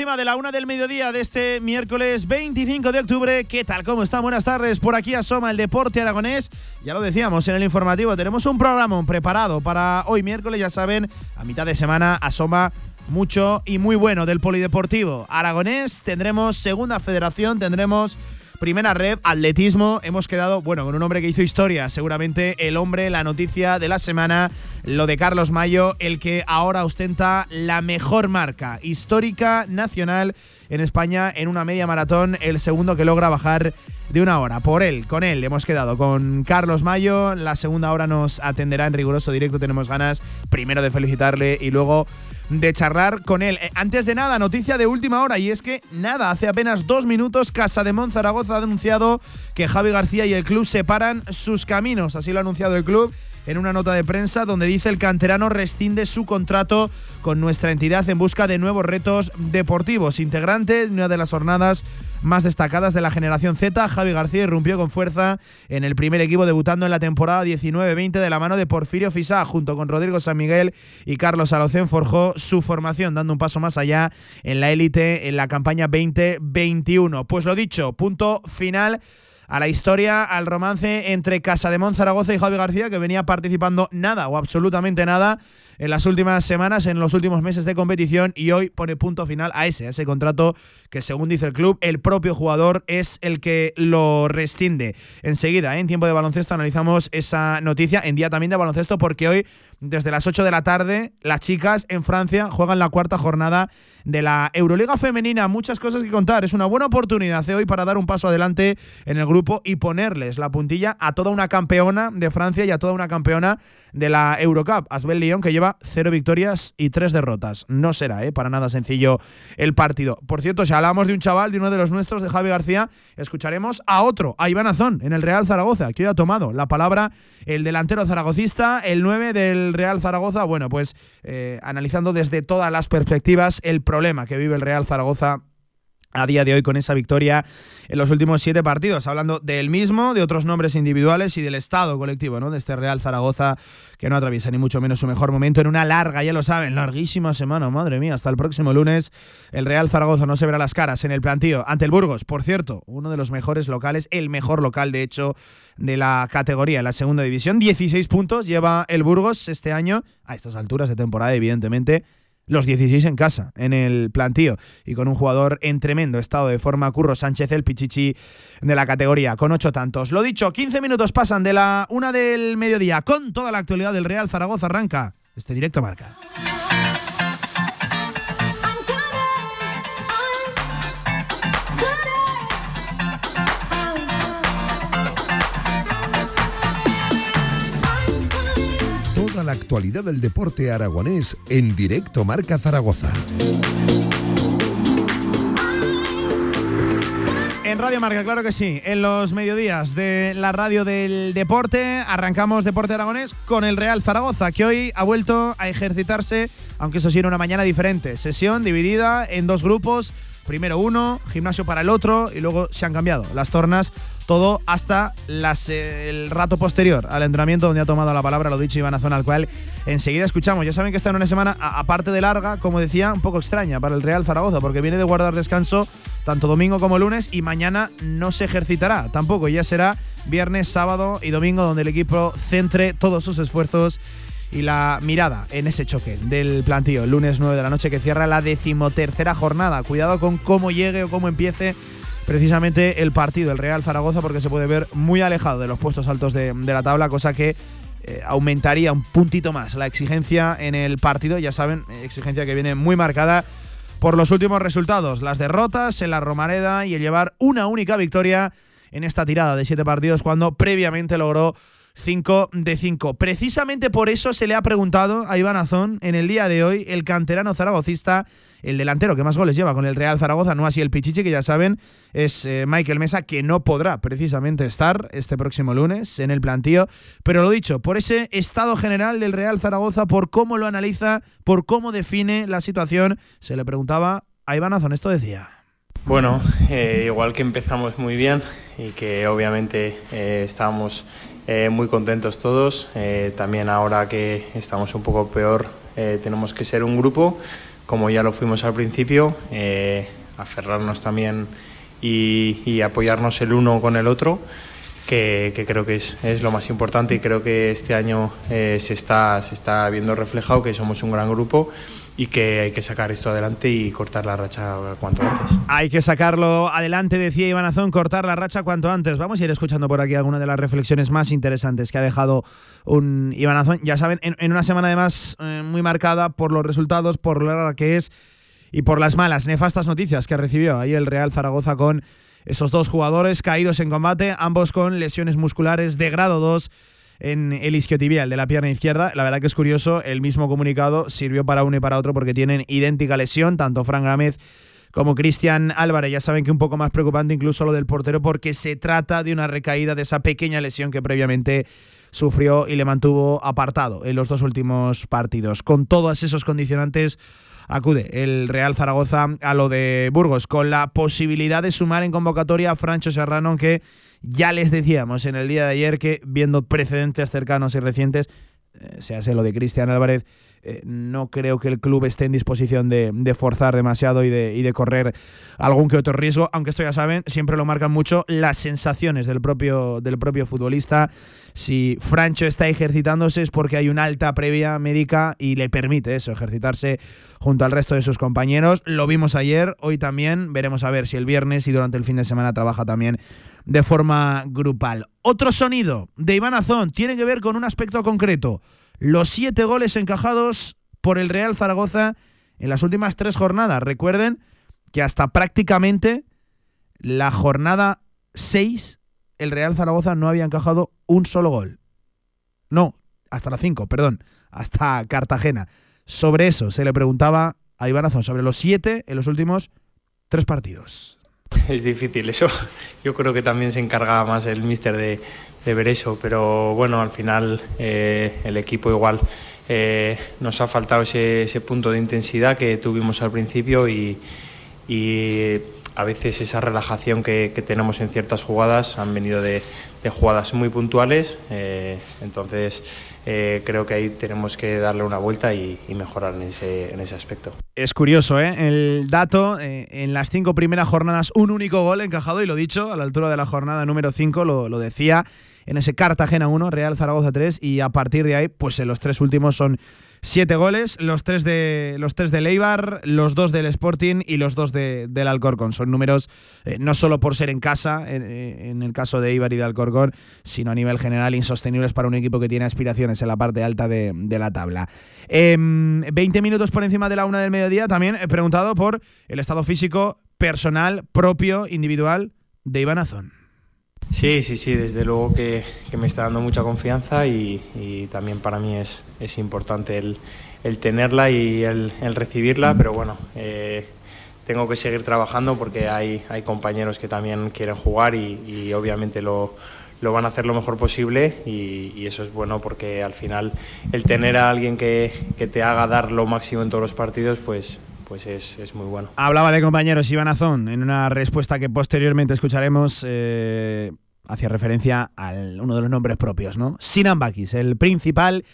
Encima de la una del mediodía de este miércoles 25 de octubre. ¿Qué tal? ¿Cómo están? Buenas tardes. Por aquí asoma el deporte aragonés. Ya lo decíamos en el informativo, tenemos un programa preparado para hoy miércoles. Ya saben, a mitad de semana asoma mucho y muy bueno del polideportivo aragonés. Tendremos segunda federación, tendremos Primera red, atletismo. Hemos quedado, bueno, con un hombre que hizo historia. Seguramente el hombre, la noticia de la semana, lo de Carlos Mayo, el que ahora ostenta la mejor marca histórica nacional en España en una media maratón, el segundo que logra bajar de una hora. Por él, con él, hemos quedado con Carlos Mayo. La segunda hora nos atenderá en riguroso directo. Tenemos ganas primero de felicitarle y luego de charlar con él. Eh, antes de nada, noticia de última hora y es que nada, hace apenas dos minutos Casa de Zaragoza ha denunciado que Javi García y el club separan sus caminos. Así lo ha anunciado el club en una nota de prensa donde dice el canterano rescinde su contrato con nuestra entidad en busca de nuevos retos deportivos. Integrante de una de las jornadas más destacadas de la generación Z, Javi García irrumpió con fuerza en el primer equipo debutando en la temporada 19-20 de la mano de Porfirio Fisá, junto con Rodrigo San Miguel y Carlos Alocén forjó su formación, dando un paso más allá en la élite en la campaña 2021. Pues lo dicho, punto final a la historia, al romance entre Casa de Zaragoza y Javi García, que venía participando nada o absolutamente nada en las últimas semanas, en los últimos meses de competición y hoy pone punto final a ese, a ese contrato que según dice el club, el propio jugador es el que lo rescinde. Enseguida, ¿eh? en tiempo de baloncesto, analizamos esa noticia en día también de baloncesto porque hoy desde las 8 de la tarde las chicas en Francia juegan la cuarta jornada de la Euroliga femenina. Muchas cosas que contar. Es una buena oportunidad de hoy para dar un paso adelante en el grupo y ponerles la puntilla a toda una campeona de Francia y a toda una campeona de la Eurocup. Asbel Lyon que lleva cero victorias y tres derrotas. No será ¿eh? para nada sencillo el partido. Por cierto, si hablamos de un chaval, de uno de los nuestros, de Javi García, escucharemos a otro, a Iván Azón, en el Real Zaragoza, que hoy ha tomado la palabra el delantero zaragocista, el 9 del Real Zaragoza. Bueno, pues eh, analizando desde todas las perspectivas el problema que vive el Real Zaragoza a día de hoy con esa victoria en los últimos siete partidos, hablando del mismo, de otros nombres individuales y del estado colectivo, ¿no? De este Real Zaragoza que no atraviesa ni mucho menos su mejor momento en una larga, ya lo saben, larguísima semana, madre mía, hasta el próximo lunes el Real Zaragoza no se verá las caras en el plantío ante el Burgos, por cierto, uno de los mejores locales, el mejor local de hecho de la categoría, la segunda división, 16 puntos lleva el Burgos este año, a estas alturas de temporada evidentemente, los 16 en casa, en el plantío, y con un jugador en tremendo estado de forma, Curro Sánchez, el pichichi de la categoría, con ocho tantos. Lo dicho, 15 minutos pasan de la una del mediodía, con toda la actualidad del Real Zaragoza arranca este directo marca. La actualidad del deporte aragonés en directo Marca Zaragoza. En Radio Marca, claro que sí. En los mediodías de la radio del deporte, arrancamos Deporte Aragonés con el Real Zaragoza, que hoy ha vuelto a ejercitarse, aunque eso sí era una mañana diferente. Sesión dividida en dos grupos primero uno, gimnasio para el otro y luego se han cambiado las tornas, todo hasta el rato posterior al entrenamiento donde ha tomado la palabra lo dicho Iván Azón, al cual enseguida escuchamos. Ya saben que está en una semana, aparte de larga, como decía, un poco extraña para el Real Zaragoza, porque viene de guardar descanso tanto domingo como lunes y mañana no se ejercitará tampoco, ya será viernes, sábado y domingo donde el equipo centre todos sus esfuerzos y la mirada en ese choque del plantío el lunes 9 de la noche que cierra la decimotercera jornada. Cuidado con cómo llegue o cómo empiece precisamente el partido, el Real Zaragoza, porque se puede ver muy alejado de los puestos altos de, la tabla, cosa que eh, aumentaría un puntito más la exigencia en el partido. Ya saben, exigencia que viene muy marcada por los últimos resultados, las derrotas en la Romareda y el llevar una única victoria en esta tirada de siete partidos cuando previamente logró 5 de 5. Precisamente por eso se le ha preguntado a Iván Azón en el día de hoy, el canterano zaragocista, el delantero que más goles lleva con el Real Zaragoza, no así el Pichichi, que ya saben, es eh, Michael Mesa, que no podrá precisamente estar este próximo lunes en el plantío. Pero lo dicho, por ese estado general del Real Zaragoza, por cómo lo analiza, por cómo define la situación, se le preguntaba a Iván Azón, esto decía. Bueno, eh, igual que empezamos muy bien y que obviamente eh, estábamos eh, muy contentos todos. Eh, también ahora que estamos un poco peor, eh, tenemos que ser un grupo, como ya lo fuimos al principio, aferrarnos también y, apoyarnos el uno con el otro. Que, creo que es, es, lo más importante y creo que este año se, está, se está viendo reflejado que somos un gran grupo y que hay que sacar esto adelante y cortar la racha cuanto antes. Hay que sacarlo adelante, decía Iván Azón, cortar la racha cuanto antes. Vamos a ir escuchando por aquí algunas de las reflexiones más interesantes que ha dejado un Iván Azón. Ya saben, en, una semana además eh, muy marcada por los resultados, por lo rara que es y por las malas, nefastas noticias que recibió ahí el Real Zaragoza con esos dos jugadores caídos en combate, ambos con lesiones musculares de grado 2 en el isquiotibial de la pierna izquierda. La verdad que es curioso, el mismo comunicado sirvió para uno y para otro porque tienen idéntica lesión, tanto Fran Gámez como Cristian Álvarez. Ya saben que un poco más preocupante incluso lo del portero porque se trata de una recaída de esa pequeña lesión que previamente sufrió y le mantuvo apartado en los dos últimos partidos. Con todos esos condicionantes acude el Real Zaragoza a lo de Burgos, con la posibilidad de sumar en convocatoria a Francho Serrano, que ya les decíamos en el día de ayer que viendo precedentes cercanos y recientes, eh, sea lo de Cristian Álvarez, eh, no creo que el club esté en disposición de, forzar demasiado y de, y de, correr algún que otro riesgo, aunque esto ya saben, siempre lo marcan mucho las sensaciones del propio, del propio futbolista. Si Francho está ejercitándose es porque hay una alta previa médica y le permite eso, ejercitarse junto al resto de sus compañeros. Lo vimos ayer, hoy también, veremos a ver si el viernes y durante el fin de semana trabaja también de forma grupal. Otro sonido de Iván Azón tiene que ver con un aspecto concreto. Los siete goles encajados por el Real Zaragoza en las últimas tres jornadas. Recuerden que hasta prácticamente la jornada 6 el Real Zaragoza no había encajado un solo gol. No, hasta la 5, perdón, hasta Cartagena. Sobre eso se le preguntaba a Iván Azón, sobre los siete en los últimos tres partidos. Es difícil eso. Yo creo que también se encarga más el míster de, ver eso, pero bueno, al final eh, el equipo igual eh, nos ha faltado ese, punto de intensidad que tuvimos al principio y, a veces esa relajación que, tenemos en ciertas jugadas han venido de, jugadas muy puntuales. Eh, entonces eh, creo que ahí tenemos que darle una vuelta y, mejorar en ese, en ese, aspecto. Es curioso, ¿eh? El dato, eh, en las cinco primeras jornadas, un único gol encajado, y lo dicho, a la altura de la jornada número 5, lo, lo decía, en ese Cartagena 1, Real Zaragoza 3, y a partir de ahí, pues en los tres últimos son Siete goles, los tres de los tres del Eibar, los dos del Sporting y los dos de, del Alcorcón. Son números eh, no solo por ser en casa, eh, en, el caso de Eibar y de Alcorcón, sino a nivel general insostenibles para un equipo que tiene aspiraciones en la parte alta de, la tabla. 20 em, minutos por encima de la una del mediodía, también he preguntado por el estado físico personal, propio, individual de Iván Azón. Sí, sí, sí, desde luego que, me está dando mucha confianza y, también para mí es, es importante el, tenerla y el, recibirla, pero bueno, eh, tengo que seguir trabajando porque hay, hay compañeros que también quieren jugar y, obviamente lo, lo, van a hacer lo mejor posible y, eso es bueno porque al final el tener a alguien que, que te haga dar lo máximo en todos los partidos, pues pues es, es, muy bueno. Hablaba de compañeros Iván Azón en una respuesta que posteriormente escucharemos. Eh, hacia referencia a uno de los nombres propios, ¿no? Sinan Bakis, el principal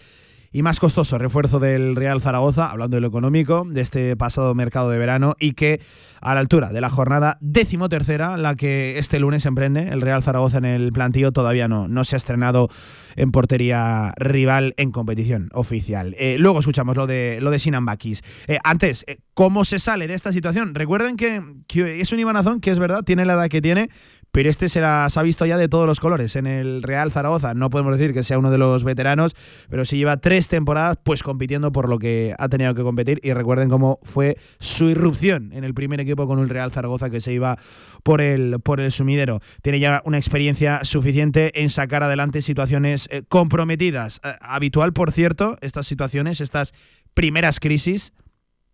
y más costoso refuerzo del Real Zaragoza, hablando de lo económico, de este pasado mercado de verano y que a la altura de la jornada decimotercera, la que este lunes emprende el Real Zaragoza en el plantío, todavía no, no se ha estrenado en portería rival en competición oficial. Eh, luego escuchamos lo de, lo de Sinan Bakis. Eh, antes, eh, ¿Cómo se sale de esta situación? Recuerden que, que es un Ibanazón que es verdad, tiene la edad que tiene, pero este se las ha visto ya de todos los colores en el Real Zaragoza. No podemos decir que sea uno de los veteranos, pero sí lleva tres temporadas pues compitiendo por lo que ha tenido que competir y recuerden cómo fue su irrupción en el primer equipo con un Real Zaragoza que se iba por el, por el sumidero. Tiene ya una experiencia suficiente en sacar adelante situaciones eh, comprometidas. Eh, habitual, por cierto, estas situaciones, estas primeras crisis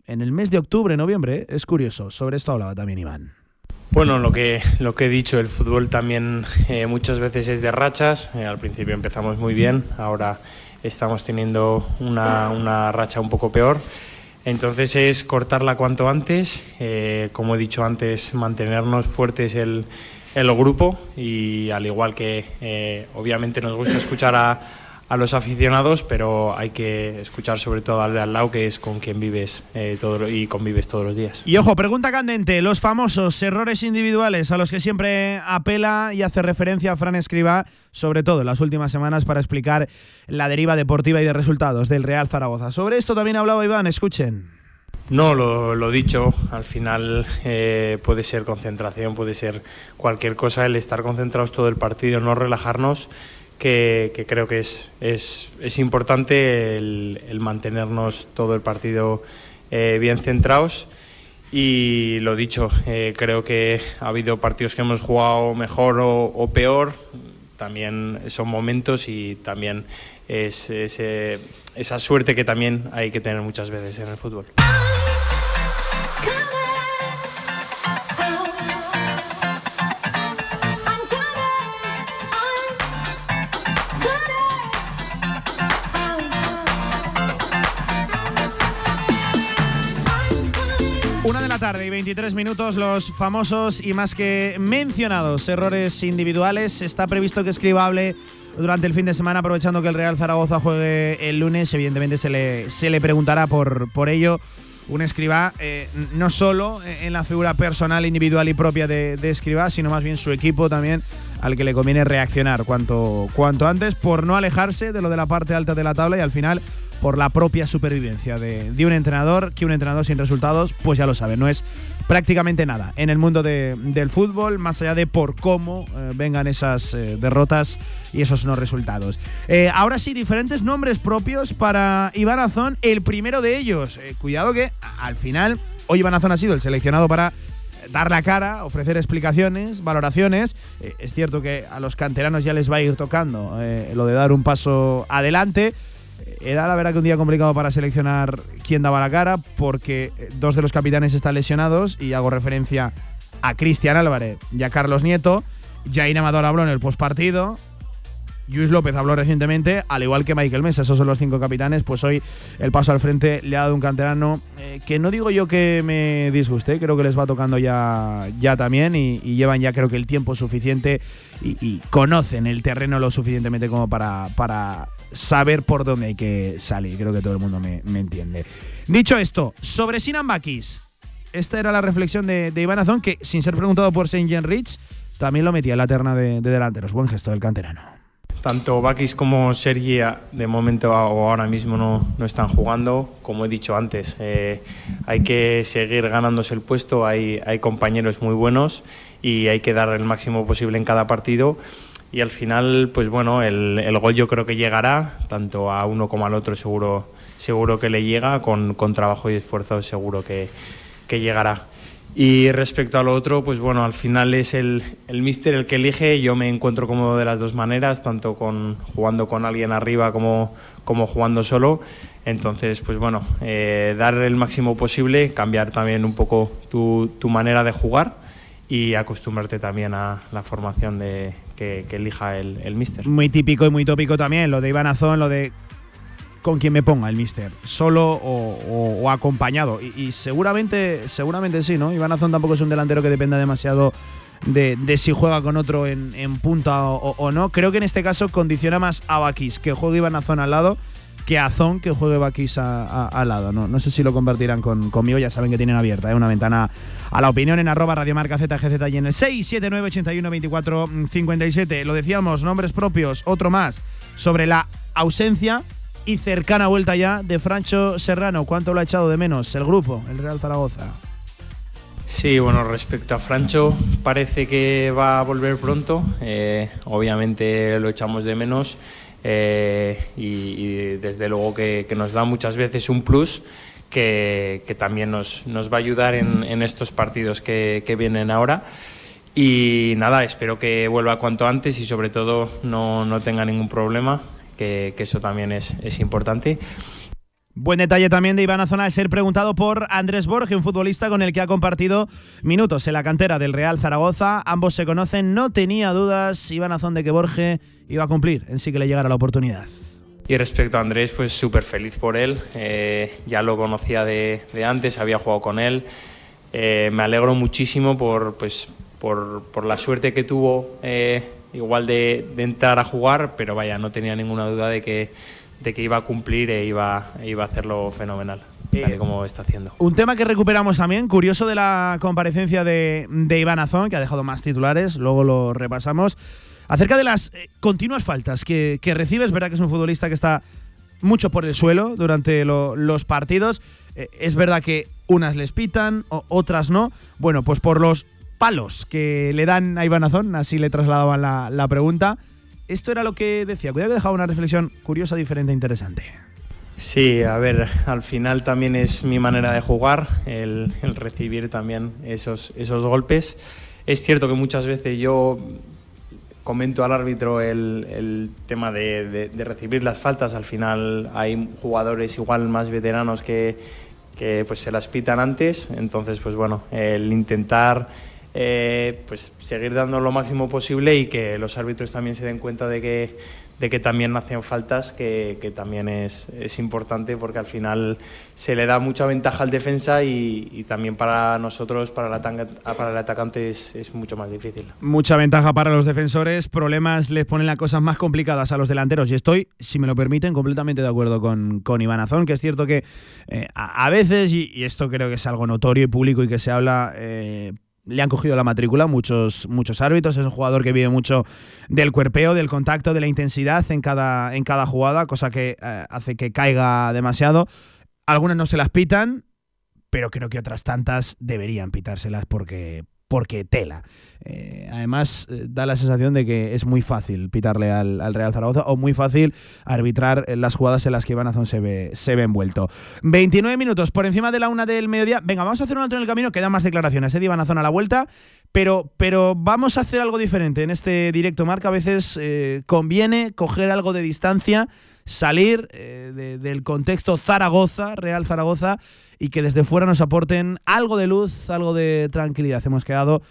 en el mes de octubre, noviembre. ¿eh? Es curioso. Sobre esto hablaba también Iván. Bueno, lo que, lo que he dicho, el fútbol también eh, muchas veces es de rachas. Eh, al principio empezamos muy bien, ahora estamos teniendo una, una racha un poco peor. Entonces es cortarla cuanto antes, eh, como he dicho antes, mantenernos fuertes el, el grupo y al igual que obviamente nos gusta escuchar a, a los aficionados, pero hay que escuchar sobre todo al de al lado, que es con quien vives eh, todo, y convives todos los días. Y ojo, pregunta candente, los famosos errores individuales a los que siempre apela y hace referencia a Fran Escriba, sobre todo en las últimas semanas, para explicar la deriva deportiva y de resultados del Real Zaragoza. Sobre esto también hablaba Iván, escuchen. No, lo, lo dicho, al final eh, puede ser concentración, puede ser cualquier cosa, el estar concentrados todo el partido, no relajarnos que, que creo que es, es, es importante el, el, mantenernos todo el partido eh, bien centrados. Y lo dicho, eh, creo que ha habido partidos que hemos jugado mejor o, o peor. También son momentos y también es, es eh, esa suerte que también hay que tener muchas veces en el fútbol. Tarde y 23 minutos, los famosos y más que mencionados errores individuales. Está previsto que escribable durante el fin de semana, aprovechando que el Real Zaragoza juegue el lunes. Evidentemente se le, se le preguntará por, por ello. Un escriba eh, no solo en la figura personal, individual y propia de, de escriba, sino más bien su equipo también, al que le conviene reaccionar cuanto, cuanto antes por no alejarse de lo de la parte alta de la tabla y al final por la propia supervivencia de, un entrenador, que un entrenador sin resultados, pues ya lo sabe, no es prácticamente nada en el mundo de, del fútbol, más allá de por cómo eh, vengan esas eh, derrotas y esos no resultados. Eh, ahora sí, diferentes nombres propios para Iván Azón, el primero de ellos. Cuidado que al final, hoy Iván Azón ha sido el seleccionado para dar la cara, ofrecer explicaciones, valoraciones. Es cierto que a los canteranos ya les va a ir tocando lo de dar un paso adelante era la verdad que un día complicado para seleccionar quién daba la cara, porque dos de los capitanes están lesionados y hago referencia a Cristian Álvarez y a Carlos Nieto. Jaina Amador habló en el postpartido. Luis López habló recientemente, al igual que Michael Mesa, esos son los cinco capitanes, pues hoy el paso al frente le ha dado un canterano eh, que no digo yo que me disguste, creo que les va tocando ya, ya también y, llevan ya creo que el tiempo suficiente y, conocen el terreno lo suficientemente como para saber por dónde hay que salir. Creo que todo el mundo me, me entiende. Dicho esto, sobre Sinan Bakis, esta era la reflexión de, de Iván Azón, que sin ser preguntado por Saint Jean Rich, también lo metía en la terna de, de delanteros. Buen gesto del canterano. Tanto Bakis como Sergi de momento o ahora mismo no, no, están jugando. Como he dicho antes, eh, hay que seguir ganándose el puesto, hay, hay compañeros muy buenos y hay que dar el máximo posible en cada partido y al final, pues bueno, el, el, gol yo creo que llegará, tanto a uno como al otro seguro, seguro que le llega, con, con trabajo y esfuerzo seguro que, que, llegará. Y respecto a lo otro, pues bueno, al final es el, el míster el que elige, yo me encuentro cómodo de las dos maneras, tanto con jugando con alguien arriba como, como jugando solo. Entonces, pues bueno, eh, dar el máximo posible, cambiar también un poco tu, tu manera de jugar y acostumbrarte también a la formación de, que, elija el, el. Muy típico y muy tópico también, lo de Iván Azón, lo de con quien me ponga el míster, solo o, acompañado. Y, seguramente, seguramente sí, ¿no? Iván Azón tampoco es un delantero que dependa demasiado de, si juega con otro en, punta o, no. Creo que en este caso condiciona más a Bakis, que juegue Iván Azón al lado, que Azón que juegue Bakis al lado. No, no sé si lo convertirán con, conmigo, ya saben que tienen abierta ¿eh? una ventana a la opinión en arroba radiomarca ZGZ y en el 679 81 24 57. Lo decíamos, nombres propios, otro más, sobre la ausencia y cercana vuelta ya de Francho Serrano. ¿Cuánto lo ha echado de menos el grupo, el Real Zaragoza? Sí, bueno, respecto a Francho, parece que va a volver pronto. Eh, obviamente lo echamos de menos eh, y, desde luego que, nos da muchas veces un plus que, también nos, va a ayudar en, estos partidos que, vienen ahora. Y nada, espero que vuelva cuanto antes y sobre todo no, tenga ningún problema, que, eso también es, es importante. Buen detalle también de Iván Azona ser preguntado por Andrés Borge, un futbolista con el que ha compartido minutos en la cantera del Real Zaragoza. Ambos se conocen, no tenía dudas Iván Azón de que Borge iba a cumplir en sí que le llegara la oportunidad. Y respecto a Andrés, pues súper feliz por él. Eh, ya lo conocía de, antes, había jugado con él. Eh, me alegro muchísimo por, pues, por la suerte que tuvo eh, igual de, de entrar a jugar, pero vaya, no tenía ninguna duda de que de que iba a cumplir e iba, e iba a hacerlo fenomenal. Eh, como está haciendo. Un tema que recuperamos también, curioso de la comparecencia de, de Iván Azón, que ha dejado más titulares, luego lo repasamos, acerca de las eh, continuas faltas que, que recibe. Es verdad que es un futbolista que está mucho por el suelo durante los partidos. Eh, es verdad que unas les pitan, otras no. Bueno, pues por los palos que le dan a Iván Azón, así le trasladaban la, la pregunta esto era lo que decía. Cuidado que dejaba una reflexión curiosa, diferente e interesante. Sí, a ver, al final también es mi manera de jugar, el, recibir también esos, esos golpes. Es cierto que muchas veces yo comento al árbitro el, tema de, recibir las faltas. Al final hay jugadores igual más veteranos que, que pues se las pitan antes. Entonces, pues bueno, el intentar eh, pues seguir dando lo máximo posible y que los árbitros también se den cuenta de que, de que también hacen faltas, que, que también es, es, importante porque al final se le da mucha ventaja al defensa y, también para nosotros, para el, para el atacante, es, es, mucho más difícil. Mucha ventaja para los defensores, problemas les ponen las cosas más complicadas a los delanteros y estoy, si me lo permiten, completamente de acuerdo con, con Iván Azón, que es cierto que eh, a, veces, y, esto creo que es algo notorio y público y que se habla... Eh, le han cogido la matrícula muchos, muchos árbitros. Es un jugador que vive mucho del cuerpeo, del contacto, de la intensidad en cada, en cada jugada, cosa que eh, hace que caiga demasiado. Algunas no se las pitan, pero creo que otras tantas deberían pitárselas porque, porque tela. Eh, además, eh, da la sensación de que es muy fácil pitarle al, Real Zaragoza o muy fácil arbitrar las jugadas en las que Iván se ve, se ve envuelto. 29 minutos por encima de la una del mediodía. Venga, vamos a hacer un alto en el camino, quedan más declaraciones, ¿eh? Iván Azón a la vuelta, pero, pero vamos a hacer algo diferente en este directo marca. A veces eh, conviene coger algo de distancia salir del contexto Zaragoza, Real Zaragoza, y que desde fuera nos aporten algo de luz, algo de tranquilidad. Hemos quedado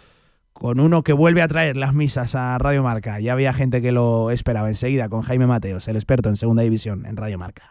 con uno que vuelve a traer las misas a Radio Marca. Ya había gente que lo esperaba enseguida con Jaime Mateos, el experto en segunda división en Radio Marca.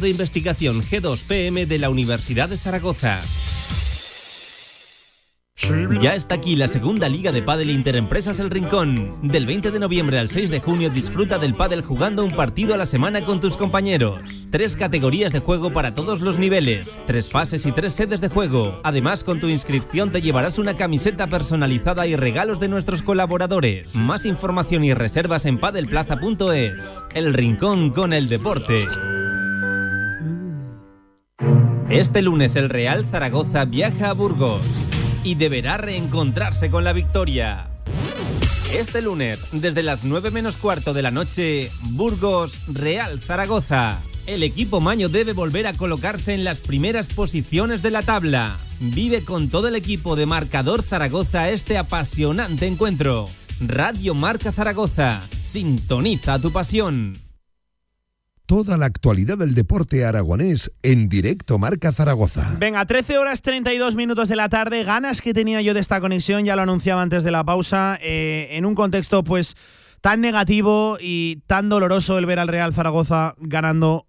de investigación G2PM de la Universidad de Zaragoza. Ya está aquí la segunda liga de pádel Interempresas El Rincón. Del 20 de noviembre al 6 de junio disfruta del pádel jugando un partido a la semana con tus compañeros. Tres categorías de juego para todos los niveles, tres fases y tres sedes de juego. Además, con tu inscripción te llevarás una camiseta personalizada y regalos de nuestros colaboradores. Más información y reservas en padelplaza.es. El Rincón con el deporte. Este lunes el Real Zaragoza viaja a Burgos y deberá reencontrarse con la victoria. Este lunes, desde las 9 menos cuarto de la noche, Burgos Real Zaragoza. El equipo maño debe volver a colocarse en las primeras posiciones de la tabla. Vive con todo el equipo de Marcador Zaragoza este apasionante encuentro. Radio Marca Zaragoza. Sintoniza tu pasión. Toda la actualidad del deporte aragonés en directo Marca Zaragoza. Venga, 13 horas 32 minutos de la tarde. Ganas que tenía yo de esta conexión, ya lo anunciaba antes de la pausa, eh, en un contexto pues tan negativo y tan doloroso el ver al Real Zaragoza ganando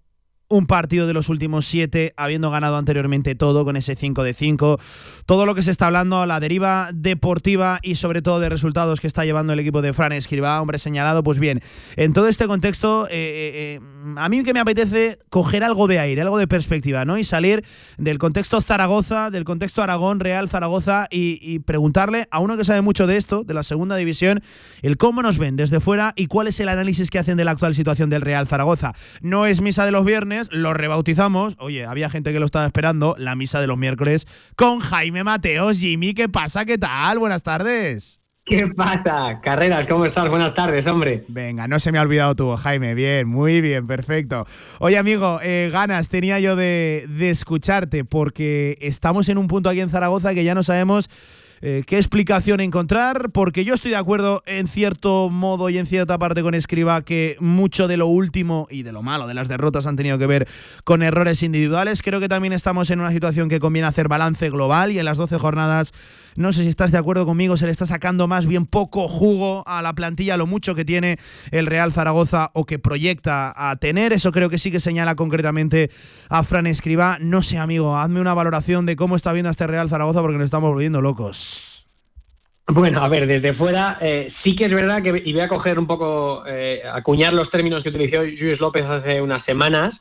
un partido de los últimos siete, habiendo ganado anteriormente todo con ese 5 de 5. Todo lo que se está hablando, la deriva deportiva y sobre todo de resultados que está llevando el equipo de Fran Escribá, hombre señalado. Pues bien, en todo este contexto, eh, eh, eh, a mí que me apetece coger algo de aire, algo de perspectiva, ¿no? Y salir del contexto Zaragoza, del contexto Aragón, Real Zaragoza y, y preguntarle a uno que sabe mucho de esto, de la segunda división, el cómo nos ven desde fuera y cuál es el análisis que hacen de la actual situación del Real Zaragoza. No es misa de los viernes lo rebautizamos. Oye, había gente que lo estaba esperando, la misa de los miércoles, con Jaime Mateos. Jimmy, ¿qué pasa? ¿Qué tal? Buenas tardes. ¿Qué pasa? Carreras, ¿cómo estás? Buenas tardes, hombre. Venga, no se me ha olvidado tú, Jaime. Bien, muy bien, perfecto. Oye, amigo, eh, ganas tenía yo de, de escucharte porque estamos en un punto aquí en Zaragoza que ya no sabemos eh, qué explicación encontrar, porque yo estoy de acuerdo en cierto modo y en cierta parte con Escriba que mucho de lo último y de lo malo de las derrotas han tenido que ver con errores individuales. Creo que también estamos en una situación que conviene hacer balance global y en las 12 jornadas, no sé si estás de acuerdo conmigo, se le está sacando más bien poco jugo a la plantilla, lo mucho que tiene el Real Zaragoza o que proyecta a tener. Eso creo que sí que señala concretamente a Fran Escriba. No sé, amigo, hazme una valoración de cómo está viendo este Real Zaragoza porque nos estamos volviendo locos. Bueno, a ver, desde fuera eh, sí que es verdad que, y voy a coger un poco, eh, acuñar los términos que utilizó Luis López hace unas semanas,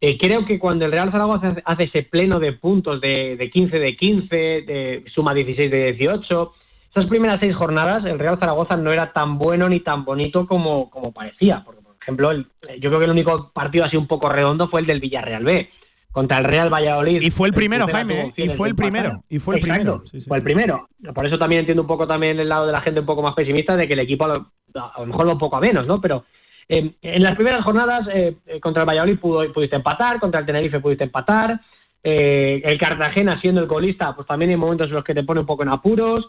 eh, creo que cuando el Real Zaragoza hace ese pleno de puntos de, de 15 de 15, de, suma 16 de 18, esas primeras seis jornadas el Real Zaragoza no era tan bueno ni tan bonito como, como parecía. Porque, por ejemplo, el, yo creo que el único partido así un poco redondo fue el del Villarreal B contra el Real Valladolid. Y fue el primero, Jaime, y fue el primero, y fue el primero. Fue el primero. Por eso también entiendo un poco también el lado de la gente un poco más pesimista de que el equipo a lo, mejor va un poco a menos, ¿no? Pero eh, en las primeras jornadas eh, contra el Valladolid pudo, pudiste empatar, contra el Tenerife pudiste empatar, eh, el Cartagena siendo el colista, pues también hay momentos en los que te pone un poco en apuros.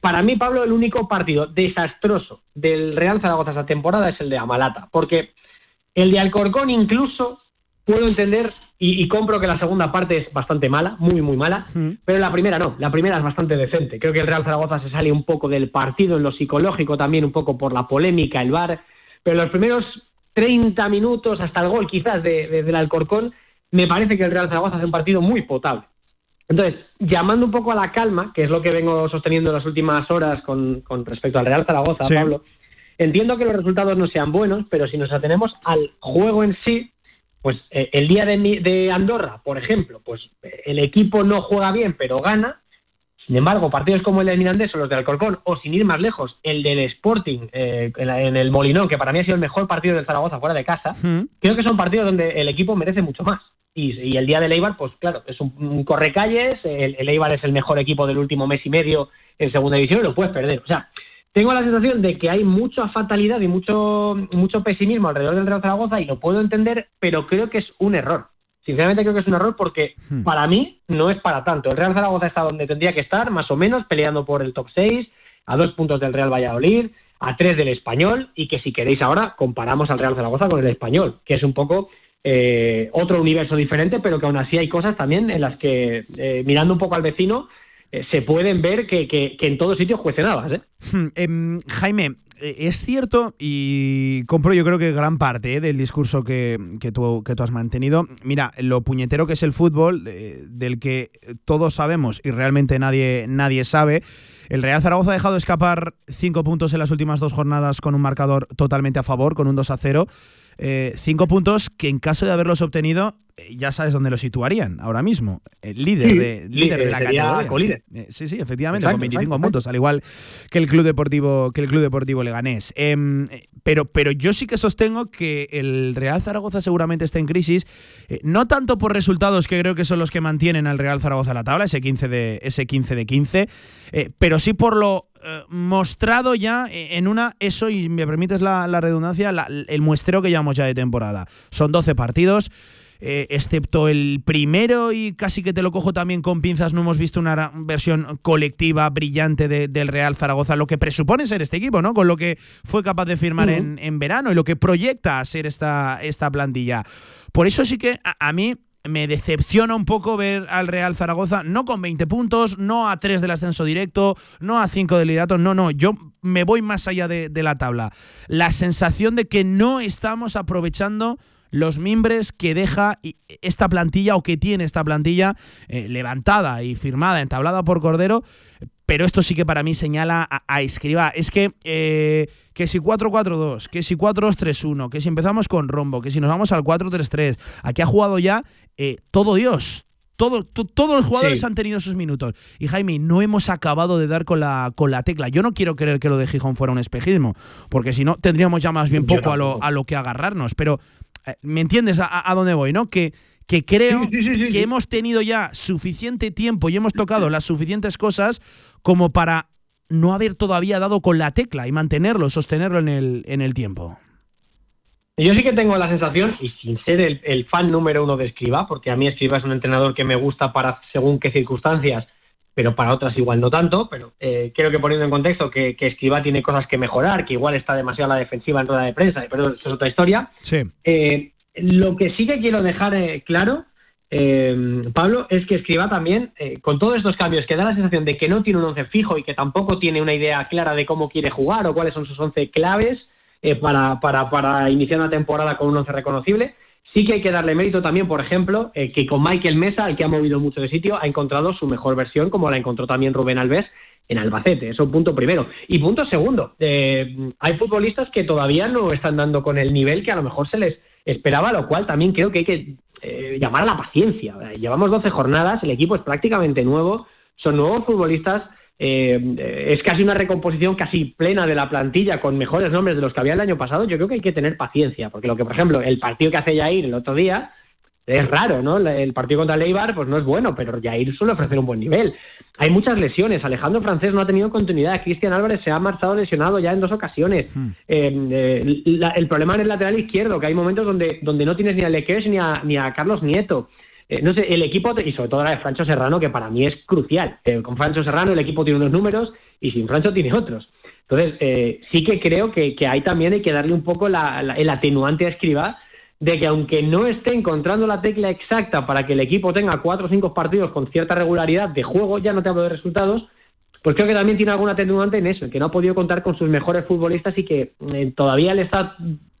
para mí, Pablo, el único partido desastroso del Real Zaragoza esta temporada es el de Amalata, porque el de Alcorcón incluso puedo entender y, compro que la segunda parte es bastante mala, muy, muy mala, pero la primera no, la primera es bastante decente. Creo que el Real Zaragoza se sale un poco del partido en lo psicológico también, un poco por la polémica, el bar, pero los primeros 30 minutos hasta el gol quizás de, del Alcorcón, me parece que el Real Zaragoza hace un partido muy potable. Entonces, llamando un poco a la calma, que es lo que vengo sosteniendo en las últimas horas con, con respecto al Real Zaragoza, Pablo, entiendo que los resultados no sean buenos, pero si nos atenemos al juego en sí, pues eh, el día de, Andorra, por ejemplo, pues el equipo no juega bien, pero gana. Sin embargo, partidos como el del Mirandés o los del Alcorcón, o sin ir más lejos, el del Sporting eh, en, el Molinón, que para mí ha sido el mejor partido del Zaragoza fuera de casa, creo que son partidos donde el equipo merece mucho más. Y, el día del Eibar, pues claro, es un, correcalles, el, el Eibar es el mejor equipo del último mes y medio en segunda división y lo puedes perder. O sea, tengo la sensación de que hay mucha fatalidad y mucho, mucho pesimismo alrededor del Real Zaragoza y lo puedo entender, pero creo que es un error. Sinceramente creo que es un error porque hmm. para mí no es para tanto. El Real Zaragoza está donde tendría que estar, más o menos, peleando por el top 6, a dos puntos del Real Valladolid, a tres del Español, y que si queréis ahora comparamos al Real Zaragoza con el Español, que es un poco eh, otro universo diferente, pero que aún así hay cosas también en las que, eh, mirando un poco al vecino, eh, se pueden ver que, que, en todos sitios cuestionadas. ¿eh? Hmm, em, Jaime, es cierto y compro yo creo que gran parte del discurso que, que, tú, que tú has mantenido. Mira, lo puñetero que es el fútbol, del que todos sabemos y realmente nadie, nadie sabe. El Real Zaragoza ha dejado escapar cinco puntos en las últimas dos jornadas con un marcador totalmente a favor, con un 2 a 0. cinco puntos que en caso de haberlos obtenido eh, ya sabes dónde lo situarían ahora mismo. El líder, de, líder de la categoría. Eh, sí, sí, efectivamente, con 25 puntos, al igual que el Club Deportivo, que el Club Deportivo Leganés. Em, pero, pero yo sí que sostengo que el Real Zaragoza seguramente está en crisis, no tanto por resultados que creo que son los que mantienen al Real Zaragoza en la tabla, ese 15 de, ese 15 de 15, pero sí por lo eh, mostrado ya en una, eso, y me permites la, redundancia, el muestreo que llevamos ya de temporada. Son 12 partidos. Eh, excepto el primero y casi que te lo cojo también con pinzas, no hemos visto una versión colectiva brillante del Real Zaragoza, lo que presupone ser este equipo, ¿no? Con lo que fue capaz de firmar en, verano y lo que proyecta ser esta, esta plantilla. Por eso sí que a mí me decepciona un poco ver al Real Zaragoza, no con 20 puntos, no a 3 del ascenso directo, no a 5 del liderato, no, no, yo me voy más allá de, la tabla. La sensación de que no estamos aprovechando los mimbres que deja esta plantilla o que tiene esta plantilla eh, levantada y firmada, entablada por Cordero, pero esto sí que para mí señala a, Escriba. Es que, eh, que si 4-4-2, que si 4-2-3-1, que si empezamos con rombo, que si nos vamos al 4-3-3, aquí ha jugado ya eh, todo Dios. Todo, todos los jugadores han tenido sus minutos. Y Jaime, no hemos acabado de dar con la, con la tecla. Yo no quiero creer que lo de Gijón fuera un espejismo, porque si no, tendríamos ya más bien poco a lo, a lo, que agarrarnos. Pero, ¿me entiendes a, a dónde voy? ¿no? Que que creo que hemos tenido ya suficiente tiempo y hemos tocado las suficientes cosas como para no haber todavía dado con la tecla y mantenerlo, sostenerlo en el, en el tiempo. Yo sí que tengo la sensación, y sin ser el, fan número uno de Escriba, porque a mí Escriba es un entrenador que me gusta para según qué circunstancias, pero para otras igual no tanto, pero eh, creo que poniendo en contexto que, que, Escriba tiene cosas que mejorar, que igual está demasiado a la defensiva en rueda de prensa, pero eso es otra historia. Sí. Eh, lo que sí que quiero dejar eh, claro, eh, Pablo, es que Escriba también, eh, con todos estos cambios, que da la sensación de que no tiene un once fijo y que tampoco tiene una idea clara de cómo quiere jugar o cuáles son sus once claves para, para, para, iniciar una temporada con un once reconocible. Sí que hay que darle mérito también, por ejemplo, que con Michael Mesa, el que ha movido mucho de sitio, ha encontrado su mejor versión, como la encontró también Rubén Alves en Albacete. Eso punto primero. Y punto segundo, hay futbolistas que todavía no están dando con el nivel que a lo mejor se les esperaba, lo cual también creo que hay que eh, llamar a la paciencia. Llevamos 12 jornadas, el equipo es prácticamente nuevo, son nuevos futbolistas, eh, es casi una recomposición casi plena de la plantilla con mejores nombres de los que había el año pasado. Yo creo que hay que tener paciencia, porque lo que, por ejemplo, el partido que hace Jair el otro día, es raro, ¿no? El partido contra el Eibar, pues no es bueno, pero Jair suele ofrecer un buen nivel. Hay muchas lesiones. Alejandro Francés no ha tenido continuidad. Cristian Álvarez se ha marchado lesionado ya en dos ocasiones. Hmm. Eh, eh, el problema en el lateral izquierdo, que hay momentos donde, donde no tienes ni a Lequesh ni a, ni a Carlos Nieto. Eh, no sé, el equipo, y sobre todo la de Francho Serrano, que para mí es crucial. con Francho Serrano el equipo tiene unos números y sin Francho tiene otros. Entonces, sí que creo que, que ahí también hay que darle un poco el atenuante a escribir de que aunque no esté encontrando la tecla exacta para que el equipo tenga cuatro o cinco partidos con cierta regularidad de juego, ya no te hablo de resultados, pues creo que también tiene alguna atenuante en eso, que no ha podido contar con sus mejores futbolistas y que eh, todavía le está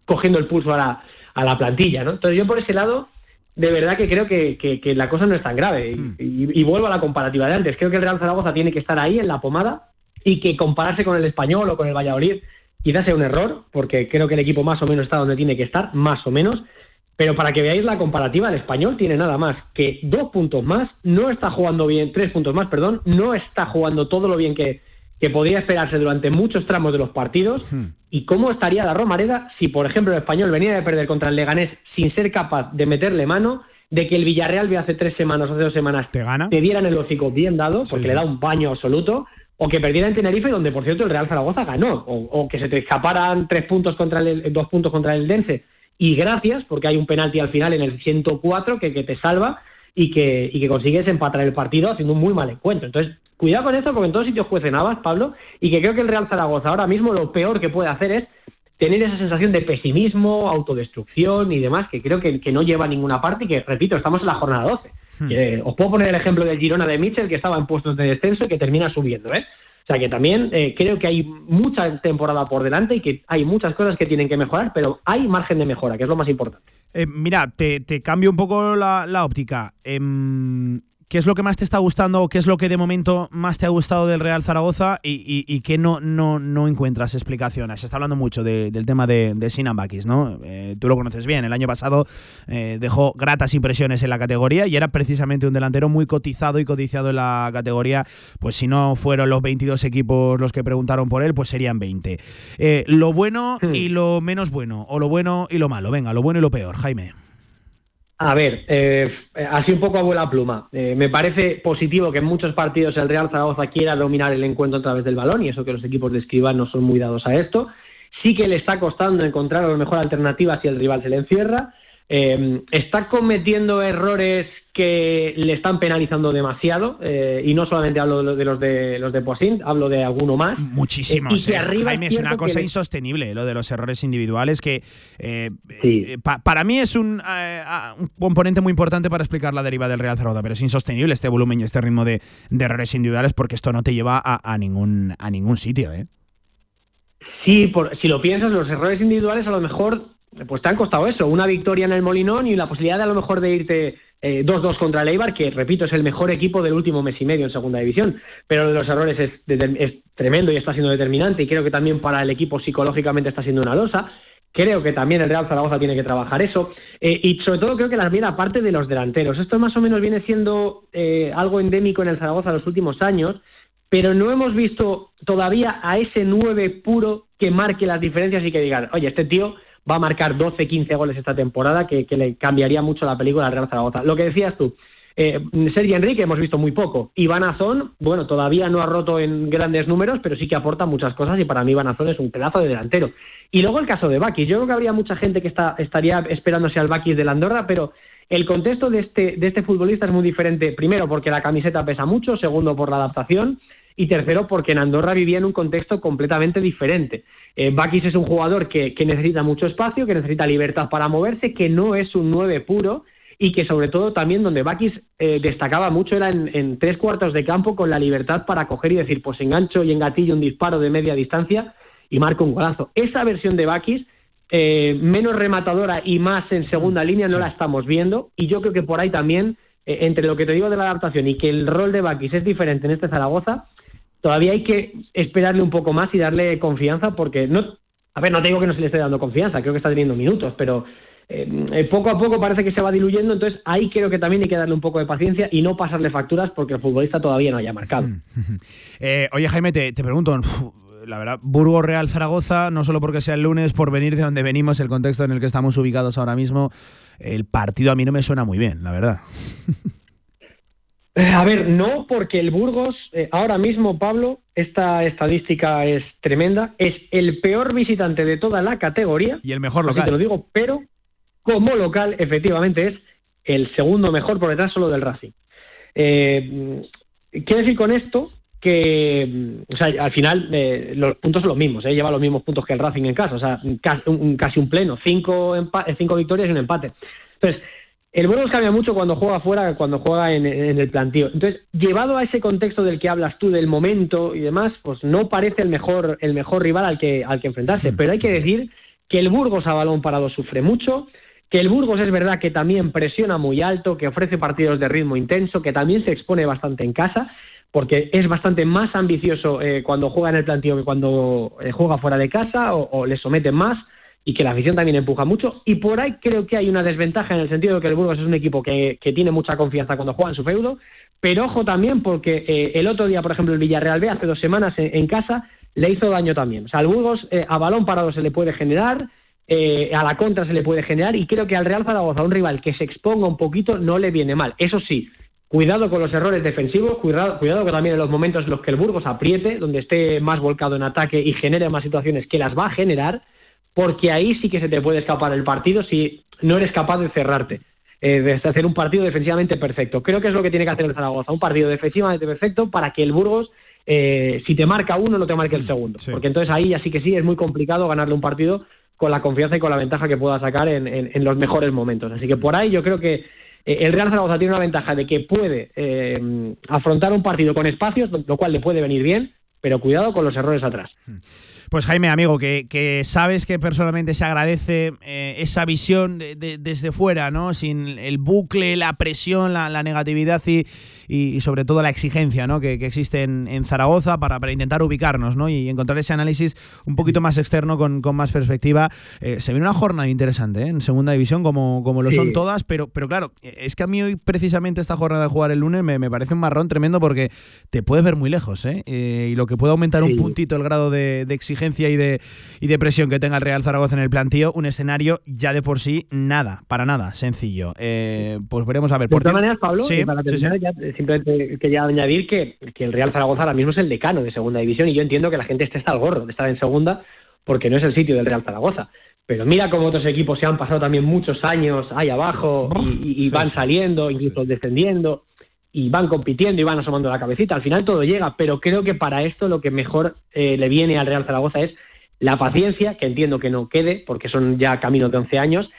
cogiendo el pulso a la, a la plantilla, ¿no? Entonces yo por ese lado, de verdad que creo que, que, la cosa no es tan grave. Hmm. Y, y, vuelvo a la comparativa de antes. Creo que el Real Zaragoza tiene que estar ahí en la pomada y que compararse con el español o con el Valladolid Quizás sea un error, porque creo que el equipo más o menos está donde tiene que estar, más o menos. Pero para que veáis la comparativa, el español tiene nada más que dos puntos más, no está jugando bien, tres puntos más, perdón, no está jugando todo lo bien que, que podría esperarse durante muchos tramos de los partidos. Hmm. ¿Y cómo estaría la Romareda si, por ejemplo, el español venía de perder contra el Leganés sin ser capaz de meterle mano? de que el Villarreal de hace tres semanas o hace dos semanas te, gana? te dieran el hocico bien dado, porque le da un baño absoluto, o que perdiera en Tenerife, donde por cierto el Real Zaragoza ganó, o, que se te escaparan tres puntos contra el, dos puntos contra el Dense, y gracias, porque hay un penalti al final en el 104 que, que te salva y que, y que consigues empatar el partido haciendo un muy mal encuentro. Entonces, cuidado con esto, porque en todos sitios juecen habas, Pablo, y que creo que el Real Zaragoza ahora mismo lo peor que puede hacer es tener esa sensación de pesimismo, autodestrucción y demás, que creo que, que no lleva a ninguna parte y que, repito, estamos en la jornada 12. Hmm. os puedo poner el ejemplo del Girona de Mitchell, que estaba en puestos de descenso y que termina subiendo. ¿eh? O sea que también eh, creo que hay mucha temporada por delante y que hay muchas cosas que tienen que mejorar, pero hay margen de mejora, que es lo más importante. Eh, mira, te, cambio un poco la, óptica. Em, ¿qué es lo que más te está gustando o qué es lo que de momento más te ha gustado del Real Zaragoza y, y, qué no, no, no encuentras explicaciones? Se está hablando mucho del tema de, de Sinan Bakis, ¿no? Eh, tú lo conoces bien, el año pasado eh, dejó gratas impresiones en la categoría y era precisamente un delantero muy cotizado y codiciado en la categoría, pues si no fueron los 22 equipos los que preguntaron por él, pues serían 20. Eh, lo bueno hmm. y lo menos bueno, o lo bueno y lo malo, venga, lo bueno y lo peor, Jaime. A ver, eh, así un poco a vuela pluma. Eh, me parece positivo que en muchos partidos el Real Zaragoza quiera dominar el encuentro a través del balón y eso que los equipos de Escribán no son muy dados a esto. Sí que le está costando encontrar la mejor alternativa si el rival se le encierra. Eh, está cometiendo errores que le están penalizando demasiado eh, y no solamente hablo de los de los de Poisson, hablo de alguno más. Muchísimos. Eh, Jaime, es una cosa insostenible lo de los errores individuales que para mí es un, un, componente muy importante para explicar la deriva del Real Zaragoza, pero es insostenible este volumen y este ritmo de, errores individuales porque esto no te lleva a, ningún a ningún sitio, ¿eh? Sí, por, si lo piensas, los errores individuales a lo mejor pues te han costado eso, una victoria en el Molinón y la posibilidad de a lo mejor de irte 2-2 eh, contra el Eibar, que repito, es el mejor equipo del último mes y medio en segunda división, pero los errores es, es, tremendo y está siendo determinante y creo que también para el equipo psicológicamente está siendo una losa. Creo que también el Real Zaragoza tiene que trabajar eso. Eh, y sobre todo creo que la mira aparte de los delanteros. Esto más o menos viene siendo eh, algo endémico en el Zaragoza los últimos años, pero no hemos visto todavía a ese 9 puro que marque las diferencias y que digan, oye, este tío va a marcar 12, 15 goles esta temporada, que, le cambiaría mucho la película al Real Zaragoza. Lo que decías tú, eh, Sergio Enrique hemos visto muy poco. Iván Azón, bueno, todavía no ha roto en grandes números, pero sí que aporta muchas cosas y para mí Iván Azón es un pedazo de delantero. Y luego el caso de Bakis. Yo creo que habría mucha gente que está, estaría esperándose al Bakis de la Andorra, pero el contexto de este, de este futbolista es muy diferente. Primero, porque la camiseta pesa mucho. Segundo, por la adaptación. Y tercero, porque en Andorra vivía en un contexto completamente diferente. Eh, Bakis es un jugador que, necesita mucho espacio, que necesita libertad para moverse, que no es un 9 puro y que sobre todo también donde Bakis eh, destacaba mucho era en, tres cuartos de campo con la libertad para coger y decir, pues engancho y engatillo un disparo de media distancia y marco un golazo. Esa versión de Bakis, eh, menos rematadora y más en segunda línea, no la estamos viendo y yo creo que por ahí también, entre lo que te digo de la adaptación y que el rol de Bakis es diferente en este Zaragoza, todavía hay que esperarle un poco más y darle confianza porque no, a ver, no te digo que no se le esté dando confianza, creo que está teniendo minutos, pero eh, eh, poco a poco parece que se va diluyendo, entonces ahí creo que también hay que darle un poco de paciencia y no pasarle facturas porque el futbolista todavía no haya marcado. Eh, oye Jaime, te, pregunto, la verdad, Burgos Real Zaragoza, no solo porque sea el lunes, por venir de donde venimos, el contexto en el que estamos ubicados ahora mismo, el partido a mí no me suena muy bien, la verdad. Eh, a ver, no, porque el Burgos, eh, ahora mismo, Pablo, esta estadística es tremenda, es el peor visitante de toda la categoría. Y el mejor local. te lo digo, pero como local, efectivamente, es el segundo mejor por detrás solo del Racing. Eh, quiero decir con esto que, o sea, al final los puntos son los mismos, lleva los mismos puntos que el Racing en casa, o sea, casi un, casi un pleno, cinco, cinco victorias y un empate. Entonces, el Burgos cambia mucho cuando juega fuera cuando juega en, el plantío. Entonces, llevado a ese contexto del que hablas tú, del momento y demás, pues no parece el mejor, el mejor rival al que, al que enfrentarse. Pero hay que decir que el Burgos a balón parado sufre mucho, que el Burgos es verdad que también presiona muy alto, que ofrece partidos de ritmo intenso, que también se expone bastante en casa, porque es bastante más ambicioso eh, cuando juega en el plantío que cuando eh, juega fuera de casa o, o le someten más y que la afición también empuja mucho. Y por ahí creo que hay una desventaja en el sentido de que el Burgos es un equipo que, tiene mucha confianza cuando juega en su feudo, pero ojo también porque eh, el otro día, por ejemplo, el Villarreal B hace dos semanas en, casa le hizo daño también. O sea, al Burgos eh, a balón parado se le puede generar, eh, a la contra se le puede generar y creo que al Real Zaragoza, un rival que se exponga un poquito, no le viene mal. Eso sí, cuidado con los errores defensivos, cuidado, cuidado que también en los momentos en los que el Burgos apriete, donde esté más volcado en ataque y genere más situaciones que las va a generar, porque ahí sí que se te puede escapar el partido si no eres capaz de cerrarte, eh, de hacer un partido defensivamente perfecto. Creo que es lo que tiene que hacer el Zaragoza, un partido defensivamente perfecto para que el Burgos, eh, si te marca uno, no te marque el segundo. Porque entonces ahí así que sí es muy complicado ganarle un partido con la confianza y con la ventaja que pueda sacar en, los mejores momentos. Así que por ahí yo creo que eh, el Real Zaragoza tiene una ventaja de que puede afrontar un partido con espacios, lo cual le puede venir bien, pero cuidado con los errores atrás. Hmm. Pues Jaime, amigo, que, sabes que personalmente se agradece eh, esa visión desde fuera, ¿no? Sin el bucle, la presión, la, negatividad y, y, sobre todo la exigencia ¿no? que, existe en, Zaragoza para, para, intentar ubicarnos ¿no? y encontrar ese análisis un poquito más externo con, con más perspectiva. Eh, se viene una jornada interesante ¿eh? en segunda división, como, como lo son todas, pero, pero claro, es que a mí hoy precisamente esta jornada de jugar el lunes me, me parece un marrón tremendo porque te puedes ver muy lejos ¿eh? y lo que puede aumentar un puntito el grado de, de exigencia y de, y de presión que tenga el Real Zaragoza en el plantío, un escenario ya de por sí nada, para nada, sencillo. Eh, pues veremos a ver. De todas maneras, Pablo, para terminar, Ya, simplemente quería añadir que, que, el Real Zaragoza ahora mismo es el decano de segunda división y yo entiendo que la gente esté hasta el gorro de estar en segunda porque no es el sitio del Real Zaragoza. Pero mira cómo otros equipos se han pasado también muchos años ahí abajo y, van saliendo, incluso descendiendo y van compitiendo y van asomando la cabecita. Al final todo llega, pero creo que para esto lo que mejor eh, le viene al Real Zaragoza es la paciencia, que entiendo que no quede, porque son ya caminos de 11 años,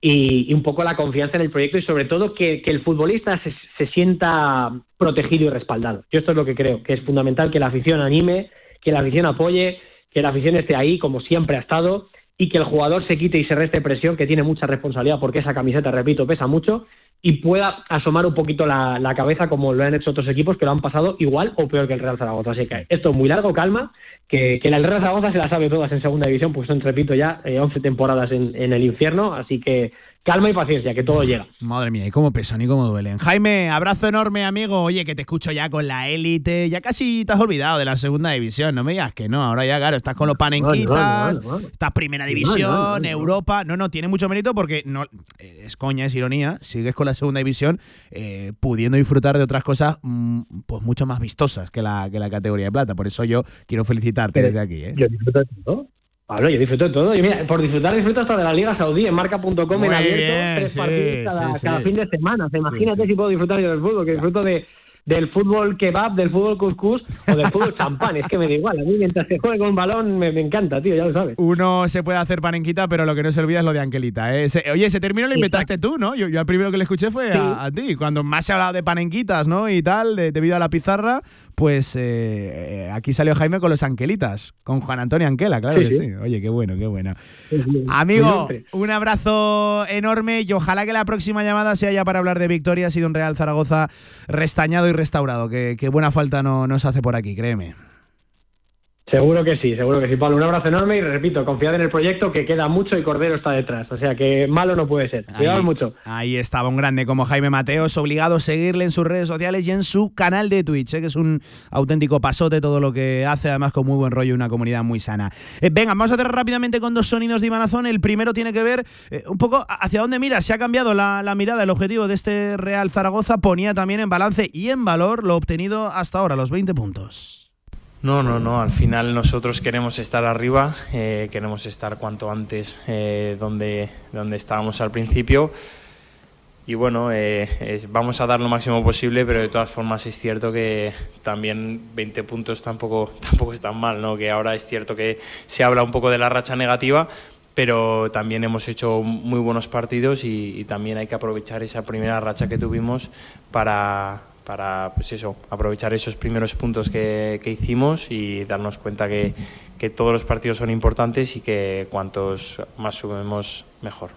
y, un poco la confianza en el proyecto y sobre todo que, el futbolista se, se, sienta protegido y respaldado. Yo esto es lo que creo, que es fundamental que la afición anime, que la afición apoye, que la afición esté ahí como siempre ha estado y que el jugador se quite y se reste presión, que tiene mucha responsabilidad porque esa camiseta, repito, pesa mucho y pueda asomar un poquito la, cabeza como lo han hecho otros equipos que lo han pasado igual o peor que el Real Zaragoza. Así que esto es muy largo, calma, que, el Real Zaragoza se la sabe todas en segunda división, pues son, repito, ya 11 eh, temporadas en, en el infierno, así que calma y paciencia, que todo llega. Madre mía, y cómo pesan y cómo duelen. Jaime, abrazo enorme, amigo. Oye, que te escucho ya con la élite. Ya casi te has olvidado de la segunda división. No me digas que no. Ahora ya, claro, estás con los panenquitas, estás primera división, Europa. No, no, tiene mucho mérito porque no es coña, es ironía. Sigues con la segunda división eh, pudiendo disfrutar de otras cosas mm, pues mucho más vistosas que la, que la categoría de plata. Por eso yo quiero felicitarte desde aquí. ¿eh? Yo disfruto de todo. Pablo, yo disfruto de todo. Y mira, por disfrutar, disfruto hasta de la Liga Saudí en marca.com en abierto, tres partidos cada, fin de semana. imagínate si puedo disfrutar yo del fútbol, que disfruto de, del fútbol kebab, del fútbol couscous o del fútbol champán. Es que me da igual. A mí mientras se juegue con balón me, encanta, tío, ya lo sabes. Uno se puede hacer panenquita, pero lo que no se olvida es lo de Angelita. ¿eh? oye, ese término lo inventaste tú, ¿no? Yo, yo el primero que le escuché fue a, ti. Cuando más se hablaba de panenquitas, ¿no? Y tal, debido a la pizarra, pues eh, aquí salió Jaime con los Angelitas, con Juan Antonio Anquela, claro que sí. Oye, qué bueno, qué bueno. Amigo, un abrazo enorme y ojalá que la próxima llamada sea ya para hablar de victoria. Ha sido un Real Zaragoza restañado y restaurado, que, buena falta no, nos hace por aquí, créeme. Seguro que sí, seguro que sí, Pablo. Un abrazo enorme y repito, confiad en el proyecto que queda mucho y Cordero está detrás. O sea que malo no puede ser. Cuidado mucho. Ahí estaba un grande como Jaime Mateos, obligado a seguirle en sus redes sociales y en su canal de Twitch, ¿eh? que es un auténtico pasote todo lo que hace, además con muy buen rollo y una comunidad muy sana. Eh, venga, vamos a hacer rápidamente con dos sonidos de Imanazón. El primero tiene que ver eh, un poco hacia dónde mira. Se ha cambiado la, la mirada, el objetivo de este Real Zaragoza ponía también en balance y en valor lo obtenido hasta ahora, los 20 puntos. No, no, no. Al final nosotros queremos estar arriba, eh, queremos estar cuanto antes eh, donde, donde estábamos al principio. Y bueno, eh, vamos a dar lo máximo posible, pero de todas formas es cierto que también 20 puntos tampoco, tampoco están mal, ¿no? Que ahora es cierto que se habla un poco de la racha negativa, pero también hemos hecho muy buenos partidos y también hay que aprovechar esa primera racha que tuvimos para, para pues eso, aprovechar esos primeros puntos que, hicimos y darnos cuenta que, todos los partidos son importantes y que cuantos más subimos, mejor.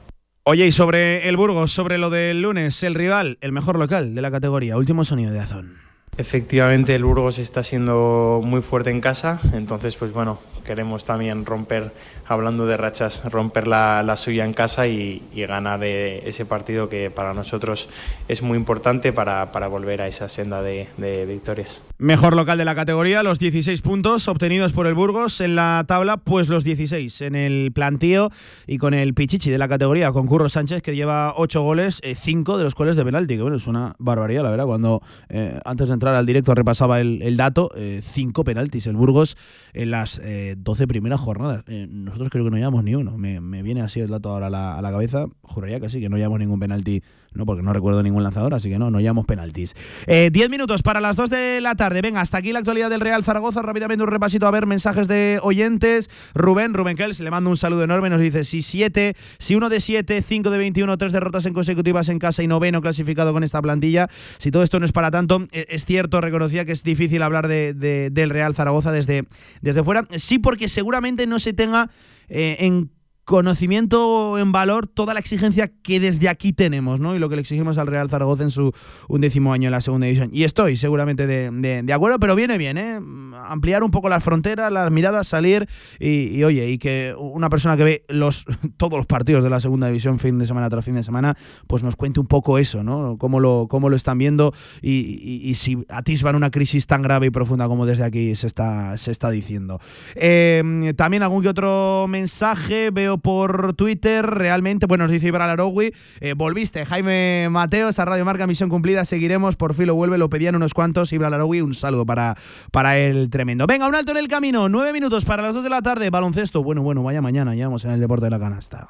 Oye, y sobre el Burgos, sobre lo del lunes, el rival, el mejor local de la categoría, último sonido de Azón. Efectivamente, el Burgos está siendo muy fuerte en casa, entonces, pues bueno, queremos también romper, hablando de rachas, romper la, suya en casa y, ganar ese partido que para nosotros es muy importante para, volver a esa senda de, victorias. Mejor local de la categoría, los 16 puntos obtenidos por el Burgos en la tabla, pues los 16 en el plantío y con el Pichichi de la categoría, con Curro Sánchez que lleva 8 goles, 5 eh, de los cuales de penalti, que bueno, es una barbaridad, la verdad, cuando eh, antes de entrar al directo repasaba el, dato, 5 eh, penaltis el Burgos en las 12 primeras jornadas. Eh, nosotros creo que no llevamos ni uno. Me, viene así el dato ahora a la, cabeza. Juraría que sí, que no llevamos ningún penalti No, porque no recuerdo ningún lanzador, así que no, no llamamos penaltis. Eh, diez minutos para las dos de la tarde. Venga, hasta aquí la actualidad del Real Zaragoza. Rápidamente un repasito a ver mensajes de oyentes. Rubén, Rubén Kels, le mando un saludo enorme. Nos dice: si siete, si uno de siete, cinco de 21, tres derrotas en consecutivas en casa y noveno clasificado con esta plantilla. Si todo esto no es para tanto, e, es cierto, reconocía que es difícil hablar de, del Real Zaragoza desde, desde fuera. Sí, porque seguramente no se tenga eh, en conocimiento en valor toda la exigencia que desde aquí tenemos, ¿no? Y lo que le exigimos al Real Zaragoza en su undécimo año en la segunda división. Y estoy seguramente de, acuerdo, pero viene bien, ¿eh? Ampliar un poco las fronteras, las miradas, salir y, oye, y que una persona que ve los todos los partidos de la segunda división fin de semana tras fin de semana, pues nos cuente un poco eso, ¿no? Cómo lo, cómo lo están viendo y, si atisban una crisis tan grave y profunda como desde aquí se está, se está diciendo. Eh, también algún que otro mensaje veo por Twitter. Realmente, bueno, nos dice Ibra Arogui, eh, volviste, Jaime Mateos a Radio Marca, misión cumplida, seguiremos, por fin lo vuelve, lo pedían unos cuantos. Ibra Arogui, un saludo para, para el tremendo. Venga, un alto en el camino, nueve minutos para las dos de la tarde, baloncesto. Bueno, bueno, vaya mañana, ya vamos en el deporte de la canasta.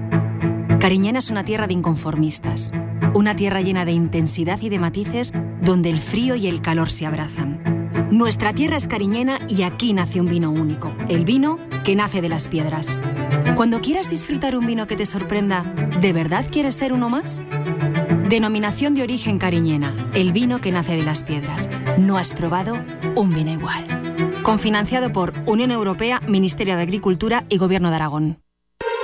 Cariñena es una tierra de inconformistas, una tierra llena de intensidad y de matices donde el frío y el calor se abrazan. Nuestra tierra es cariñena y aquí nace un vino único, el vino que nace de las piedras. Cuando quieras disfrutar un vino que te sorprenda, ¿de verdad quieres ser uno más? Denominación de origen cariñena, el vino que nace de las piedras. No has probado un vino igual. Confinanciado por Unión Europea, Ministerio de Agricultura y Gobierno de Aragón.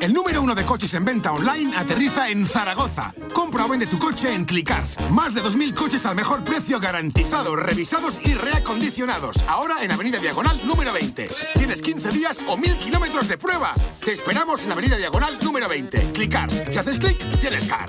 El número uno de coches en venta online, aterriza en Zaragoza. Compra o vende tu coche en Clicars. Más de 2.000 coches al mejor precio garantizados, revisados y reacondicionados. Ahora en Avenida Diagonal número 20. Tienes 15 días o 1.000 kilómetros de prueba. Te esperamos en Avenida Diagonal número 20. Clicars. Si haces clic, tienes car.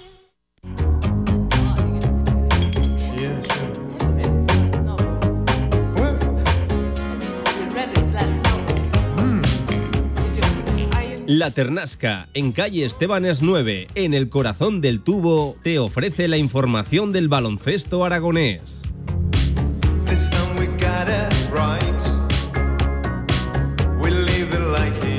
La Ternasca, en calle Estebanes 9, en el corazón del tubo, te ofrece la información del baloncesto aragonés.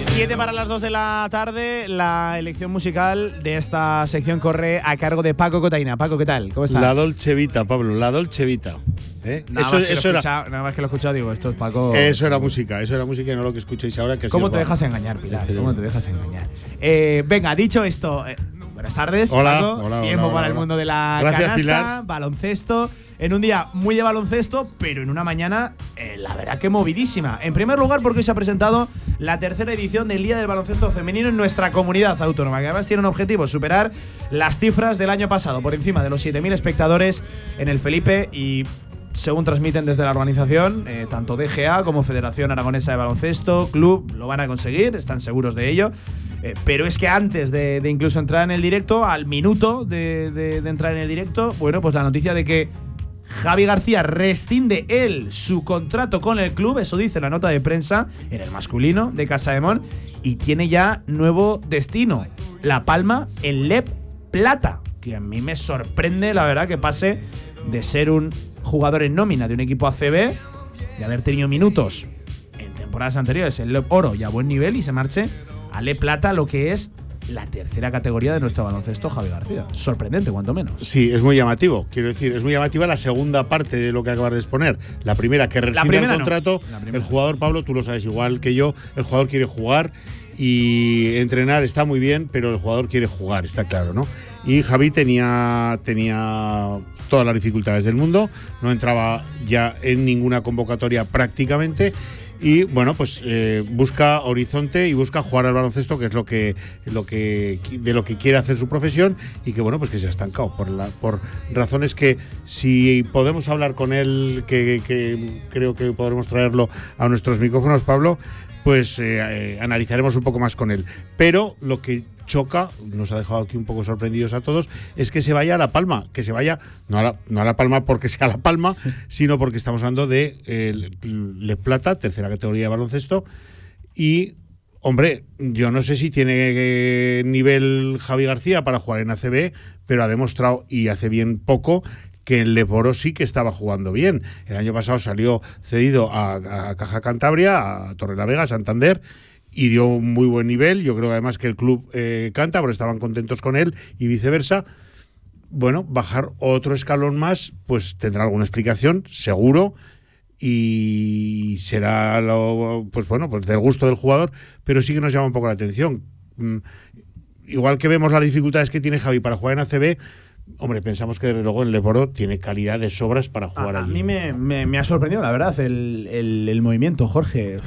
Siete para las 2 de la tarde, la elección musical de esta sección corre a cargo de Paco Cotaina. Paco, ¿qué tal? ¿Cómo estás? La Dolce Vita, Pablo, la Dolce Vita. ¿Eh? Nada, eso, más eso era, nada más que lo he escuchado, digo, esto es Paco. Eso era música, eso era música y no lo que escucháis ahora. Que ¿Cómo te dejas engañar, Pilar? ¿Cómo te dejas engañar? Eh, venga, dicho esto, eh, buenas tardes. Hola, Paco. hola, Tiempo hola, para el mundo de la Gracias, canasta, Pilar. baloncesto. En un día muy de baloncesto, pero en una mañana, eh, la verdad que movidísima. En primer lugar, porque hoy se ha presentado la tercera edición del Día del Baloncesto Femenino en nuestra comunidad autónoma, que además tiene un objetivo, superar las cifras del año pasado, por encima de los 7.000 espectadores en el Felipe y según transmiten desde la organización, eh, tanto DGA como Federación Aragonesa de Baloncesto, Club, lo van a conseguir, están seguros de ello. Eh, pero es que antes de, incluso entrar en el directo, al minuto de, de- de entrar en el directo, bueno, pues la noticia de que Javi García rescinde él su contrato con el club, eso dice la nota de prensa en el masculino de Casa de Mon, y tiene ya nuevo destino, La Palma en LEP Plata, que a mí me sorprende la verdad que pase de ser un jugador en nómina de un equipo ACB, de haber tenido minutos en temporadas anteriores en LEP Oro y a buen nivel y se marche a LEP Plata, lo que es la tercera categoría de nuestro baloncesto, Javi García. Sorprendente, cuanto menos. Sí, es muy llamativo. Quiero decir, es muy llamativa la segunda parte de lo que acabas de exponer. La primera, que rescinde el contrato. El jugador, Pablo, tú lo sabes igual que yo, el jugador quiere jugar y entrenar está muy bien, pero el jugador quiere jugar, está claro, ¿no? Y Javi tenía, tenía todas las dificultades del mundo, no entraba ya en ninguna convocatoria prácticamente. Y bueno pues eh, busca horizonte y busca jugar al baloncesto que es lo que lo que de lo que quiere hacer su profesión y que bueno pues que se ha estancado por la, por razones que si podemos hablar con él que, creo que podremos traerlo a nuestros micrófonos Pablo pues eh, eh, analizaremos un poco más con él. Pero lo que choca, nos ha dejado aquí un poco sorprendidos a todos, es que se vaya a La Palma, que se vaya, no a La, no a la Palma porque sea La Palma, sino porque estamos hablando de eh, Le Plata, tercera categoría de baloncesto, y Hombre, yo no sé si tiene eh, nivel Javi García para jugar en ACB, pero ha demostrado, y hace bien poco, que en Leboro sí que estaba jugando bien. El año pasado salió cedido a, a Caja Cantabria, a Torrelavega, a Santander, y dio un muy buen nivel. Yo creo además que el club eh, canta, porque estaban contentos con él y viceversa. Bueno, bajar otro escalón más, pues tendrá alguna explicación, seguro, y será lo, pues bueno, pues del gusto del jugador, pero sí que nos llama un poco la atención. Mm, igual que vemos las dificultades que tiene Javi para jugar en ACB, Hombre, pensamos que desde luego el Leboro tiene calidad de sobras para jugar a, allí. A mí me, me, ha sorprendido, la verdad, el, el, el movimiento, Jorge.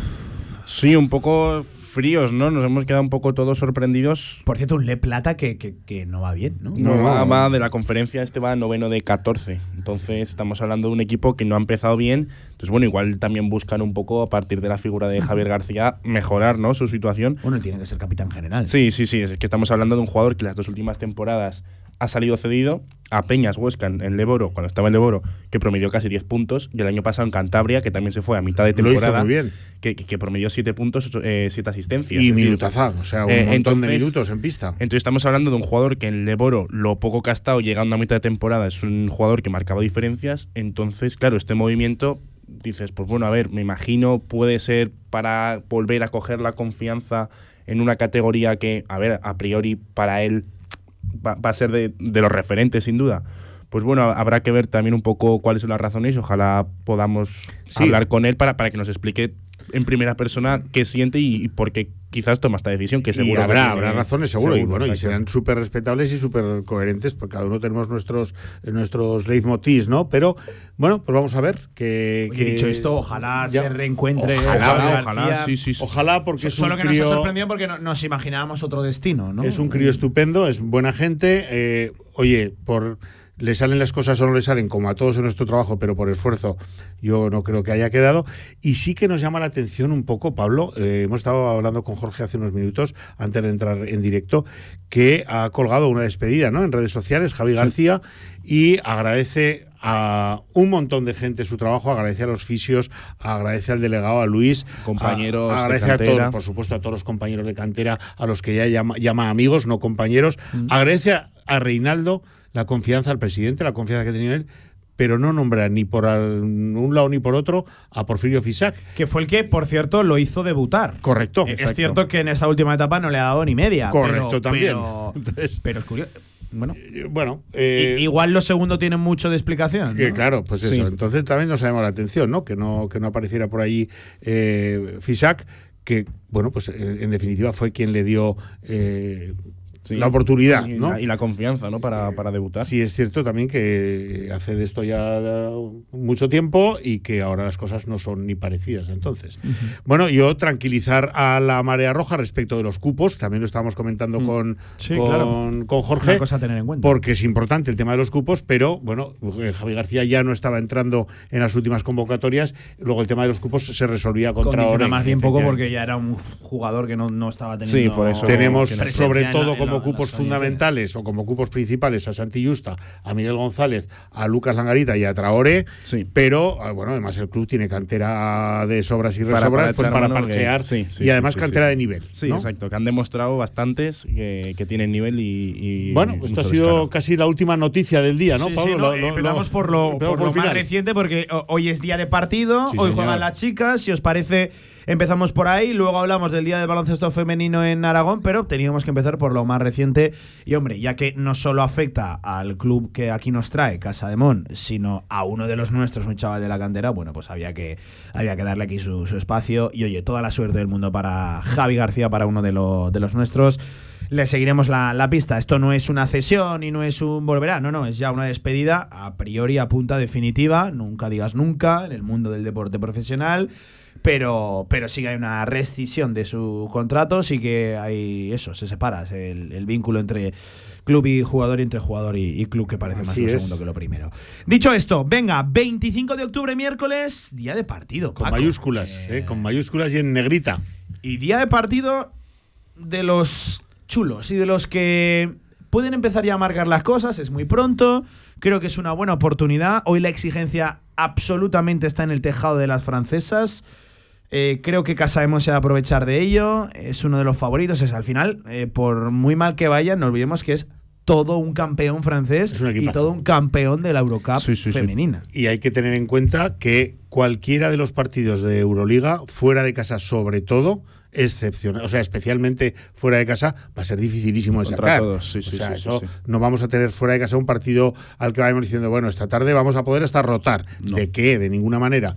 Sí, un poco fríos, ¿no? Nos hemos quedado un poco todos sorprendidos. Por cierto, un Le Plata que, que, no va bien, ¿no? No, va, de la conferencia, este va noveno de 14. Entonces estamos hablando de un equipo que no ha empezado bien. Entonces, bueno, igual también buscan un poco, a partir de la figura de Javier García, mejorar ¿no? su situación. Bueno, tiene que ser capitán general. Sí, sí, sí. Es que estamos hablando de un jugador que las dos últimas temporadas ha salido cedido a Peñas Huesca en, Leboro, cuando estaba en Leboro, que promedió casi 10 puntos, y el año pasado en Cantabria, que también se fue a mitad de temporada, muy bien. Que, que, promedió 7 puntos, 7 eh, asistencias. Y minutazá, o sea, un eh, montón de minutos en pista. Entonces estamos hablando de un jugador que en Leboro, lo poco que ha estado llegando a mitad de temporada, es un jugador que marcaba diferencias, entonces, claro, este movimiento dices, pues bueno, a ver, me imagino puede ser para volver a coger la confianza en una categoría que, a ver, a priori para él va, a ser de, los referentes, sin duda. Pues bueno, habrá que ver también un poco cuáles son las razones. Ojalá podamos hablar con él para, para que nos explique en primera persona qué siente y, por qué quizás toma esta decisión, que seguro habrá, habrá razones, seguro, y bueno, y serán súper respetables y súper coherentes, porque cada uno tenemos nuestros nuestros leitmotivs, ¿no? Pero bueno, pues vamos a ver que, dicho esto, ojalá se reencuentre. Ojalá, ojalá, sí, sí, Ojalá porque es Solo que nos ha sorprendido porque nos imaginábamos otro destino, ¿no? Es un crío estupendo, es buena gente. Eh, oye, por le salen las cosas o no le salen, como a todos en nuestro trabajo, pero por esfuerzo yo no creo que haya quedado. Y sí que nos llama la atención un poco, Pablo, eh, hemos estado hablando con Jorge hace unos minutos, antes de entrar en directo, que ha colgado una despedida ¿no? en redes sociales, Javi García, y agradece a un montón de gente su trabajo, agradece a los fisios, agradece al delegado, a Luis, compañeros, agradece a todos, por supuesto, a todos los compañeros de cantera, a los que ya llama, amigos, no compañeros, mm. agradece a Reinaldo la confianza al presidente, la confianza que tenía él, pero no nombra ni por un lado ni por otro a Porfirio Fisac. Que fue el que, por cierto, lo hizo debutar. Correcto. Es cierto que en esta última etapa no le ha dado ni media. Correcto, también. Pero, es curioso. Bueno, eh, bueno eh, igual lo segundo tiene mucho de explicación. claro, pues eso. Entonces también nos llamado la atención, ¿no? Que no, que no apareciera por ahí eh, Fisac, que, bueno, pues en definitiva fue quien le dio la oportunidad, y, ¿no? y la confianza, ¿no? Para, para, debutar. Sí, es cierto también que hace de esto ya mucho tiempo y que ahora las cosas no son ni parecidas. Entonces, bueno, yo tranquilizar a la marea roja respecto de los cupos, también lo estábamos comentando mm. con, con, Jorge, cosa a tener en cuenta. porque es importante el tema de los cupos, pero bueno, eh, Javi García ya no estaba entrando en las últimas convocatorias, luego el tema de los cupos se resolvía contra más bien poco porque ya era un jugador que no, no estaba teniendo. Sí, por eso. Tenemos sobre todo como como cupos fundamentales o como cupos principales a Santi Justa, a Miguel González, a Lucas Langarita y a Traore, Sí. pero ah, bueno, además el club tiene cantera de sobras y resobras pues echar para mano, parchear que- sí, sí, y además sí, sí, cantera sí. de nivel. Sí, ¿no? exacto, que han demostrado bastantes que, que tienen nivel y. y Bueno, esto ha sido descaro. casi la última noticia del día, ¿no, Sí, Pablo? Lo- no, lo- empezamos lo- por lo, por más reciente porque ho- hoy es día de partido, Sí, hoy señor. juegan las chicas, si os parece empezamos por ahí, luego hablamos del día de baloncesto femenino en Aragón, pero teníamos que empezar por lo más reciente y hombre, ya que no solo afecta al club que aquí nos trae, Casa de Mon, sino a uno de los nuestros, un chaval de la cantera, bueno, pues había que, había que darle aquí su, su espacio y oye, toda la suerte del mundo para Javi García, para uno de, lo- de los nuestros le seguiremos la, la pista. Esto no es una cesión y no es un volverá, no, no, es ya una despedida a priori a punta definitiva, nunca digas nunca en el mundo del deporte profesional. Pero, pero sí que hay una rescisión de su contrato, sí que hay eso, se separa el, el vínculo entre club y jugador y entre jugador y, y club, que parece más lo es. segundo que lo primero. Dicho esto, venga, 25 de octubre, miércoles, día de partido. Con Paco. mayúsculas, Eh, ¿eh? con mayúsculas y en negrita. y día de partido de los chulos y de los que pueden empezar ya a marcar las cosas. Es muy pronto. Creo que es una buena oportunidad. Hoy la exigencia absolutamente está en el tejado de las francesas. Eh, creo que Casaemo se va a aprovechar de ello. Es uno de los favoritos. Es al final, eh, por muy mal que vaya, no olvidemos que es todo un campeón francés Es un y todo un campeón de la Eurocup Sí, sí, sí. femenina. Y hay que tener en cuenta que cualquiera de los partidos de Euroliga, fuera de casa sobre todo, excepcional, o sea, especialmente fuera de casa, va a ser dificilísimo de sacar. todos, sí, sí, o sea, sí, sí, eso sí. no vamos a tener fuera de casa un partido al que vayamos diciendo, bueno, esta tarde vamos a poder hasta rotar. No. ¿De qué? De ninguna manera.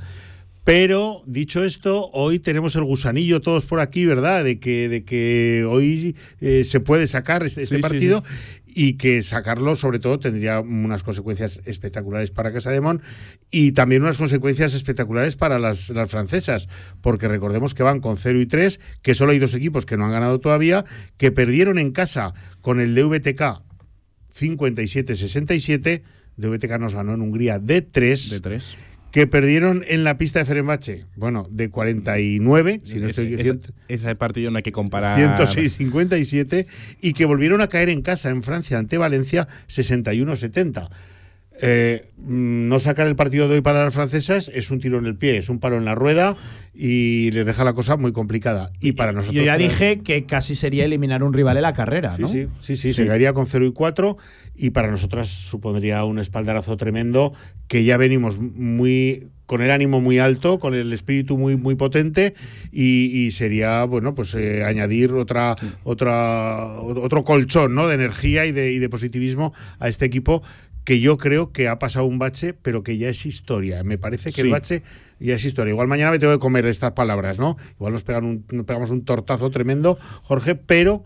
Pero, dicho esto, hoy tenemos el gusanillo todos por aquí, ¿verdad? De que, de que hoy eh, se puede sacar este, este Sí, sí, partido y que sacarlo, sobre todo, tendría unas consecuencias espectaculares para Casa de Mon y también unas consecuencias espectaculares para las, las francesas, porque recordemos que van con 0 y 3, que solo hay dos equipos que no han ganado todavía, que perdieron en casa con el DVTK 57-67, DVTK nos ganó en Hungría de 3 De tres. Que perdieron en la pista de Ferenbache, bueno, de 49, si no estoy ese partido no hay que comparar. 106-57, y que volvieron a caer en casa en Francia ante Valencia 61-70. Eh, no sacar el partido de hoy para las francesas es un tiro en el pie, es un palo en la rueda y les deja la cosa muy complicada. Y para nosotros. Yo ya dije que casi sería eliminar un rival en la carrera, Sí, ¿no? sí, sí, sí, se caería con 0 y 4 y para nosotras supondría un espaldarazo tremendo que ya venimos muy con el ánimo muy alto, con el espíritu muy muy potente y, y sería bueno pues eh, añadir otra otra otro colchón ¿no? de energía y de, y de positivismo a este equipo que yo creo que ha pasado un bache, pero que ya es historia. Me parece que el bache ya es historia. Igual mañana me tengo que comer estas palabras, ¿no? Igual nos, pegan un- nos pegamos un tortazo tremendo, Jorge, pero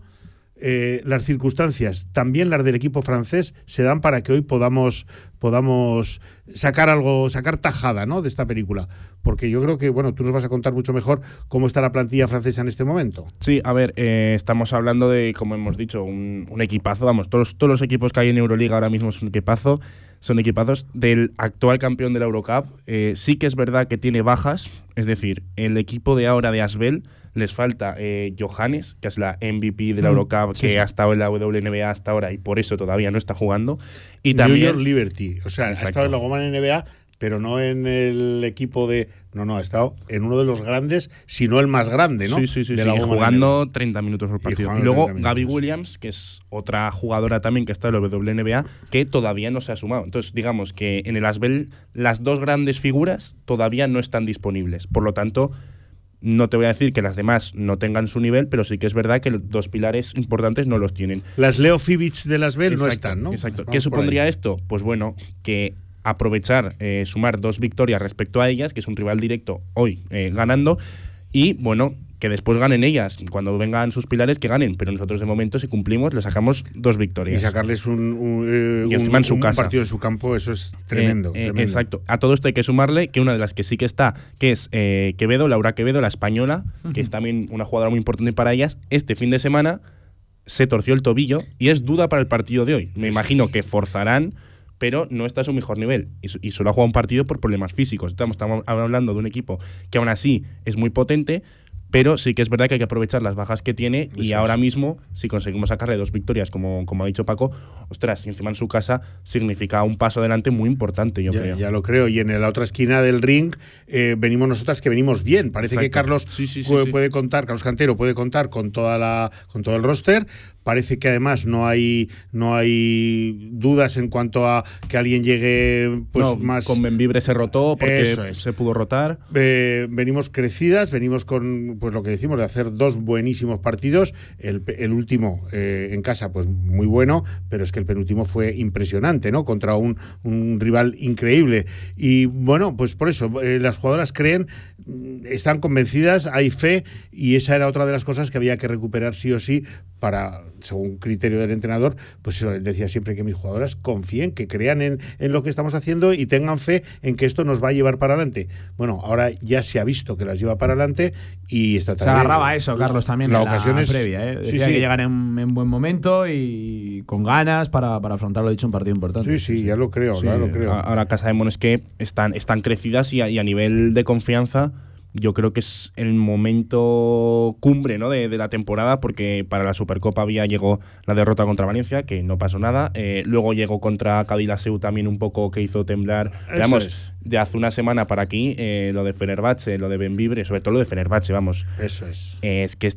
eh, las circunstancias, también las del equipo francés, se dan para que hoy podamos, podamos sacar algo, sacar tajada ¿no? de esta película. Porque yo creo que, bueno, tú nos vas a contar mucho mejor cómo está la plantilla francesa en este momento. Sí, a ver, eh, estamos hablando de, como hemos dicho, un, equipazo. Vamos, todos, todos los equipos que hay en Euroliga ahora mismo son equipazo. Son equipazos del actual campeón de la Eurocup. Eh, sí que es verdad que tiene bajas. Es decir, el equipo de ahora de Asbel les falta eh, Johannes, que es la MVP de la Mm, Eurocup, sí, que sí. ha estado en la WNBA hasta ahora y por eso todavía no está jugando. Y New también. York Liberty. O sea, ha estado en la Goma NBA, pero no en el equipo de. No, no, ha estado en uno de los grandes, si no el más grande, ¿no? Sí, sí, sí, jugando 30 minutos por partido. Y, luego 30 Gaby. Williams, que es otra jugadora también que está en la WNBA, que todavía no se ha sumado. Entonces, digamos que en el Asbel las dos grandes figuras todavía no están disponibles. Por lo tanto, no te voy a decir que las demás no tengan su nivel, pero sí que es verdad que los dos pilares importantes no los tienen. Las Leo Fibic de las Bell no están, ¿no? Exacto. Vamos ¿Qué supondría esto? Pues bueno, que aprovechar, eh, sumar dos victorias respecto a ellas, que es un rival directo hoy eh, ganando, y bueno, que después ganen ellas. Cuando vengan sus pilares, que ganen. Pero nosotros de momento, si cumplimos, le sacamos dos Y victorias. sacarles un, un, eh, Y un- encima en su un casa. partido en su campo, eso es tremendo. Eh, eh, tremendo. exacto. A todo esto hay que sumarle que una de las que sí que está, que es eh, Quevedo, Laura Quevedo, la española, que es también una jugadora muy importante para ellas, este fin de semana se torció el tobillo y es duda para el partido de hoy. Me imagino que forzarán, pero no está a su mejor nivel. Y, y solo ha jugado un partido por problemas físicos. Estamos, estamos hablando de un equipo que aún así es muy potente, pero sí que es verdad que hay que aprovechar las bajas que tiene y ahora mismo, si conseguimos sacarle dos victorias, como, como ha dicho Paco, ostras, encima en su casa significa un paso adelante muy importante, yo creo. Ya lo creo. Y en la otra esquina del ring eh, venimos nosotras que venimos bien. Parece que Carlos puede, contar, Carlos Cantero puede contar con toda la con todo el roster, Parece que además no hay no hay dudas en cuanto a que alguien llegue pues más. Con Benvibre se rotó porque se pudo rotar. Eh, venimos crecidas, venimos con pues lo que decimos de hacer dos buenísimos partidos. El, último eh, en casa, pues muy bueno, pero es que el penúltimo fue impresionante, ¿no? Contra un, un rival increíble. Y bueno, pues por eso, eh, las jugadoras creen están convencidas, hay fe y esa era otra de las cosas que había que recuperar sí o sí para, según criterio del entrenador, pues decía siempre que mis jugadoras confíen, que crean en, en, lo que estamos haciendo y tengan fe en que esto nos va a llevar para adelante. Bueno, ahora ya se ha visto que las lleva para adelante y esta tarde... Se agarraba eso, Carlos, también la en ocasión la previa. ¿eh? Decía que llegan en, buen momento y con ganas para, para afrontar lo dicho un partido importante. Sí, sí, ya lo creo, ya lo creo. Ahora Casa de es que están, están crecidas y y a nivel de confianza yo creo que es el momento cumbre ¿no? de, la temporada, porque para la Supercopa había llegó la derrota contra Valencia, que no pasó nada. Eh, luego llegó contra Cadillac también un poco que hizo temblar. Digamos, de hace una semana para aquí, eh, lo de Fenerbahce, lo de Benvibre, sobre todo lo de Fenerbahce, vamos. Eso es. es que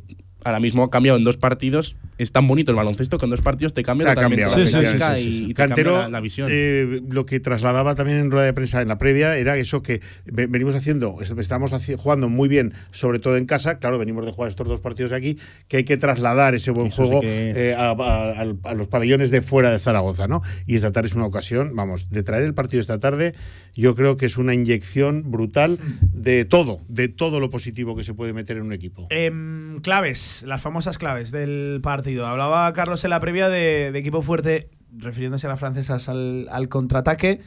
ahora mismo ha cambiado en dos partidos es tan bonito el baloncesto que en dos partidos te cambia totalmente la y, Cantero, la, visión. Eh, lo que trasladaba también en rueda de prensa en la previa era eso que venimos haciendo, estamos jugando muy bien, sobre todo en casa, claro, venimos de jugar estos dos partidos aquí, que hay que trasladar ese buen juego eh, a, los pabellones de fuera de Zaragoza, ¿no? Y esta tarde es una ocasión, vamos, de traer el partido esta tarde, yo creo que es una inyección brutal de todo, de todo lo positivo que se puede meter en un equipo. Em, claves, las famosas claves del partido Hablaba Carlos en la previa de, equipo fuerte, refiriéndose a las francesas al, contraataque.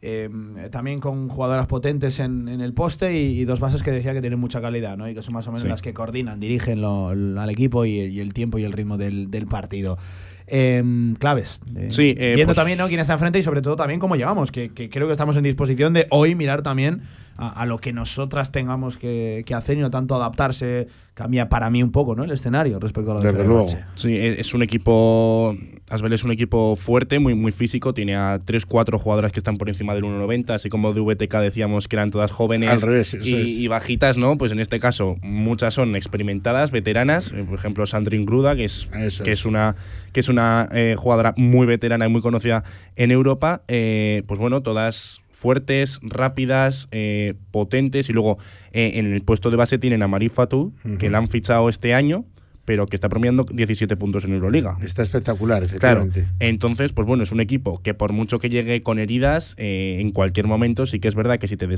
Em, también con jugadoras potentes en, el poste y, dos bases que decía que tienen mucha calidad ¿no? y que son más o menos las que coordinan, dirigen al equipo y, el tiempo y el ritmo del, partido. Em, claves. sí, eh, viendo pues también ¿no? quién está enfrente y sobre todo también cómo llegamos, que, creo que estamos en disposición de hoy mirar también a, lo que nosotras tengamos que, que, hacer y no tanto adaptarse cambia para mí un poco ¿no? el escenario respecto a lo Desde luego. Sí, e-, es un equipo. Asbel es un equipo fuerte, muy, muy físico. Tiene a 3-4 jugadoras que están por encima del 1,90, así como de VTK decíamos que eran todas jóvenes y, bajitas, ¿no? Pues en este caso, muchas son experimentadas, veteranas. Eh, por ejemplo, Sandrine Gruda, que es, que es. una, que es una eh, jugadora muy veterana y muy conocida en Europa. Eh, pues bueno, todas fuertes, rápidas, eh, potentes. Y luego eh, en el puesto de base tienen a Mari Fatou, que la han fichado este año, pero que está promediando 17 puntos en Euroliga. Está espectacular, efectivamente. Entonces, pues bueno, es un equipo que por mucho que llegue con heridas, eh, en cualquier momento sí que es verdad que si te,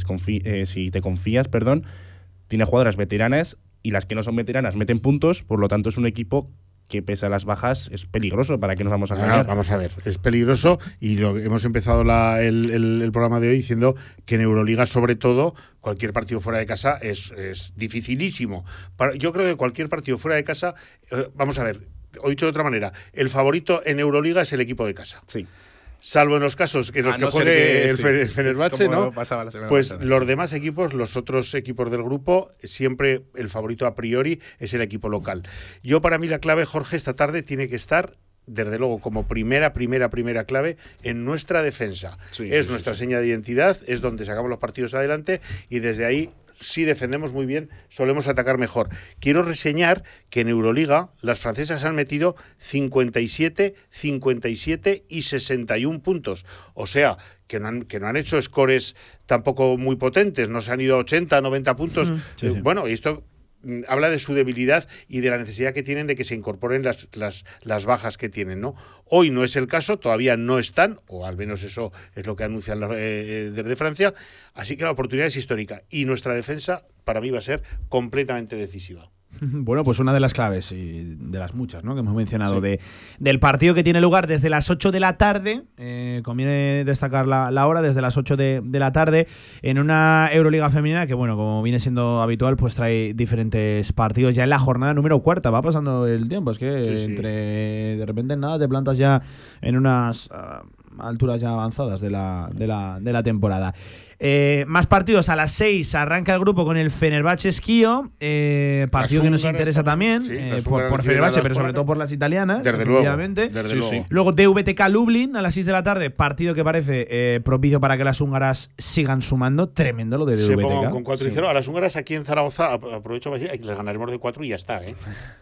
si te confías, perdón, tiene jugadoras veteranas y las que no son veteranas meten puntos, por lo tanto es un equipo que pese a las bajas es peligroso. ¿Para qué nos vamos a ganar? vamos a ver, es peligroso y lo, hemos empezado el, programa de hoy diciendo que en Euroliga, sobre todo, cualquier partido fuera de casa es, dificilísimo. yo creo que cualquier partido fuera de casa, eh, vamos a ver, o dicho de otra manera, el favorito en Euroliga es el equipo de casa. Sí salvo en los casos en los que juegue el Fenerbahce, ¿no? Pues los demás equipos, los otros equipos del grupo, siempre el favorito a priori es el equipo local. Yo para mí la clave, Jorge, esta tarde tiene que estar desde luego, como primera, primera, primera clave en nuestra defensa. es nuestra seña de identidad, es donde sacamos los partidos adelante y desde ahí si defendemos muy bien, solemos atacar mejor. Quiero reseñar que en Euroliga las francesas han metido 57, 57 y 61 puntos. O sea, que no han, que no han hecho scores tampoco muy potentes, no se han ido a 80, 90 puntos. Eh, bueno, y esto habla de su debilidad y de la necesidad que tienen de que se incorporen las, las, las, bajas que tienen. ¿no? Hoy no es el caso, todavía no están, o al menos eso es lo que anuncian eh, eh, desde Francia, así que la oportunidad es histórica y nuestra defensa para mí va a ser completamente decisiva. Bueno, pues una de las claves y de las muchas ¿no? que hemos mencionado de, del partido que tiene lugar desde las 8 de la tarde, eh, conviene destacar la, la, hora, desde las 8 de, de, la tarde, en una Euroliga femenina que, bueno, como viene siendo habitual, pues trae diferentes partidos ya en la jornada número cuarta. Va pasando el tiempo, es que entre de repente nada te plantas ya en unas ah, alturas ya avanzadas de la, de la, de la temporada. Eh, más partidos a las 6 arranca el grupo con el Fenerbahce Esquío, eh, partido que nos interesa también, eh, por, por Fenerbahce, pero sobre todo por las italianas. Desde luego. Desde luego. Luego DVTK Lublin a las 6 de la tarde, partido que parece propicio para que las húngaras sigan sumando. Tremendo lo de DVTK. Se pongan con 4 y 0. A las húngaras aquí en Zaragoza, aprovecho para decir, les ganaremos de 4 y ya está. ¿eh?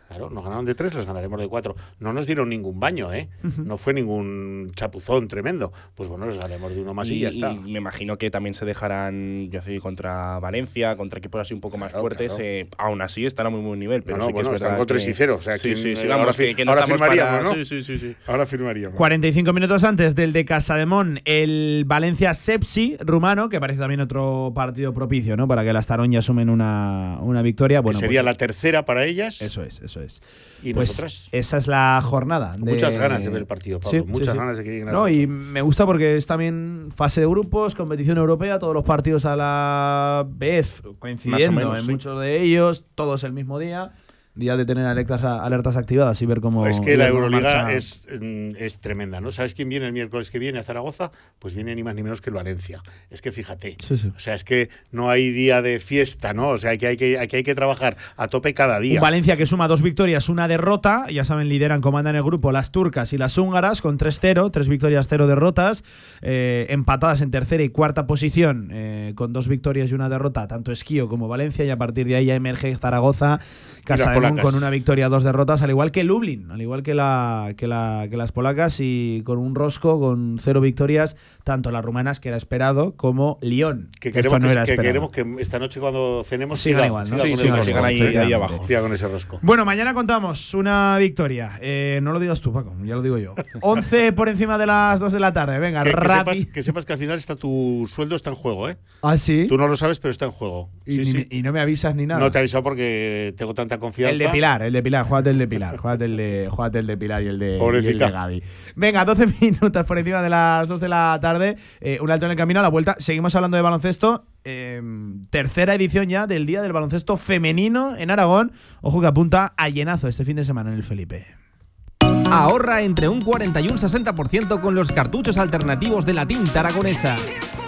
Claro, nos ganaron de 3, les ganaremos de 4. No nos dieron ningún baño, ¿eh? No fue ningún chapuzón tremendo. Pues bueno, les ganaremos de uno más y, ya está. Y me imagino que también se dejarán, yo sé, contra Valencia, contra equipos así un poco más fuertes. Eh, aún así estará muy buen nivel. Pero no, sí bueno, que están con 3 y 0. O sea, sí, sí, sí, ahora, que, que no ahora firmaríamos, para... ¿no? Sí, sí, sí, Ahora firmaríamos. 45 minutos antes del de Casademón, el Valencia Sepsi rumano, que parece también otro partido propicio, ¿no? Para que las Taroñas sumen una, una victoria. Bueno, que sería pues, la tercera para ellas. Eso es, eso es. Y pues nosotras. esa es la jornada. De... Muchas ganas de ver el partido, Pablo. Sí, Muchas sí, sí. ganas de que lleguen a No, las y me gusta porque es también fase de grupos, competición europea, todos los partidos a la vez, coincidiendo menos, en sí. muchos de ellos, todos el mismo día. Día de tener alertas, alertas activadas y ver cómo. Es que la Euroliga marcha. es, mm, es tremenda, ¿no? ¿Sabes quién viene el miércoles que viene a Zaragoza? Pues viene ni más ni menos que el Valencia. Es que fíjate. Sí, sí. O sea, es que no hay día de fiesta, ¿no? O sea, que hay que, que, hay que trabajar a tope cada día. Un Valencia que suma dos victorias, una derrota. Ya saben, lideran, comandan el grupo las turcas y las húngaras con 3-0, tres victorias, cero derrotas. eh, empatadas en tercera y cuarta posición eh, con dos victorias y una derrota, tanto Esquío como Valencia. Y a partir de ahí ya emerge Zaragoza, Casademón con una victoria, dos derrotas, al igual que Lublin, al igual que, la, que, la, que las polacas y con un rosco con cero victorias, tanto las rumanas, que era esperado, como Lyon. que queremos no que, queremos que esta noche cuando cenemos Sigan igual, ¿no? Sí, sigan, rosco. ahí- ahí abajo. Con ese rosco. Bueno, mañana contamos una victoria. Eh, no lo digas tú, Paco, ya lo digo yo. 11 por encima de las 2 de la tarde. Venga, Que, que rápido. sepas, que sepas que al final está tu sueldo está en juego, ¿eh? Ah, sí. Tú no lo sabes, pero está en juego. y, Sí, ni- sí. y no me avisas ni nada. No te he avisado porque tengo tanta confianza. El de Pilar, el de Pilar, jugate el de Pilar, jugate el de, jugate el de Pilar y el de, y el de Gaby. Venga, 12 minutos por encima de las 2 de la tarde. eh, un alto en el camino a la vuelta. Seguimos hablando de baloncesto. eh, tercera edición ya del Día del Baloncesto Femenino en Aragón. Ojo que apunta a llenazo este fin de semana en el Felipe. Ahorra entre un 40 y un 60% con los cartuchos alternativos de la tinta aragonesa.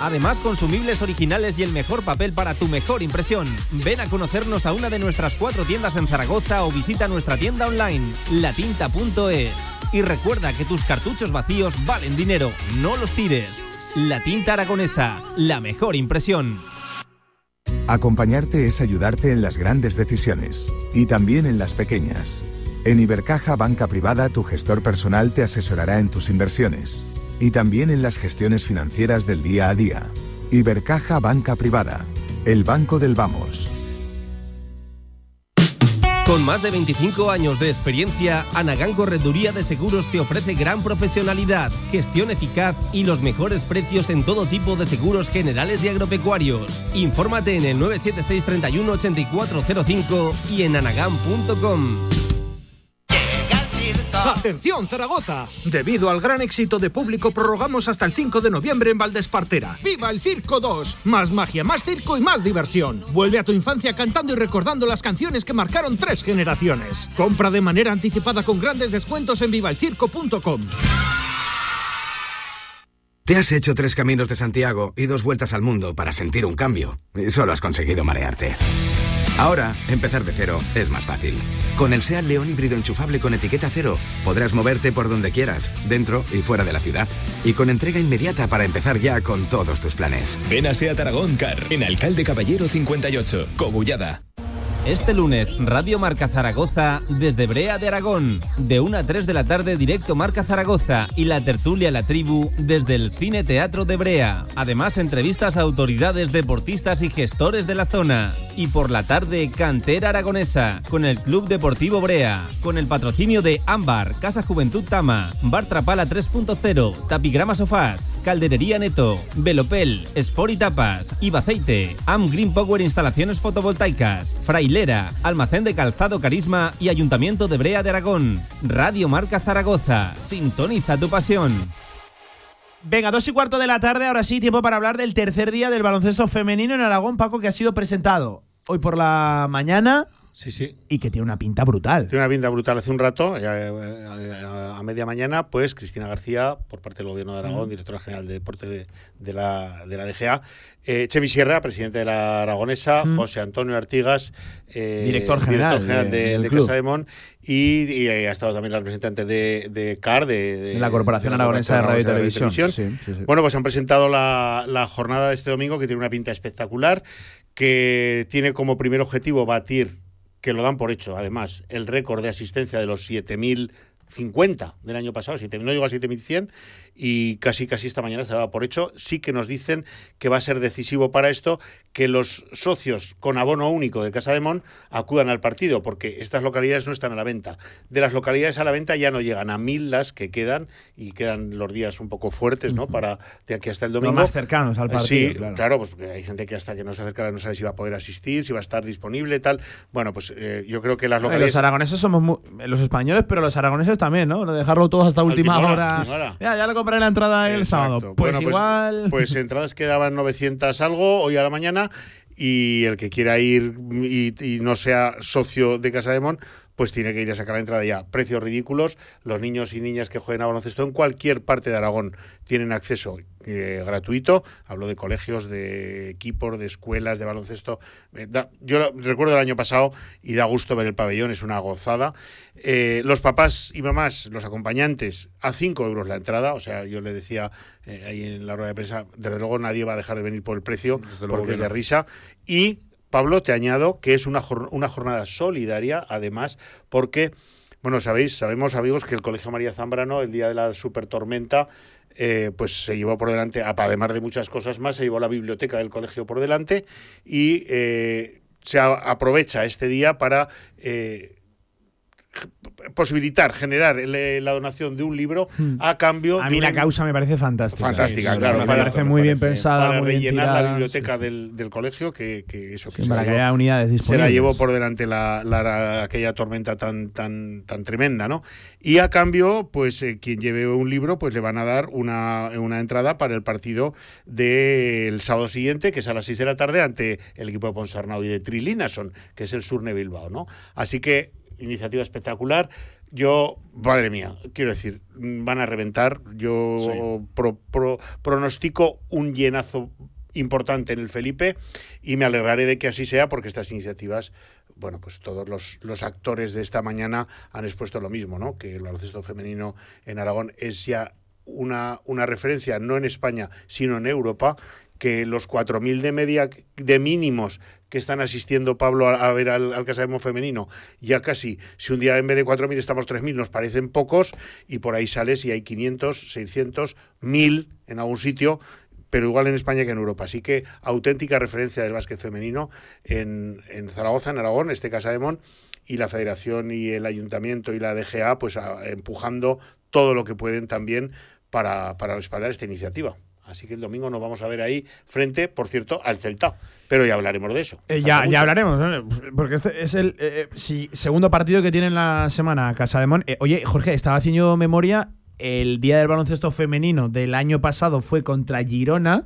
Además, consumibles originales y el mejor papel para tu mejor impresión. Ven a conocernos a una de nuestras cuatro tiendas en Zaragoza o visita nuestra tienda online, latinta.es. Y recuerda que tus cartuchos vacíos valen dinero, no los tires. La tinta aragonesa, la mejor impresión. Acompañarte es ayudarte en las grandes decisiones y también en las pequeñas. En Ibercaja Banca Privada tu gestor personal te asesorará en tus inversiones y también en las gestiones financieras del día a día. Ibercaja Banca Privada, el banco del vamos. Con más de 25 años de experiencia, Anagán Correduría de Seguros te ofrece gran profesionalidad, gestión eficaz y los mejores precios en todo tipo de seguros generales y agropecuarios. Infórmate en el 976 31 8405 y en anagán.com. ¡Atención, Zaragoza! Debido al gran éxito de público, prorrogamos hasta el 5 de noviembre en Valdespartera. ¡Viva el Circo 2! Más magia, más circo y más diversión. Vuelve a tu infancia cantando y recordando las canciones que marcaron tres generaciones. Compra de manera anticipada con grandes descuentos en vivalcirco.com. Te has hecho tres caminos de Santiago y dos vueltas al mundo para sentir un cambio. Y solo has conseguido marearte. Ahora, empezar de cero es más fácil. Con el SEAT León híbrido enchufable con etiqueta cero, podrás moverte por donde quieras, dentro y fuera de la ciudad. Y con entrega inmediata para empezar ya con todos tus planes. Ven a Seat Aragón Car, en Alcalde Caballero 58, Cobullada. Este lunes, Radio Marca Zaragoza desde Brea de Aragón. De 1 a 3 de la tarde, directo Marca Zaragoza y la tertulia La Tribu desde el Cine Teatro de Brea. Además, entrevistas a autoridades deportistas y gestores de la zona. Y por la tarde, Cantera Aragonesa con el Club Deportivo Brea. Con el patrocinio de Ámbar, Casa Juventud Tama, Bar Trapala 3.0, Tapigrama Sofás, Calderería Neto, Velopel, Sport y Tapas, Ibaceite, Am Green Power Instalaciones Fotovoltaicas, Almacén de Calzado Carisma y Ayuntamiento de Brea de Aragón. Radio Marca Zaragoza. Sintoniza tu pasión. Venga, dos y cuarto de la tarde, ahora sí, tiempo para hablar del tercer día del baloncesto femenino en Aragón, Paco, que ha sido presentado hoy por la mañana. Sí, sí. Y que tiene una pinta brutal. Tiene una pinta brutal. Hace un rato, eh, eh, a media mañana, pues Cristina García, por parte del Gobierno de Aragón, directora general de deporte de, la, de la DGA, eh, Chemi Sierra, presidente de la Aragonesa, José Antonio Artigas, eh, director general, de, Casa de Mon, y, ha estado también la representante de, CAR, de, la Corporación Aragonesa de Radio y Televisión. Bueno, pues han presentado la, la jornada de este domingo, que tiene una pinta espectacular, que tiene como primer objetivo batir que lo dan por hecho, además, el récord de asistencia de los 7.050 del año pasado, no llegó a 7.100 y casi casi esta mañana se daba por hecho. Sí que nos dicen que va a ser decisivo para esto que los socios con abono único de Casa de Mon acudan al partido, porque estas localidades no están a la venta. De las localidades a la venta ya no llegan a mil las que quedan y quedan los días un poco fuertes, ¿no? Para de aquí hasta el domingo. más cercanos al partido. Sí, claro. pues porque hay gente que hasta que no se acerca no sabe si va a poder asistir, si va a estar disponible, tal. Bueno, pues eh, yo creo que las localidades. Los aragoneses somos los españoles, pero los aragoneses también, ¿no? Dejarlo todo hasta última hora. Ya, ya lo la entrada el sábado. Pues, pues igual. Pues, entradas quedaban 900 algo hoy a la mañana y el que quiera ir y, no sea socio de Casa de Mon, pues tiene que ir a sacar la entrada ya. Precios ridículos. Los niños y niñas que jueguen a baloncesto en cualquier parte de Aragón tienen acceso eh, gratuito. Hablo de colegios, de equipos, de escuelas, de baloncesto. Eh, yo recuerdo el año pasado y da gusto ver el pabellón, es una gozada. Eh, los papás y mamás, los acompañantes, a 5 euros la entrada. O sea, yo le decía ahí en la rueda de prensa, desde luego nadie va a dejar de venir por el precio, porque es de risa. Y Pablo, te añado que es una, una jornada solidaria, además, porque, bueno, sabéis, sabemos, amigos, que el Colegio María Zambrano, el día de la super tormenta, eh, pues se llevó por delante, además de muchas cosas más, se llevó la biblioteca del colegio por delante y eh, se aprovecha este día para eh, posibilitar, generar la donación de un libro hmm. a cambio a mí la causa me parece fantástica. Fantástica, claro. Me parece muy bien pensada. Para rellenar la biblioteca del, colegio, que, eso que, para que haya unidades disponibles. Se la llevó por delante la, aquella tormenta tan, tan, tan tremenda, ¿no? Y a cambio, pues eh, quien lleve un libro, pues le van a dar una, una entrada para el partido del sábado siguiente, que es a las 6 de la tarde, ante el equipo de Ponsarnau y de Trilinason, que es el Surne Bilbao, ¿no? Así que iniciativa espectacular. Yo, madre mía, quiero decir, van a reventar. Yo pronostico un llenazo importante en el Felipe y me alegraré de que así sea porque estas iniciativas bueno, pues todos los, los, actores de esta mañana han expuesto lo mismo, ¿no? Que el baloncesto femenino en Aragón es ya una, una referencia, no en España, sino en Europa, que los 4.000 de media de mínimos que están asistiendo, Pablo, a, ver al, al femenino, ya casi, si un día en vez de 4.000 estamos 3.000, nos parecen pocos, y por ahí sales y hay 500, 600, 1.000 en algún sitio, pero igual en España que en Europa. Así que auténtica referencia del básquet femenino en, en Zaragoza, en Aragón, este Casademón, y la Federación y el Ayuntamiento y la DGA, pues empujando todo lo que pueden también para, para respaldar esta iniciativa. Así que el domingo nos vamos a ver ahí frente, por cierto, al Celta. Pero ya hablaremos de eso. Eh, ya, ya hablaremos, porque este es el eh, segundo partido que tiene en la semana Casa de Mon. Eh, oye, Jorge, estaba haciendo memoria. El día del baloncesto femenino del año pasado fue contra Girona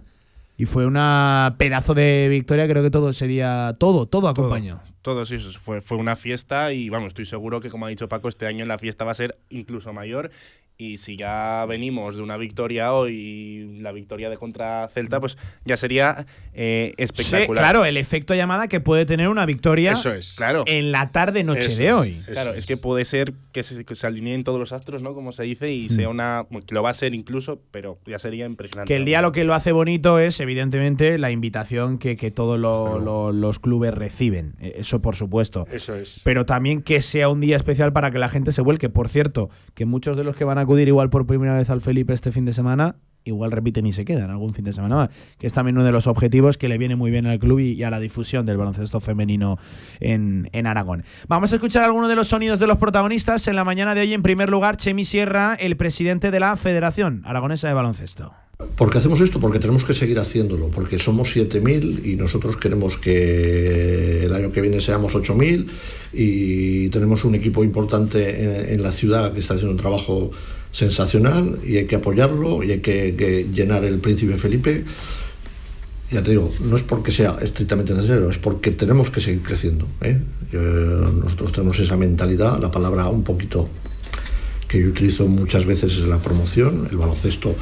y fue una pedazo de victoria. Creo que todo ese día, todo, todo acompañó. Todo, sí, fue, fue una fiesta y vamos, estoy seguro que como ha dicho Paco, este año la fiesta va a ser incluso mayor y si ya venimos de una victoria hoy, la victoria de contra Celta, pues ya sería eh, espectacular. claro, el efecto llamada que puede tener una victoria Eso es. claro. en la tarde-noche de hoy. claro, es. que puede ser que se, alineen todos los astros, ¿no? Como se dice, y sea mm. una. que lo va a ser incluso, pero ya sería impresionante. Que el día lo que lo hace bonito es, evidentemente, la invitación que, que todos los clubes reciben. E, eso, por supuesto. Eso es. Pero también que sea un día especial para que la gente se vuelque. Por cierto, que muchos de los que van a acudir igual por primera vez al Felipe este fin de semana, igual repiten y se quedan algún fin de semana más, que es también uno de los objetivos que le viene muy bien al club y, a la difusión del baloncesto femenino en, en, Aragón. Vamos a escuchar algunos de los sonidos de los protagonistas en la mañana de hoy. En primer lugar, Chemi Sierra, el presidente de la Federación Aragonesa de Baloncesto. ¿Por qué hacemos esto? Porque tenemos que seguir haciéndolo, porque somos 7.000 y nosotros queremos que el año que viene seamos 8.000 y tenemos un equipo importante en, la ciudad que está haciendo un trabajo sensacional y hay que apoyarlo y hay que, llenar el Príncipe Felipe. Ya te digo, no es porque sea estrictamente necesario, es porque tenemos que seguir creciendo. ¿eh? nosotros tenemos esa mentalidad, la palabra un poquito que yo utilizo muchas veces es la promoción. El baloncesto,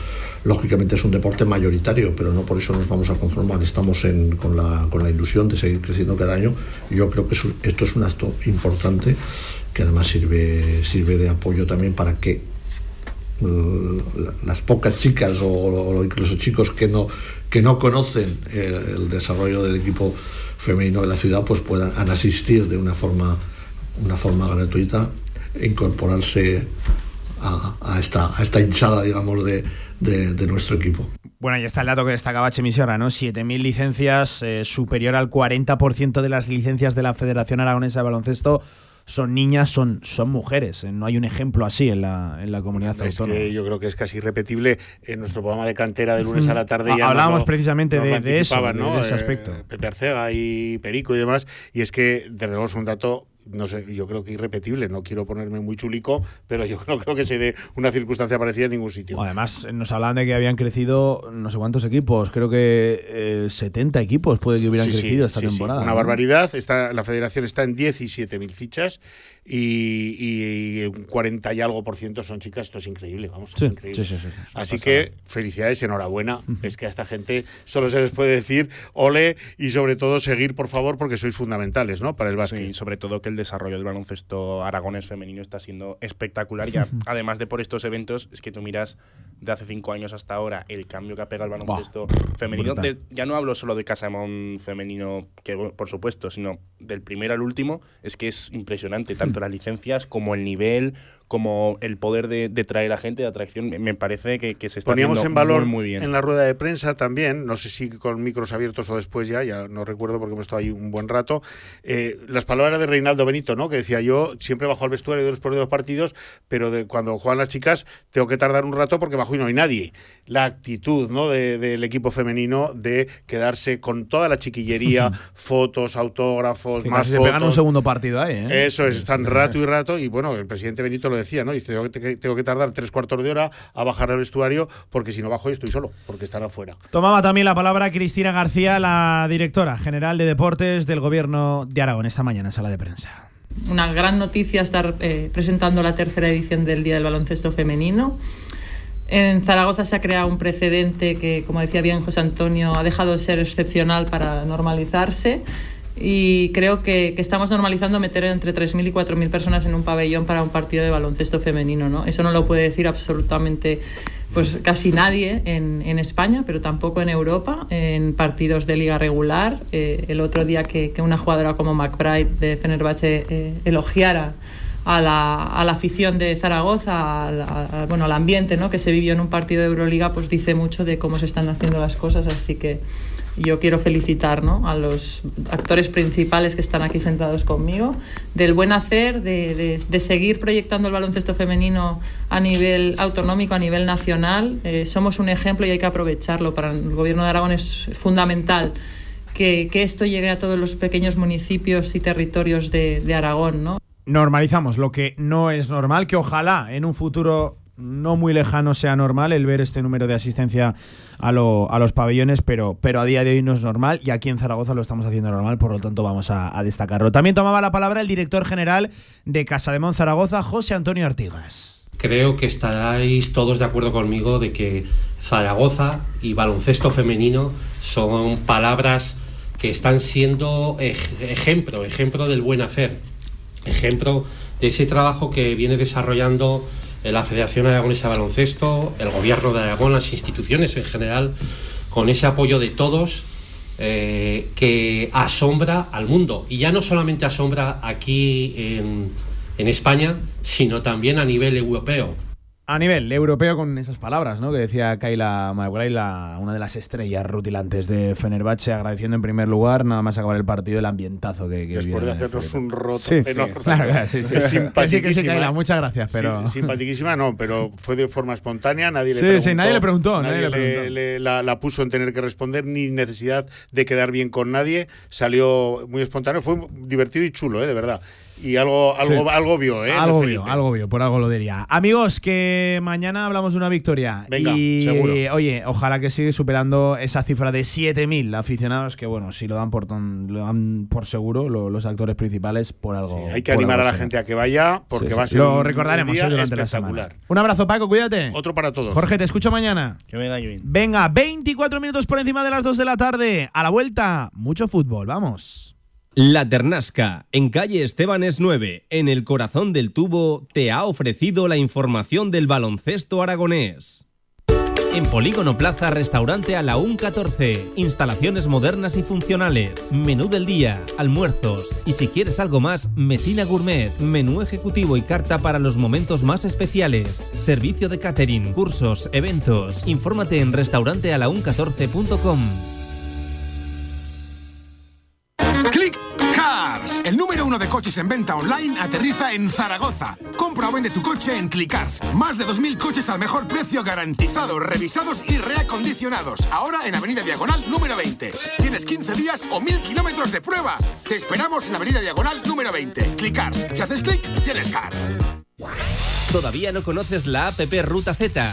lógicamente, es un deporte mayoritario, pero no por eso nos vamos a conformar. Estamos con, la, con la ilusión de seguir creciendo cada año. Yo creo que esto es un acto importante que además sirve, sirve de apoyo también para que las pocas chicas o, incluso chicos que no, que no conocen el, desarrollo del equipo femenino de la ciudad pues puedan asistir de una forma, una forma gratuita incorporarse a, esta, a esta hinchada, digamos, de, de, nuestro equipo. Bueno, ahí está el dato que destacaba Chemisierra, ¿no? 7.000 licencias, eh, superior al 40% de las licencias de la Federación Aragonesa de Baloncesto son niñas, son, son mujeres. Eh, no hay un ejemplo así en la, en la comunidad es Que yo creo que es casi irrepetible en nuestro programa de cantera de lunes a la tarde. Ya Hablábamos precisamente de, eso, de, ese aspecto. Eh, Pepe Arcega y Perico y demás. Y es que, desde luego, es un dato no sé, yo creo que irrepetible, no quiero ponerme muy chulico, pero yo no creo que se dé una circunstancia parecida en ningún sitio. Además, nos hablan de que habían crecido no sé cuántos equipos, creo que 70 eh, equipos puede que hubieran crecido esta temporada. Una barbaridad, está, la federación está en 17.000 fichas y, un 40 y algo por ciento son chicas, esto es increíble, vamos, es increíble. Así que felicidades, enhorabuena, es que a esta gente solo se les puede decir ole y sobre todo seguir, por favor, porque sois fundamentales, ¿no? Para el básquet. sobre todo que el desarrollo del baloncesto aragonés femenino está siendo espectacular. Y además de por estos eventos, es que tú miras de hace cinco años hasta ahora el cambio que ha pegado el baloncesto femenino. ya no hablo solo de Casamón femenino, que por supuesto, sino del primero al último, es que es impresionante, tanto las licencias como el nivel, como el poder de, traer a gente, de atracción, me parece que, se está Poníamos en valor muy, bien. en la rueda de prensa también, no sé si con micros abiertos o después ya, ya no recuerdo porque hemos estado ahí un buen rato, eh, las palabras de Reinaldo Benito, ¿no? que decía yo siempre bajo al vestuario después de los partidos, pero de cuando juegan las chicas tengo que tardar un rato porque bajo y no hay nadie. La actitud ¿no? del equipo femenino de quedarse con toda la chiquillería, fotos, autógrafos, más fotos. Se pegan un segundo partido ahí. ¿eh? Eso es, están rato y rato y bueno, el presidente Benito lo decía, ¿no? Dice, tengo que, tardar tres cuartos de hora a bajar al vestuario porque si no bajo yo estoy solo, porque están afuera. Tomaba también la palabra Cristina García, la directora general de deportes del gobierno de Aragón, esta mañana en sala de prensa. Una gran noticia estar eh, presentando la tercera edición del Día del Baloncesto Femenino. En Zaragoza se ha creado un precedente que, como decía bien José Antonio, ha dejado de ser excepcional para normalizarse y creo que, estamos normalizando meter entre 3.000 y 4.000 personas en un pabellón para un partido de baloncesto femenino. ¿no? Eso no lo puede decir absolutamente pues casi nadie en, en España, pero tampoco en Europa, en partidos de liga regular. Eh, el otro día que, una jugadora como McBride de Fenerbahce eh, elogiara a la, a la, afición de Zaragoza, al, bueno, al ambiente ¿no? que se vivió en un partido de Euroliga, pues dice mucho de cómo se están haciendo las cosas, así que yo quiero felicitar a los actores principales que están aquí sentados conmigo, del buen hacer, de, seguir proyectando el baloncesto femenino a nivel autonómico, a nivel nacional. Eh, somos un ejemplo y hay que aprovecharlo. Para el Gobierno de Aragón es fundamental que, esto llegue a todos los pequeños municipios y territorios de, de Aragón. ¿no? Normalizamos lo que no es normal, que ojalá en un futuro no muy lejano sea normal el ver este número de asistencia a, los pabellones, pero, a día de hoy no es normal y aquí en Zaragoza lo estamos haciendo normal, por lo tanto vamos a, destacarlo. También tomaba la palabra el director general de Casa de Mon Zaragoza, José Antonio Artigas. Creo que estaréis todos de acuerdo conmigo de que Zaragoza y baloncesto femenino son palabras que están siendo ejemplo, ejemplo del buen hacer, ejemplo de ese trabajo que viene desarrollando la Federación Aragonesa de Baloncesto, el Gobierno de Aragón, las instituciones en general, con ese apoyo de todos eh, que asombra al mundo. Y ya no solamente asombra aquí en, en España, sino también a nivel europeo a nivel europeo con esas palabras, ¿no? Que decía Kayla Maguire, una de las estrellas rutilantes de Fenerbahce, agradeciendo en primer lugar, nada más acabar el partido, el ambientazo que, que Después de hacernos un roto sí, enorme. Claro, sí, sí. Simpaticísima. muchas gracias, pero... simpaticísima no, pero fue de forma espontánea, nadie le preguntó. Sí, nadie le preguntó. Nadie, le, la, puso en tener que responder, ni necesidad de quedar bien con nadie. Salió muy espontáneo, fue divertido y chulo, ¿eh? De verdad y algo, algo, algo vio, ¿eh? Algo vio, algo vio, por algo lo diría. Amigos, que mañana hablamos de una victoria. Venga, y, seguro. Oye, ojalá que siga superando esa cifra de 7.000 aficionados, que bueno, si lo dan por, lo dan por seguro los actores principales, por algo. hay que animar a la gente a que vaya, porque va a ser Lo un, recordaremos un día eh, durante la semana. Un abrazo, Paco, cuídate. Otro para todos. Jorge, te escucho mañana. Que me da bien. Venga, 24 minutos por encima de las 2 de la tarde. A la vuelta, mucho fútbol, vamos. La Ternasca, en calle Estebanes 9, en el corazón del tubo, te ha ofrecido la información del baloncesto aragonés. En Polígono Plaza, restaurante a la 14. Instalaciones modernas y funcionales. Menú del día, almuerzos. Y si quieres algo más, Mesina Gourmet. Menú ejecutivo y carta para los momentos más especiales. Servicio de catering, cursos, eventos. Infórmate en restaurantealaun14.com. el número uno de coches en venta online, aterriza en Zaragoza. Compra o vende tu coche en Clickars. Más de 2.000 coches al mejor precio garantizados, revisados y reacondicionados. Ahora en Avenida Diagonal número 20. Tienes 15 días o 1.000 kilómetros de prueba. Te esperamos en Avenida Diagonal número 20. Clickars. Si haces clic, tienes car. ¿Todavía no conoces la APP Ruta Z?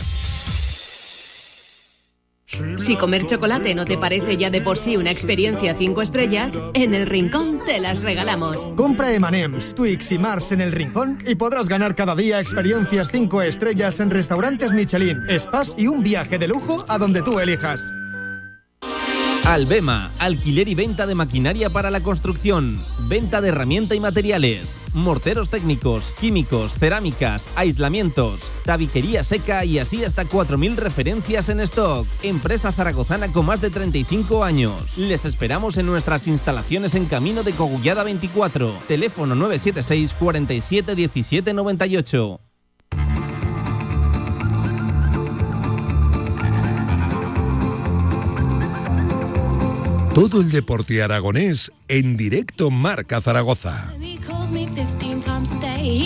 Si comer chocolate no te parece ya de por sí una experiencia 5 estrellas, en el Rincón te las regalamos. Compra M&M's, Twix y Mars en el Rincón y podrás ganar cada día experiencias 5 estrellas en restaurantes Michelin, spas y un viaje de lujo a donde tú elijas. Albema, alquiler y venta de maquinaria para la construcción, venta de herramienta y materiales, morteros técnicos, químicos, cerámicas, aislamientos, tabiquería seca y así hasta 4.000 referencias en stock. Empresa zaragozana con más de 35 años. Les esperamos en nuestras instalaciones en Camino de Cogullada 24. Teléfono 976 47 17 98. Todo el deporte aragonés en directo Marca Zaragoza.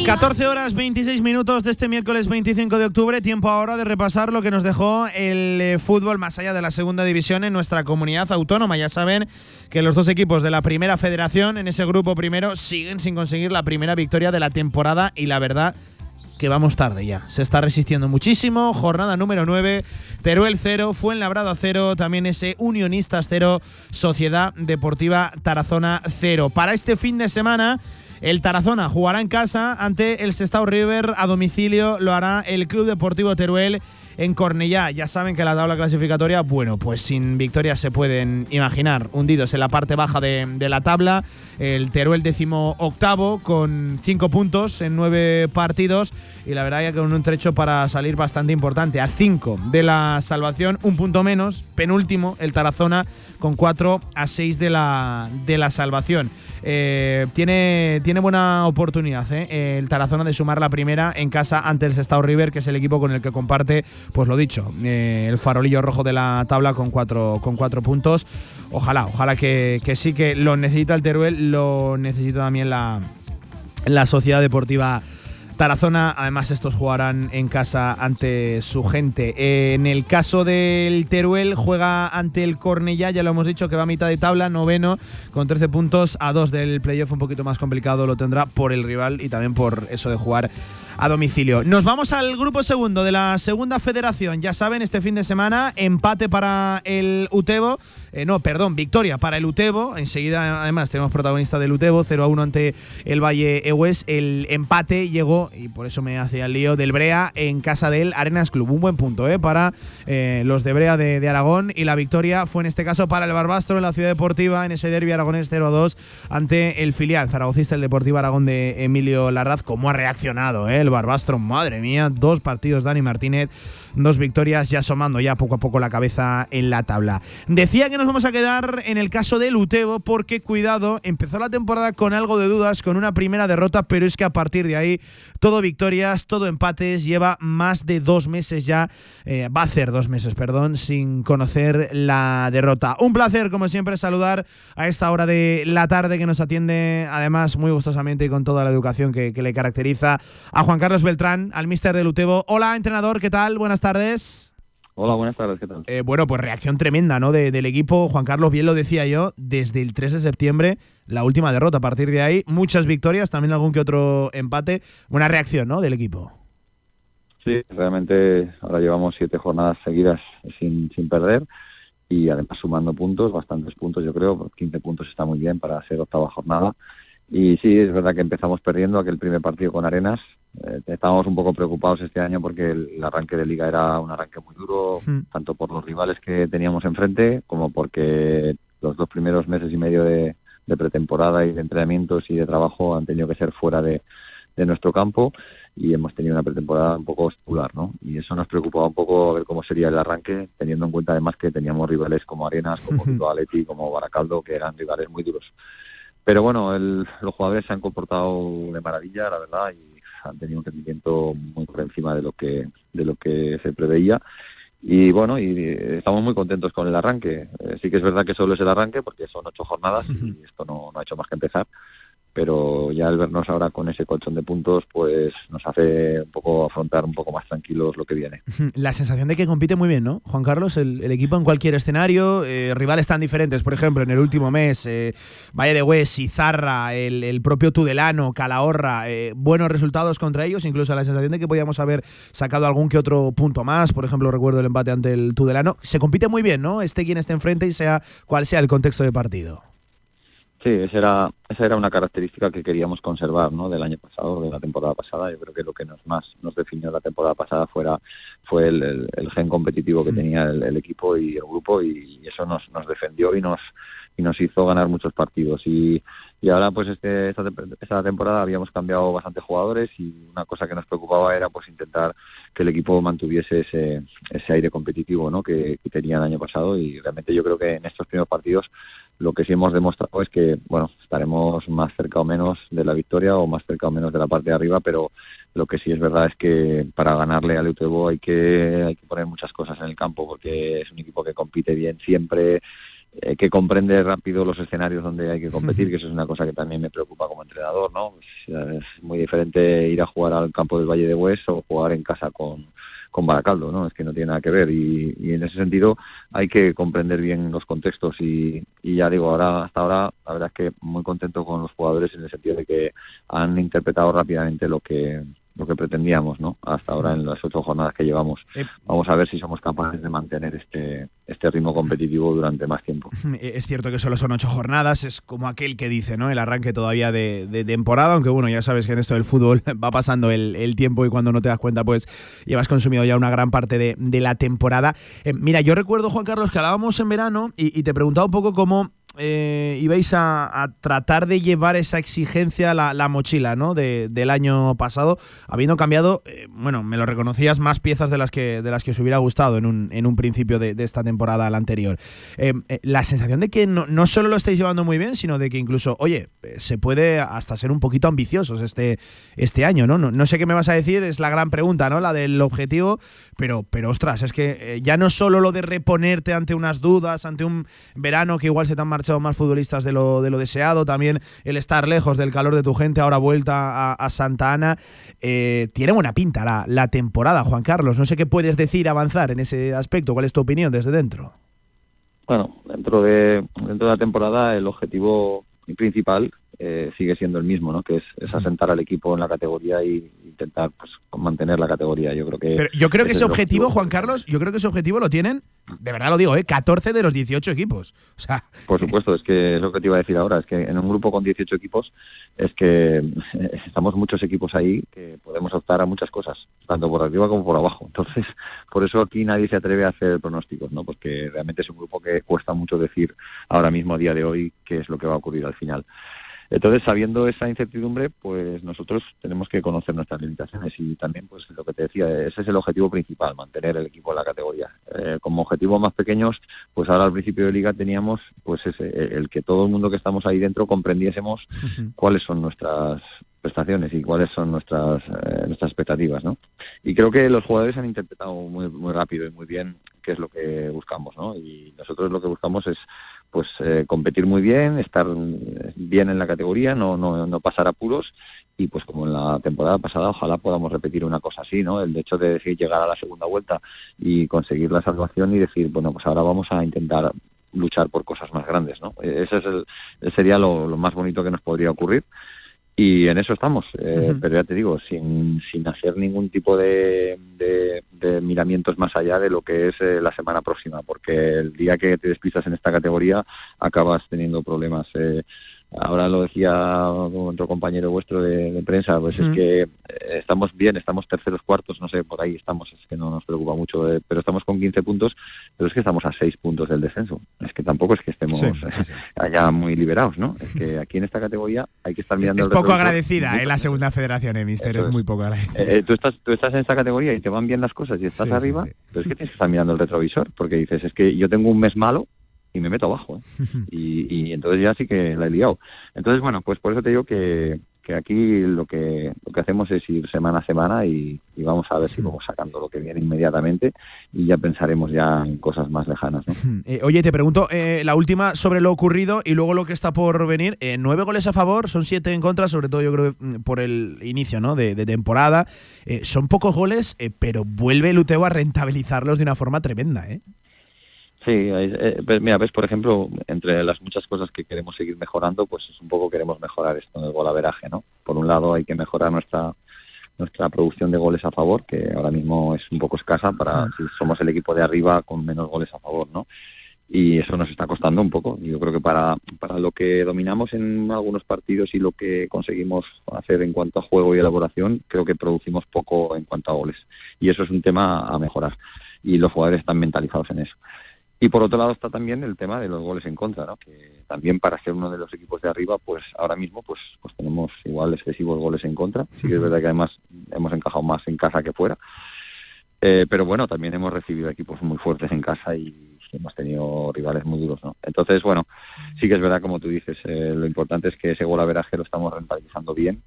14 horas 26 minutos de este miércoles 25 de octubre, tiempo ahora de repasar lo que nos dejó el eh, fútbol más allá de la segunda división en nuestra comunidad autónoma. Ya saben que los dos equipos de la primera federación en ese grupo primero siguen sin conseguir la primera victoria de la temporada y la verdad que vamos tarde ya. Se está resistiendo muchísimo. Jornada número 9, Teruel 0, Fuenlabrada 0, también ese Unionistas 0, Sociedad Deportiva Tarazona 0. Para este fin de semana. El Tarazona jugará en casa ante el Sestao River. A domicilio, lo hará el Club Deportivo Teruel en Cornellá. Ya saben que la tabla clasificatoria, bueno, pues sin victoria se pueden imaginar, hundidos en la parte baja de, la tabla. El Teruel décimo octavo con cinco puntos en nueve partidos y la verdad que con un trecho para salir bastante importante. A cinco de la salvación, un punto menos. Penúltimo, el Tarazona con cuatro a seis de la, de la salvación. Eh, tiene, tiene buena oportunidad eh, el Tarazona de sumar la primera en casa ante el Sestao River, que es el equipo con el que comparte, pues lo dicho, eh, el farolillo rojo de la tabla con cuatro, con cuatro puntos. Ojalá, ojalá que, que sí que lo necesita el Teruel, lo necesita también la, la Sociedad Deportiva Tarazona, además estos jugarán en casa ante su gente. En el caso del Teruel juega ante el Cornellá, ya lo hemos dicho que va a mitad de tabla, noveno, con 13 puntos a dos del playoff, un poquito más complicado lo tendrá por el rival y también por eso de jugar a domicilio. Nos vamos al grupo segundo de la segunda federación. Ya saben, este fin de semana empate para el Utebo. Eh, no, perdón, victoria para el Utebo. Enseguida, además, tenemos protagonista del Utebo, 0 a 1 ante el Valle Egues. El empate llegó, y por eso me hacía el lío, del Brea en casa del Arenas Club. Un buen punto eh, para eh, los de Brea de, Aragón. Y la victoria fue en este caso para el Barbastro en la Ciudad Deportiva en ese derbi aragonés 0 a 2 ante el filial zaragocista, el Deportivo Aragón de Emilio Larraz. ¿Cómo ha reaccionado, eh? El Barbastro. Madre mía, dos partidos Dani Martínez, dos victorias, ya asomando ya poco a poco la cabeza en la tabla. Decía que nos vamos a quedar en el caso de Lutebo, porque cuidado, empezó la temporada con algo de dudas, con una primera derrota, pero es que a partir de ahí todo victorias, todo empates, lleva más de dos meses ya, eh, va a hacer dos meses, perdón, sin conocer la derrota. Un placer, como siempre, saludar a esta hora de la tarde que nos atiende, además, muy gustosamente y con toda la educación que, le caracteriza, a Juan Carlos Beltrán, al mister de Lutebo. Hola, entrenador, ¿qué tal? Buenas tardes. Hola, buenas tardes, ¿qué tal? Eh, bueno, pues reacción tremenda, ¿no? del equipo, Juan Carlos, bien lo decía yo, desde el 3 de septiembre, la última derrota. A partir de ahí, muchas victorias, también algún que otro empate. Buena reacción, ¿no? Del equipo. Sí, realmente ahora llevamos siete jornadas seguidas sin, sin perder y además sumando puntos, bastantes puntos yo creo, 15 puntos está muy bien para ser octava jornada. Y sí, es verdad que empezamos perdiendo aquel primer partido con Arenas. Eh, estábamos un poco preocupados este año porque el, arranque de liga era un arranque muy duro, hmm. tanto por los rivales que teníamos enfrente como porque los dos primeros meses y medio de, de pretemporada y de entrenamientos y de trabajo han tenido que ser fuera de, de nuestro campo y hemos tenido una pretemporada un poco oscular, ¿no? Y eso nos preocupaba un poco a ver cómo sería el arranque, teniendo en cuenta además que teníamos rivales como Arenas, como Bilbao Aleti, como Baracaldo, que eran rivales muy duros. Pero bueno, los jugadores se han comportado de maravilla, la verdad, y han tenido un rendimiento muy por encima de lo que de lo que se preveía. Y bueno, y estamos muy contentos con el arranque. Eh, sí que es verdad que solo es el arranque, porque son ocho jornadas y esto no, no ha hecho más que empezar pero ya al vernos ahora con ese colchón de puntos, pues nos hace un poco afrontar un poco más tranquilos lo que viene. La sensación de que compite muy bien, ¿no? Juan Carlos, el, equipo en cualquier escenario, eh, rivales tan diferentes, por ejemplo, en el último mes, eh, Valle de Hues, Izarra, el, el propio Tudelano, Calahorra, eh, buenos resultados contra ellos, incluso la sensación de que podíamos haber sacado algún que otro punto más, por ejemplo, recuerdo el empate ante el Tudelano, se compite muy bien, ¿no? Esté quien esté enfrente y sea cual sea el contexto de partido. Sí, esa era, esa era una característica que queríamos conservar ¿no? del año pasado, de la temporada pasada. Yo creo que lo que nos más nos definió la temporada pasada fuera, fue el, gen competitivo que mm. tenía el, equipo y el grupo y eso nos, nos defendió y nos, y nos hizo ganar muchos partidos. Y, y ahora pues este, esta, esta temporada habíamos cambiado bastantes jugadores y una cosa que nos preocupaba era pues intentar que el equipo mantuviese ese, ese aire competitivo ¿no? que, que tenía el año pasado y realmente yo creo que en estos primeros partidos lo que sí hemos demostrado es que, bueno, estaremos más cerca o menos de la victoria o más cerca o menos de la parte de arriba, pero lo que sí es verdad es que para ganarle al Utebo hay que, hay que poner muchas cosas en el campo porque es un equipo que compite bien siempre, eh, que comprende rápido los escenarios donde hay que competir, que eso es una cosa que también me preocupa como entrenador, ¿no? Es, muy diferente ir a jugar al campo del Valle de Hues o jugar en casa con, con Baracaldo, ¿no? Es que no tiene nada que ver y, en ese sentido hay que comprender bien los contextos y, y, ya digo, ahora hasta ahora la verdad es que muy contento con los jugadores en el sentido de que han interpretado rápidamente lo que lo que pretendíamos, ¿no? Hasta ahora en las ocho jornadas que llevamos. Eh, Vamos a ver si somos capaces de mantener este, este ritmo competitivo durante más tiempo. Eh, es cierto que solo son ocho jornadas, es como aquel que dice, ¿no? El arranque todavía de, temporada, aunque bueno, ya sabes que en esto del fútbol va pasando el, tiempo y cuando no te das cuenta, pues llevas consumido ya una gran parte de, la temporada. Eh, mira, yo recuerdo, Juan Carlos, que hablábamos en verano y, y te preguntaba un poco cómo eh, ibais a, tratar de llevar esa exigencia, la, la mochila, ¿no? del año pasado, habiendo cambiado, eh, bueno, me lo reconocías, más piezas de las que, de las que os hubiera gustado en un, en un principio de, esta temporada la anterior. Eh, la sensación de que no, no, solo lo estáis llevando muy bien, sino de que incluso, oye, se puede hasta ser un poquito ambiciosos este, este año, ¿no? ¿no? No sé qué me vas a decir, es la gran pregunta, ¿no? La del objetivo, pero, pero ostras, es que ya no solo lo de reponerte ante unas dudas, ante un verano que igual se te han marchado más futbolistas de lo, de lo deseado, también el estar lejos del calor de tu gente, ahora vuelta a, Santa Ana. Eh, tiene buena pinta la, la temporada, Juan Carlos. No sé qué puedes decir, avanzar en ese aspecto. ¿Cuál es tu opinión desde dentro? Bueno, dentro de, dentro de la temporada el objetivo principal eh, sigue siendo el mismo, ¿no? Que es, asentar al equipo en la categoría y intentar pues, mantener la categoría. Yo creo que. yo creo que ese objetivo, Juan Carlos, yo creo que ese objetivo lo tienen, de verdad lo digo, ¿eh? 14 de los 18 equipos. O sea. Por supuesto, es que es lo que te iba a decir ahora, es que en un grupo con 18 equipos es que estamos muchos equipos ahí que podemos optar a muchas cosas, tanto por arriba como por abajo. Entonces, por eso aquí nadie se atreve a hacer pronósticos, ¿no? Porque realmente es un grupo que cuesta mucho decir ahora mismo, a día de hoy, qué es lo que va a ocurrir al final. Entonces, sabiendo esa incertidumbre, pues nosotros tenemos que conocer nuestras limitaciones y también, pues lo que te decía, ese es el objetivo principal, mantener el equipo en la categoría. Eh, como objetivos más pequeños, pues ahora al principio de liga teníamos, pues ese, el que todo el mundo que estamos ahí dentro comprendiésemos cuáles son nuestras prestaciones y cuáles son nuestras eh, nuestras expectativas, ¿no? Y creo que los jugadores han interpretado muy muy rápido y muy bien qué es lo que buscamos, ¿no? Y nosotros lo que buscamos es pues eh, competir muy bien, estar bien en la categoría, no, no, no pasar apuros y pues como en la temporada pasada ojalá podamos repetir una cosa así, ¿no? El hecho de decir llegar a la segunda vuelta y conseguir la salvación y decir, bueno, pues ahora vamos a intentar luchar por cosas más grandes, ¿no? Ese es el, sería lo más bonito que nos podría ocurrir y en eso estamos, eh, pero ya te digo, sin, sin hacer ningún tipo de, de, miramientos más allá de lo que es eh, la semana próxima, porque el día que te despistas en esta categoría acabas teniendo problemas. Eh, ahora lo decía otro compañero vuestro de, prensa, pues es que eh, estamos bien, estamos terceros, cuartos, no sé, por ahí estamos, es que no nos preocupa mucho, eh, pero estamos con 15 puntos, pero es que estamos a 6 puntos del descenso. Es que tampoco es que estemos allá muy liberados, ¿no? Es que aquí en esta categoría hay que estar mirando... Es, poco agradecida, ¿eh? La segunda federación, eh, Mister, es muy poco agradecida. tú, estás, tú estás en esta categoría y te van bien las cosas y estás arriba, pero es que tienes que estar mirando el retrovisor, porque dices, es que yo tengo un mes malo y me meto abajo. ¿eh? y, entonces ya sí que la he liado. Entonces, bueno, pues por eso te digo que, que aquí lo que lo que hacemos es ir semana a semana y, vamos a ver si vamos sacando lo que viene inmediatamente y ya pensaremos ya en cosas más lejanas. ¿no? Eh, oye, te pregunto eh, la última sobre lo ocurrido y luego lo que está por venir. nueve goles a favor, son siete en contra, sobre todo yo creo mm, por el inicio ¿no? de, de temporada. son pocos goles, pero vuelve el Uteo a rentabilizarlos de una forma tremenda. ¿eh? Sí, eh, pues mira, ves, por ejemplo, entre las muchas cosas que queremos seguir mejorando, pues es un poco queremos mejorar esto en el golaveraje, ¿no? Por un lado hay que mejorar nuestra nuestra producción de goles a favor, que ahora mismo es un poco escasa para si somos el equipo de arriba con menos goles a favor, ¿no? Y eso nos está costando un poco. Yo creo que para, para lo que dominamos en algunos partidos y lo que conseguimos hacer en cuanto a juego y elaboración, creo que producimos poco en cuanto a goles. Y eso es un tema a mejorar. Y los jugadores están mentalizados en eso. Y por otro lado está también el tema de los goles en contra, ¿no? que también para ser uno de los equipos de arriba, pues ahora mismo pues, pues tenemos igual excesivos goles en contra. Sí que es verdad que además hemos encajado más en casa que fuera. Eh, pero bueno, también hemos recibido equipos muy fuertes en casa y hemos tenido rivales muy duros, ¿no? Entonces, bueno, sí que es verdad, como tú dices, eh, lo importante es que ese gol averaje lo estamos rentabilizando bien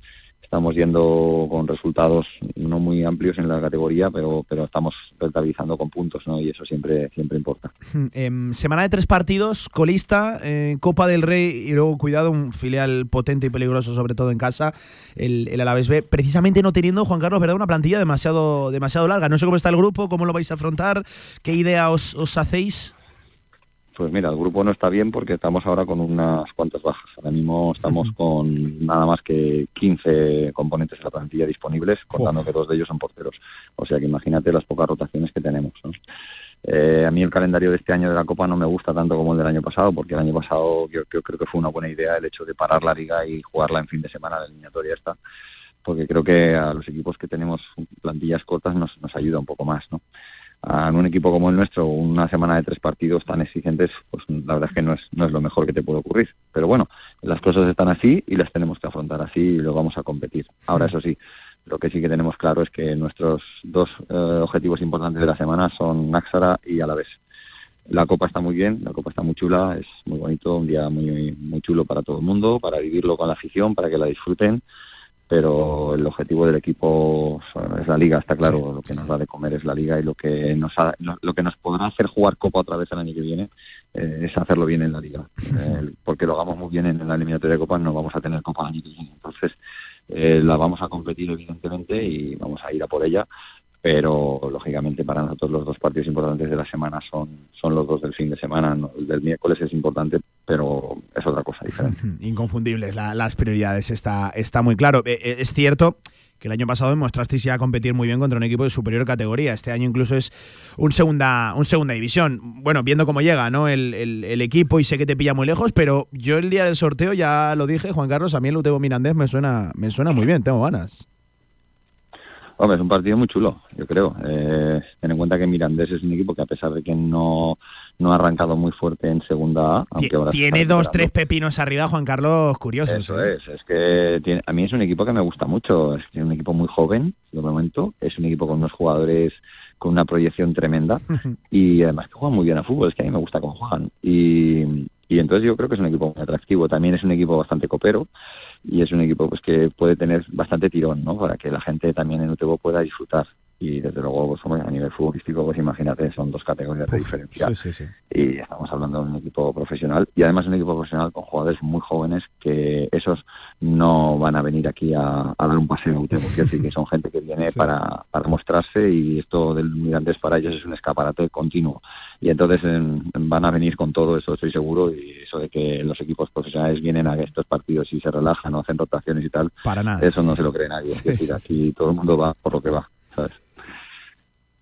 estamos yendo con resultados no muy amplios en la categoría, pero, pero estamos rentabilizando con puntos, ¿no? Y eso siempre, siempre importa. Em, semana de tres partidos, colista, eh, Copa del Rey y luego, cuidado, un filial potente y peligroso, sobre todo en casa, el, el Alavés B, precisamente no teniendo, Juan Carlos, ¿verdad? Una plantilla demasiado, demasiado larga. No sé cómo está el grupo, cómo lo vais a afrontar, qué idea os, os hacéis. Pues mira, el grupo no está bien porque estamos ahora con unas cuantas bajas. Ahora mismo estamos con nada más que 15 componentes de la plantilla disponibles, contando que dos de ellos son porteros. O sea que imagínate las pocas rotaciones que tenemos. Eh, a mí el calendario de este año de la Copa no me gusta tanto como el del año pasado, porque el año pasado yo, creo que fue una buena idea el hecho de parar la liga y jugarla en fin de semana, la eliminatoria esta, porque creo que a los equipos que tenemos plantillas cortas nos, nos ayuda un poco más, ¿no? En un equipo como el nuestro, una semana de tres partidos tan exigentes, pues la verdad es que no es, no es lo mejor que te puede ocurrir. Pero bueno, las cosas están así y las tenemos que afrontar así y lo vamos a competir. Ahora, eso sí, lo que sí que tenemos claro es que nuestros dos eh, objetivos importantes de la semana son Náxara y Alavés. La copa está muy bien, la copa está muy chula, es muy bonito, un día muy, muy chulo para todo el mundo, para vivirlo con la afición, para que la disfruten pero el objetivo del equipo es la liga, está claro, lo que nos da de comer es la liga y lo que nos lo que nos podrá hacer jugar Copa otra vez el año que viene eh, es hacerlo bien en la liga, eh, porque lo hagamos muy bien en la eliminatoria de Copa no vamos a tener Copa el año que viene, entonces eh, la vamos a competir evidentemente y vamos a ir a por ella, pero lógicamente para nosotros los dos partidos importantes de la semana son, son los dos del fin de semana. El del miércoles es importante, pero es otra cosa diferente. Inconfundibles las prioridades, está, está muy claro. Eh, eh, es cierto que el año pasado demostrasteis ya competir muy bien contra un equipo de superior categoría. Este año incluso es un segunda, un segunda división. Bueno, viendo cómo llega ¿no? el, el, equipo y sé que te pilla muy lejos, pero yo el día del sorteo ya lo dije, Juan Carlos, a mí el Utebo Mirandés me suena, me suena muy bien, tengo ganas. Hombre, es un partido muy chulo, yo creo. Eh, ten en cuenta que Mirandés es un equipo que a pesar de que no, no ha arrancado muy fuerte en segunda A, aunque ahora tiene dos, tres pepinos arriba, Juan Carlos, curiosos. Eso ¿eh? es, es que a mí es un equipo que me gusta mucho. Es un equipo muy joven, de momento. Es un equipo con unos jugadores con una proyección tremenda y además que juegan muy bien a fútbol. Es que a mí me gusta cómo juegan. Y, y entonces yo creo que es un equipo muy atractivo. También es un equipo bastante copero y es un equipo pues que puede tener bastante tirón, ¿no? Para que la gente también en UTEBO pueda disfrutar y desde luego pues, a nivel futbolístico pues imagínate son dos categorías de diferencia. y estamos hablando de un equipo profesional y además un equipo profesional con jugadores muy jóvenes que esos no van a venir aquí a, dar un paseo decir que son gente que viene para, para mostrarse y esto del Mirantes para ellos es un escaparate continuo. Y entonces van a venir con todo eso estoy seguro y eso de que los equipos profesionales vienen a estos partidos y se relajan o hacen rotaciones y tal para nada. eso no se lo cree nadie. Es decir aquí todo el mundo va por lo que va ¿sabes?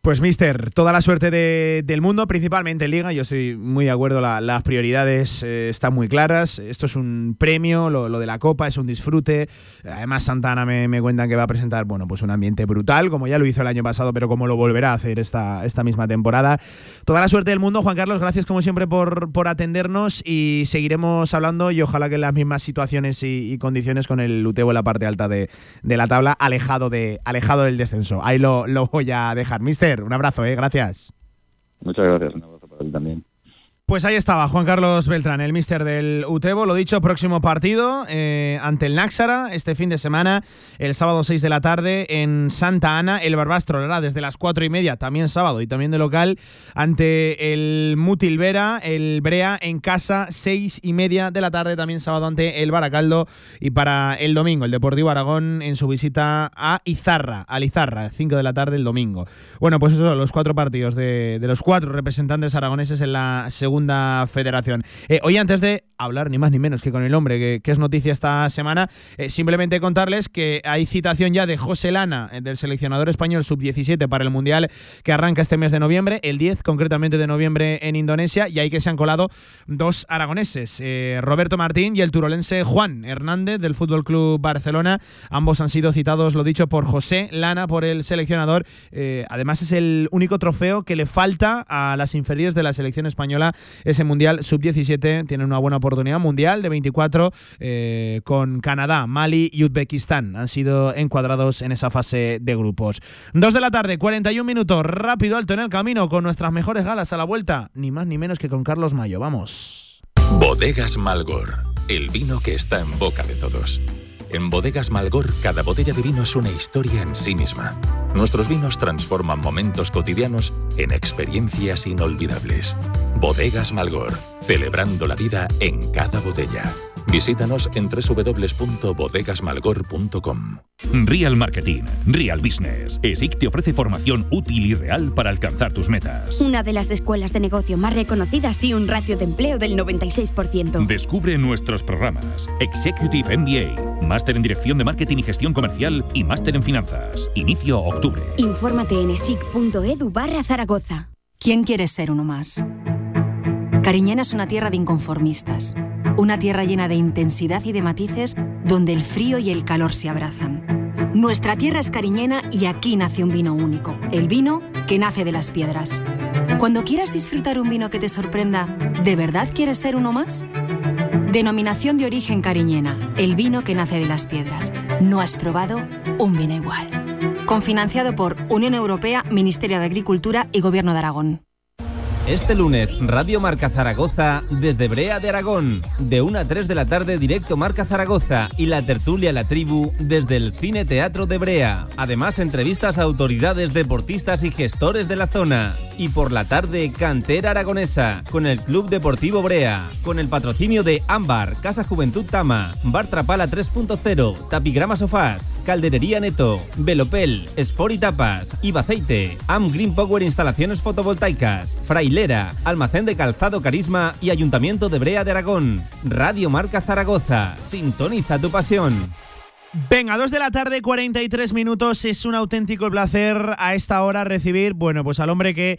Pues, Mister, toda la suerte del mundo, principalmente en Liga. Yo soy muy de acuerdo, las prioridades eh, están muy claras. Esto es un premio, lo, de la Copa es un disfrute. Además, Santana me, cuentan que va a presentar bueno, pues un ambiente brutal, como ya lo hizo el año pasado, pero como lo volverá a hacer esta, esta misma temporada. Toda la suerte del mundo, Juan Carlos. Gracias, como siempre, por, por atendernos y seguiremos hablando. Y ojalá que en las mismas situaciones y, condiciones con el Utebo en la parte alta de, de, la tabla, alejado, de, alejado del descenso. Ahí lo, lo voy a dejar. Mister. Un abrazo, ¿eh? Gracias. Muchas gracias. Un abrazo para ti también. Pues ahí estaba Juan Carlos Beltrán, el mister del Utebo. Lo dicho, próximo partido eh, ante el Náxara este fin de semana, el sábado 6 de la tarde en Santa Ana. El Barbastro hará desde las 4 y media, también sábado y también de local, ante el Mutilvera, el Brea en casa, 6 y media de la tarde, también sábado ante el Baracaldo. Y para el domingo, el Deportivo Aragón en su visita a Izarra, al Izarra, 5 de la tarde el domingo. Bueno, pues son los cuatro partidos de, de los cuatro representantes aragoneses en la segunda segunda federación. Eh, hoy antes de hablar ni más ni menos que con el hombre que, es noticia esta semana, eh, simplemente contarles que hay citación ya de José Lana, eh, del seleccionador español sub-17 para el Mundial que arranca este mes de noviembre, el 10 concretamente de noviembre en Indonesia, y ahí que se han colado dos aragoneses, Roberto Martín y el turolense Juan Hernández del Fútbol Club Barcelona. Ambos han sido citados, lo dicho, por José Lana, por el seleccionador. además es el único trofeo que le falta a las inferiores de la selección española ese Mundial Sub-17. Tiene una buena oportunidad mundial de 24 eh, con Canadá, Mali y Uzbekistán. Han sido encuadrados en esa fase de grupos. Dos de la tarde, 41 minutos. Rápido alto en el camino con nuestras mejores galas a la vuelta. Ni más ni menos que con Carlos Mayo. Vamos. Bodegas Malgor. El vino que está en boca de todos. En Bodegas Malgor, cada botella de vino es una historia en sí misma. Nuestros vinos transforman momentos cotidianos en experiencias inolvidables. Bodegas Malgor, celebrando la vida en cada botella. Visítanos en www.bodegasmalgor.com. Real Marketing, Real Business. ESIC te ofrece formación útil y real para alcanzar tus metas. Una de las escuelas de negocio más reconocidas y un ratio de empleo del 96%. Descubre nuestros programas. Executive MBA, Máster en Dirección de Marketing y Gestión Comercial y Máster en Finanzas. Inicio octubre. Infórmate en esic.edu barra Zaragoza. ¿Quién quiere ser uno más? Cariñena es una tierra de inconformistas, una tierra llena de intensidad y de matices donde el frío y el calor se abrazan. Nuestra tierra es cariñena y aquí nace un vino único, el vino que nace de las piedras. Cuando quieras disfrutar un vino que te sorprenda, ¿de verdad quieres ser uno más? Denominación de origen cariñena, el vino que nace de las piedras. No has probado un vino igual. Confinanciado por Unión Europea, Ministerio de Agricultura y Gobierno de Aragón. Este lunes, Radio Marca Zaragoza desde Brea de Aragón. De 1 a 3 de la tarde, directo Marca Zaragoza y la tertulia La Tribu desde el Cine Teatro de Brea. Además, entrevistas a autoridades, deportistas y gestores de la zona. Y por la tarde, Cantera Aragonesa con el Club Deportivo Brea. Con el patrocinio de Ámbar, Casa Juventud Tama, Bar Trapala 3.0, Tapigrama Sofás, Calderería Neto, Velopel, Sport y Tapas, Ibaceite, Am Green Power Instalaciones Fotovoltaicas, Fraile Almacén de Calzado Carisma y Ayuntamiento de Brea de Aragón. Radio Marca Zaragoza. Sintoniza tu pasión. Venga, dos de la tarde, 43 minutos. Es un auténtico placer a esta hora recibir, bueno, pues al hombre que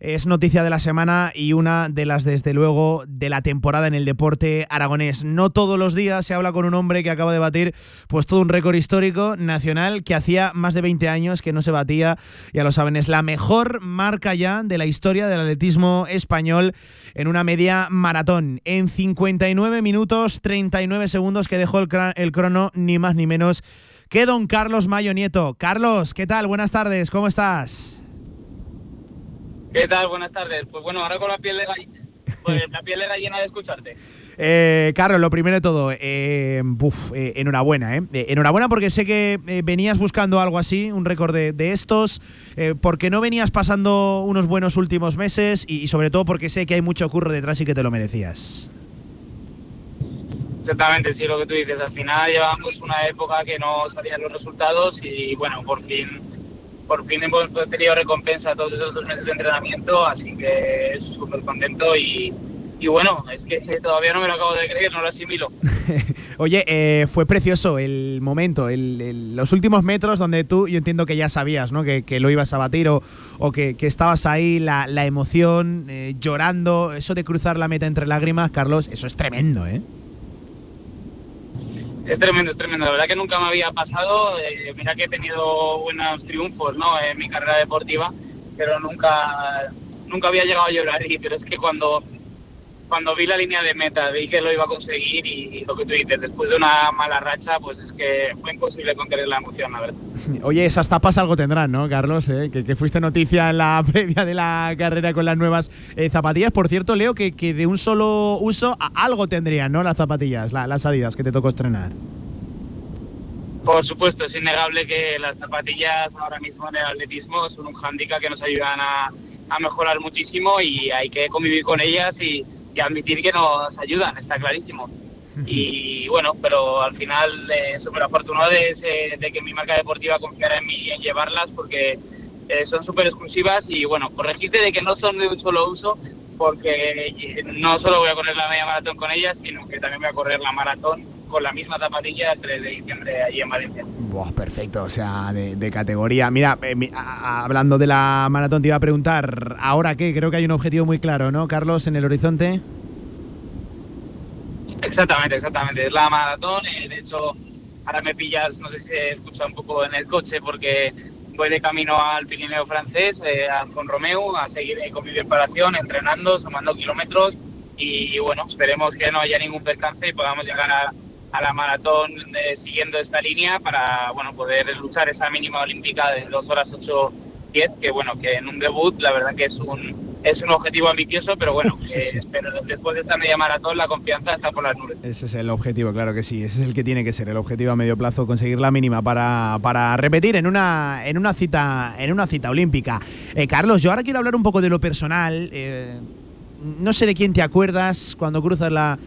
es noticia de la semana y una de las, desde luego, de la temporada en el deporte aragonés. No todos los días se habla con un hombre que acaba de batir pues todo un récord histórico nacional que hacía más de 20 años que no se batía, ya lo saben, es la mejor marca ya de la historia del atletismo español en una media maratón. En 59 minutos 39 segundos que dejó el, el crono, ni más ni menos que don Carlos Mayo Nieto. Carlos, ¿qué tal? Buenas tardes, ¿cómo estás? ¿Qué tal? Buenas tardes. Pues bueno, ahora con la piel de gallina, pues la piel de gallina de escucharte. Eh, Carlos, lo primero de todo, eh, eh enhorabuena, ¿eh? ¿eh? Enhorabuena porque sé que venías buscando algo así, un récord de, estos, porque no venías pasando unos buenos últimos meses y, sobre todo porque sé que hay mucho curro detrás y que te lo merecías. Exactamente, sí, lo que tú dices. Al final llevamos una época que no salían los resultados y bueno, por fin por fin hemos tenido recompensa todos esos dos meses de entrenamiento, así que súper contento y, bueno, es que todavía no me lo acabo de creer, no lo asimilo. Oye, eh, fue precioso el momento, el, los últimos metros donde tú, yo entiendo que ya sabías ¿no? que, que lo ibas a batir o, o que, que, estabas ahí, la, la emoción, eh, llorando, eso de cruzar la meta entre lágrimas, Carlos, eso es tremendo, ¿eh? Es tremendo, es tremendo. La verdad que nunca me había pasado. Eh, mira que he tenido buenos triunfos ¿no? en mi carrera deportiva, pero nunca nunca había llegado a llorar. Y, pero es que cuando cuando vi la línea de meta, vi que lo iba a conseguir y, lo que tú dices, después de una mala racha, pues es que fue imposible contener la emoción, la verdad. Oye, esas tapas algo tendrán, ¿no, Carlos? Eh? Que, fuiste noticia en la previa de la carrera con las nuevas eh, zapatillas. Por cierto, Leo, que, que, de un solo uso algo tendrían, ¿no? Las zapatillas, las salidas que te tocó estrenar. Por supuesto, es innegable que las zapatillas ahora mismo en el atletismo son un hándicap que nos ayudan a, a mejorar muchísimo y hay que convivir con ellas y y admitir que nos ayudan, está clarísimo. Y bueno, pero al final eh, súper afortunado de, de, que mi marca deportiva confiara en mí y en llevarlas porque eh, son súper exclusivas y bueno, corregirte de que no son de un solo uso porque eh, no solo voy a correr la media maratón con ellas, sino que también voy a correr la maratón con la misma zapatilla el 3 de diciembre allí en Valencia. Buah, perfecto, o sea, de, categoría. Mira, hablando de la maratón, te iba a preguntar, ¿ahora qué? Creo que hay un objetivo muy claro, ¿no, Carlos, en el horizonte? Exactamente, exactamente. Es la maratón. Eh, de hecho, ahora me pillas, no sé si se escucha un poco en el coche, porque voy de camino al Pirineo francés, eh, con Romeo, a seguir con mi preparación, entrenando, sumando kilómetros. Y bueno, esperemos que no haya ningún percance y podamos llegar a, a la maratón eh, siguiendo esta línea para bueno poder luchar esa mínima olímpica de 2 horas 8 10 que bueno que en un debut la verdad que es un es un objetivo ambicioso, pero bueno, eh, después de esta media maratón la confianza está por las nubes. Ese es el objetivo, claro que sí, ese es el que tiene que ser, el objetivo a medio plazo, conseguir la mínima para, para repetir en una, en una cita en una cita olímpica. Eh, Carlos, yo ahora quiero hablar un poco de lo personal. no sé de quién te acuerdas cuando cruzas la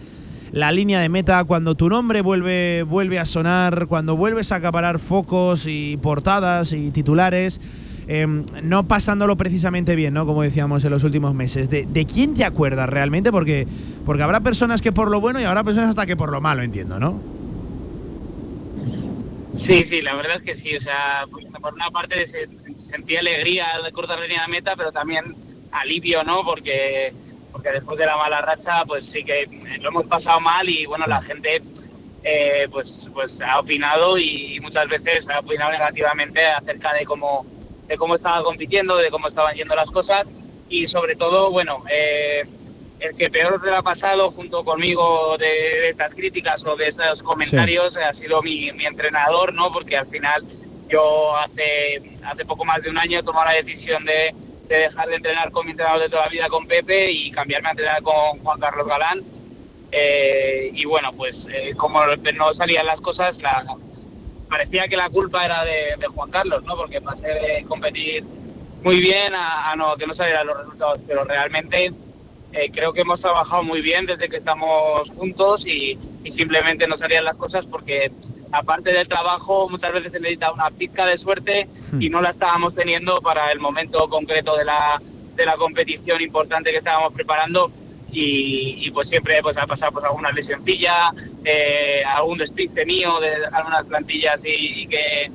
la línea de meta, cuando tu nombre vuelve, vuelve a sonar, cuando vuelves a acaparar focos y portadas y titulares, em, no pasándolo precisamente bien, ¿no? Como decíamos en los últimos meses. ¿De, quién te acuerdas realmente? Porque, porque habrá personas que por lo bueno y habrá personas hasta que por lo malo, entiendo, ¿no? Sí, sí, la verdad es que sí. O sea, pues, por una parte sentí alegría de cortar la línea de meta, pero también alivio, ¿no? Porque porque después de la mala racha, pues sí que lo hemos pasado mal y bueno, la gente eh, pues pues ha opinado y muchas veces ha opinado negativamente acerca de cómo de cómo estaba compitiendo, de cómo estaban yendo las cosas y sobre todo, bueno, eh, el que peor se ha pasado junto conmigo de, estas críticas o de estos comentarios ha sido mi, mi entrenador, ¿no? Porque al final yo hace hace poco más de un año he tomado la decisión de de dejar de entrenar con mi entrenador de toda la vida, con Pepe, y cambiarme a entrenar con Juan Carlos Galán. Eh, y bueno, pues eh, como no salían las cosas, la, parecía que la culpa era de, Juan Carlos, ¿no? Porque pasé de competir muy bien a, no, que no salieran los resultados, pero realmente eh, creo que hemos trabajado muy bien desde que estamos juntos y, y simplemente no salían las cosas porque aparte del trabajo, muchas veces se necesita una pizca de suerte y hmm. no la estábamos teniendo para el momento concreto de la, de la competición importante que estábamos preparando. Y, pues siempre pues ha pasado pues alguna lesioncilla, eh, algún despiste mío de algunas plantillas y, que,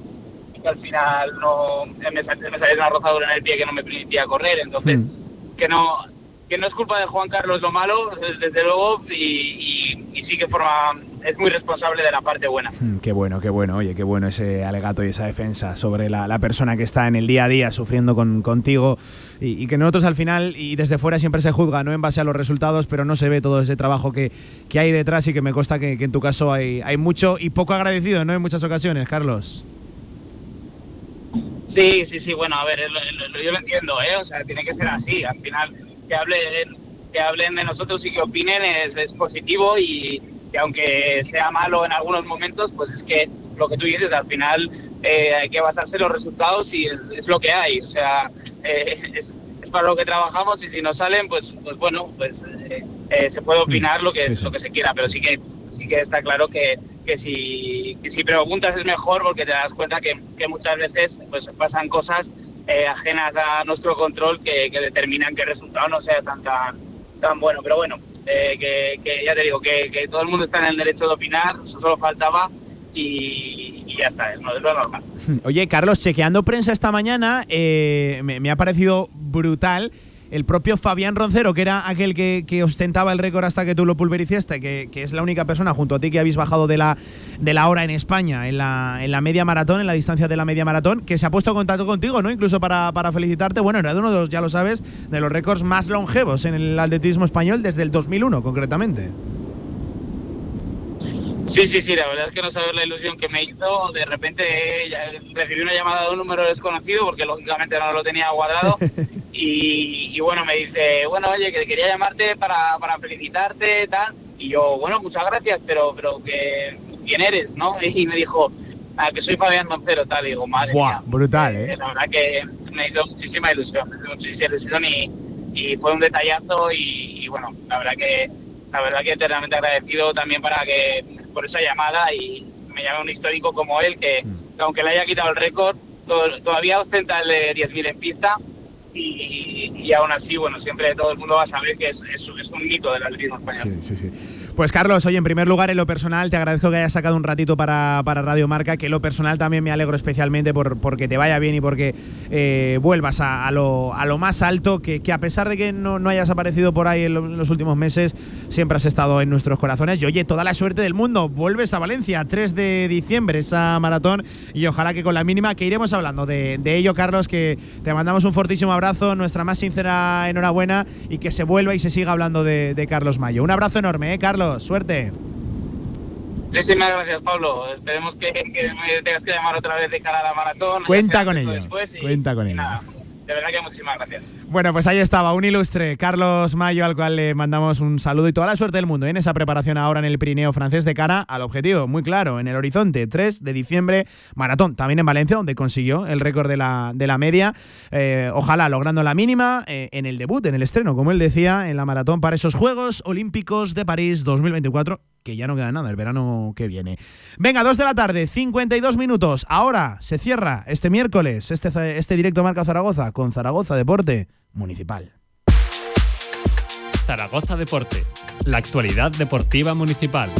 al final no me, salió una rozadura en el pie que no me permitía correr. Entonces, hmm. que no que no es culpa de Juan Carlos lo malo, desde luego, y, sí que forma es muy responsable de la parte buena. Mm, qué bueno, qué bueno, oye, qué bueno ese alegato y esa defensa sobre la, persona que está en el día a día sufriendo con, contigo y, que nosotros al final y desde fuera siempre se juzga, no en base a los resultados, pero no se ve todo ese trabajo que, que hay detrás y que me consta que, en tu caso hay, hay mucho y poco agradecido, ¿no? En muchas ocasiones, Carlos. Sí, sí, sí, bueno, a ver, yo lo entiendo, ¿eh? O sea, tiene que ser así, al final que hablen, que hablen de nosotros y que opinen es, positivo y que aunque sea malo en algunos momentos, pues es que lo que tú dices, al final eh, hay que basarse en los resultados y es, lo que hay. O sea, eh, es, para lo que trabajamos y si no salen, pues, pues bueno, pues eh, se puede opinar lo que, lo que se quiera, pero sí que sí que está claro que, que, si, que si preguntas es mejor porque te das cuenta que, que muchas veces pues pasan cosas eh, ajenas a nuestro control que, determinan que el resultado no sea tan tan, bueno. Pero bueno, eh, que, ya te digo, que, todo el mundo está en el derecho de opinar, eso solo faltaba y, ya está, es, lo normal. Oye, Carlos, chequeando prensa esta mañana, eh, me ha parecido brutal el propio Fabián Roncero, que era aquel que, ostentaba el récord hasta que tú lo pulvericiste, que, que, es la única persona junto a ti que habéis bajado de la, de la hora en España, en la, en la media maratón, en la distancia de la media maratón, que se ha puesto en contacto contigo, ¿no? Incluso para, para felicitarte. Bueno, era uno de los, ya lo sabes, de los récords más longevos en el atletismo español desde el 2001, concretamente. Sí, sí, sí, la verdad es que no sabes la ilusión que me hizo. De repente recibí una llamada de un número desconocido porque lógicamente no lo tenía guardado. y, bueno, me dice, bueno, oye, que quería llamarte para, para felicitarte, tal. Y yo, bueno, muchas gracias, pero, pero que, ¿quién eres, no? Y me dijo, ah, que soy Fabián Moncero, tal. Y digo, madre Buah, brutal, ¿eh? La verdad que me hizo muchísima ilusión, me hizo muchísima ilusión y, y fue un detallazo y, y bueno, la verdad que la verdad que eternamente agradecido también para que por esa llamada y me llame un histórico como él que, mm. aunque le haya quitado el récord todavía ostenta el de 10.000 en pista y, y, aún así, bueno, siempre todo el mundo va a saber que es, es, un mito del atletismo español. Sí, sí, sí. Pues Carlos, oye, en primer lugar, en lo personal, te agradezco que hayas sacado un ratito para, para Radio Marca, que en lo personal también me alegro especialmente por porque te vaya bien y porque eh, vuelvas a, lo, a, lo, más alto, que, que a pesar de que no, no, hayas aparecido por ahí en, los últimos meses, siempre has estado en nuestros corazones. Y oye, toda la suerte del mundo, vuelves a Valencia, 3 de diciembre, esa maratón, y ojalá que con la mínima, que iremos hablando de, ello, Carlos, que te mandamos un fortísimo abrazo, nuestra más sincera enhorabuena y que se vuelva y se siga hablando de, de Carlos Mayo. Un abrazo enorme, ¿eh, Carlos? Suerte. Muchísimas gracias, Pablo. Esperemos que, me tengas que llamar otra vez de cara a la maratón. Cuenta con ello. Cuenta con ello de verdad que muchísimas gracias. Bueno, pues ahí estaba, un ilustre, Carlos Mayo, al cual le mandamos un saludo y toda la suerte del mundo en esa preparación ahora en el Pirineo francés de cara al objetivo, muy claro, en el horizonte, 3 de diciembre, maratón, también en Valencia, donde consiguió el récord de la, de la media, eh, ojalá logrando la mínima eh, en el debut, en el estreno, como él decía, en la maratón para esos Juegos Olímpicos de París 2024 que ya no queda nada el verano que viene. Venga, 2 de la tarde, 52 minutos. Ahora se cierra este miércoles este, este directo Marca Zaragoza con Zaragoza Deporte Municipal. Zaragoza Deporte, la actualidad deportiva municipal.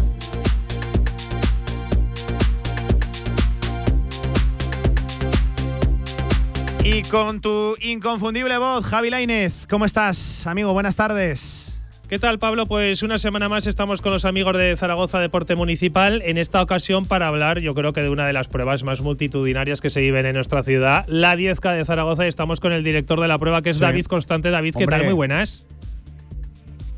Y con tu inconfundible voz, Javi Lainez, ¿cómo estás, amigo? Buenas tardes. ¿Qué tal, Pablo? Pues una semana más estamos con los amigos de Zaragoza Deporte Municipal, en esta ocasión para hablar, yo creo que de una de las pruebas más multitudinarias que se viven en nuestra ciudad, la 10K de Zaragoza, y estamos con el director de la prueba, que es David Constante. David, ¿qué tal? Muy buenas.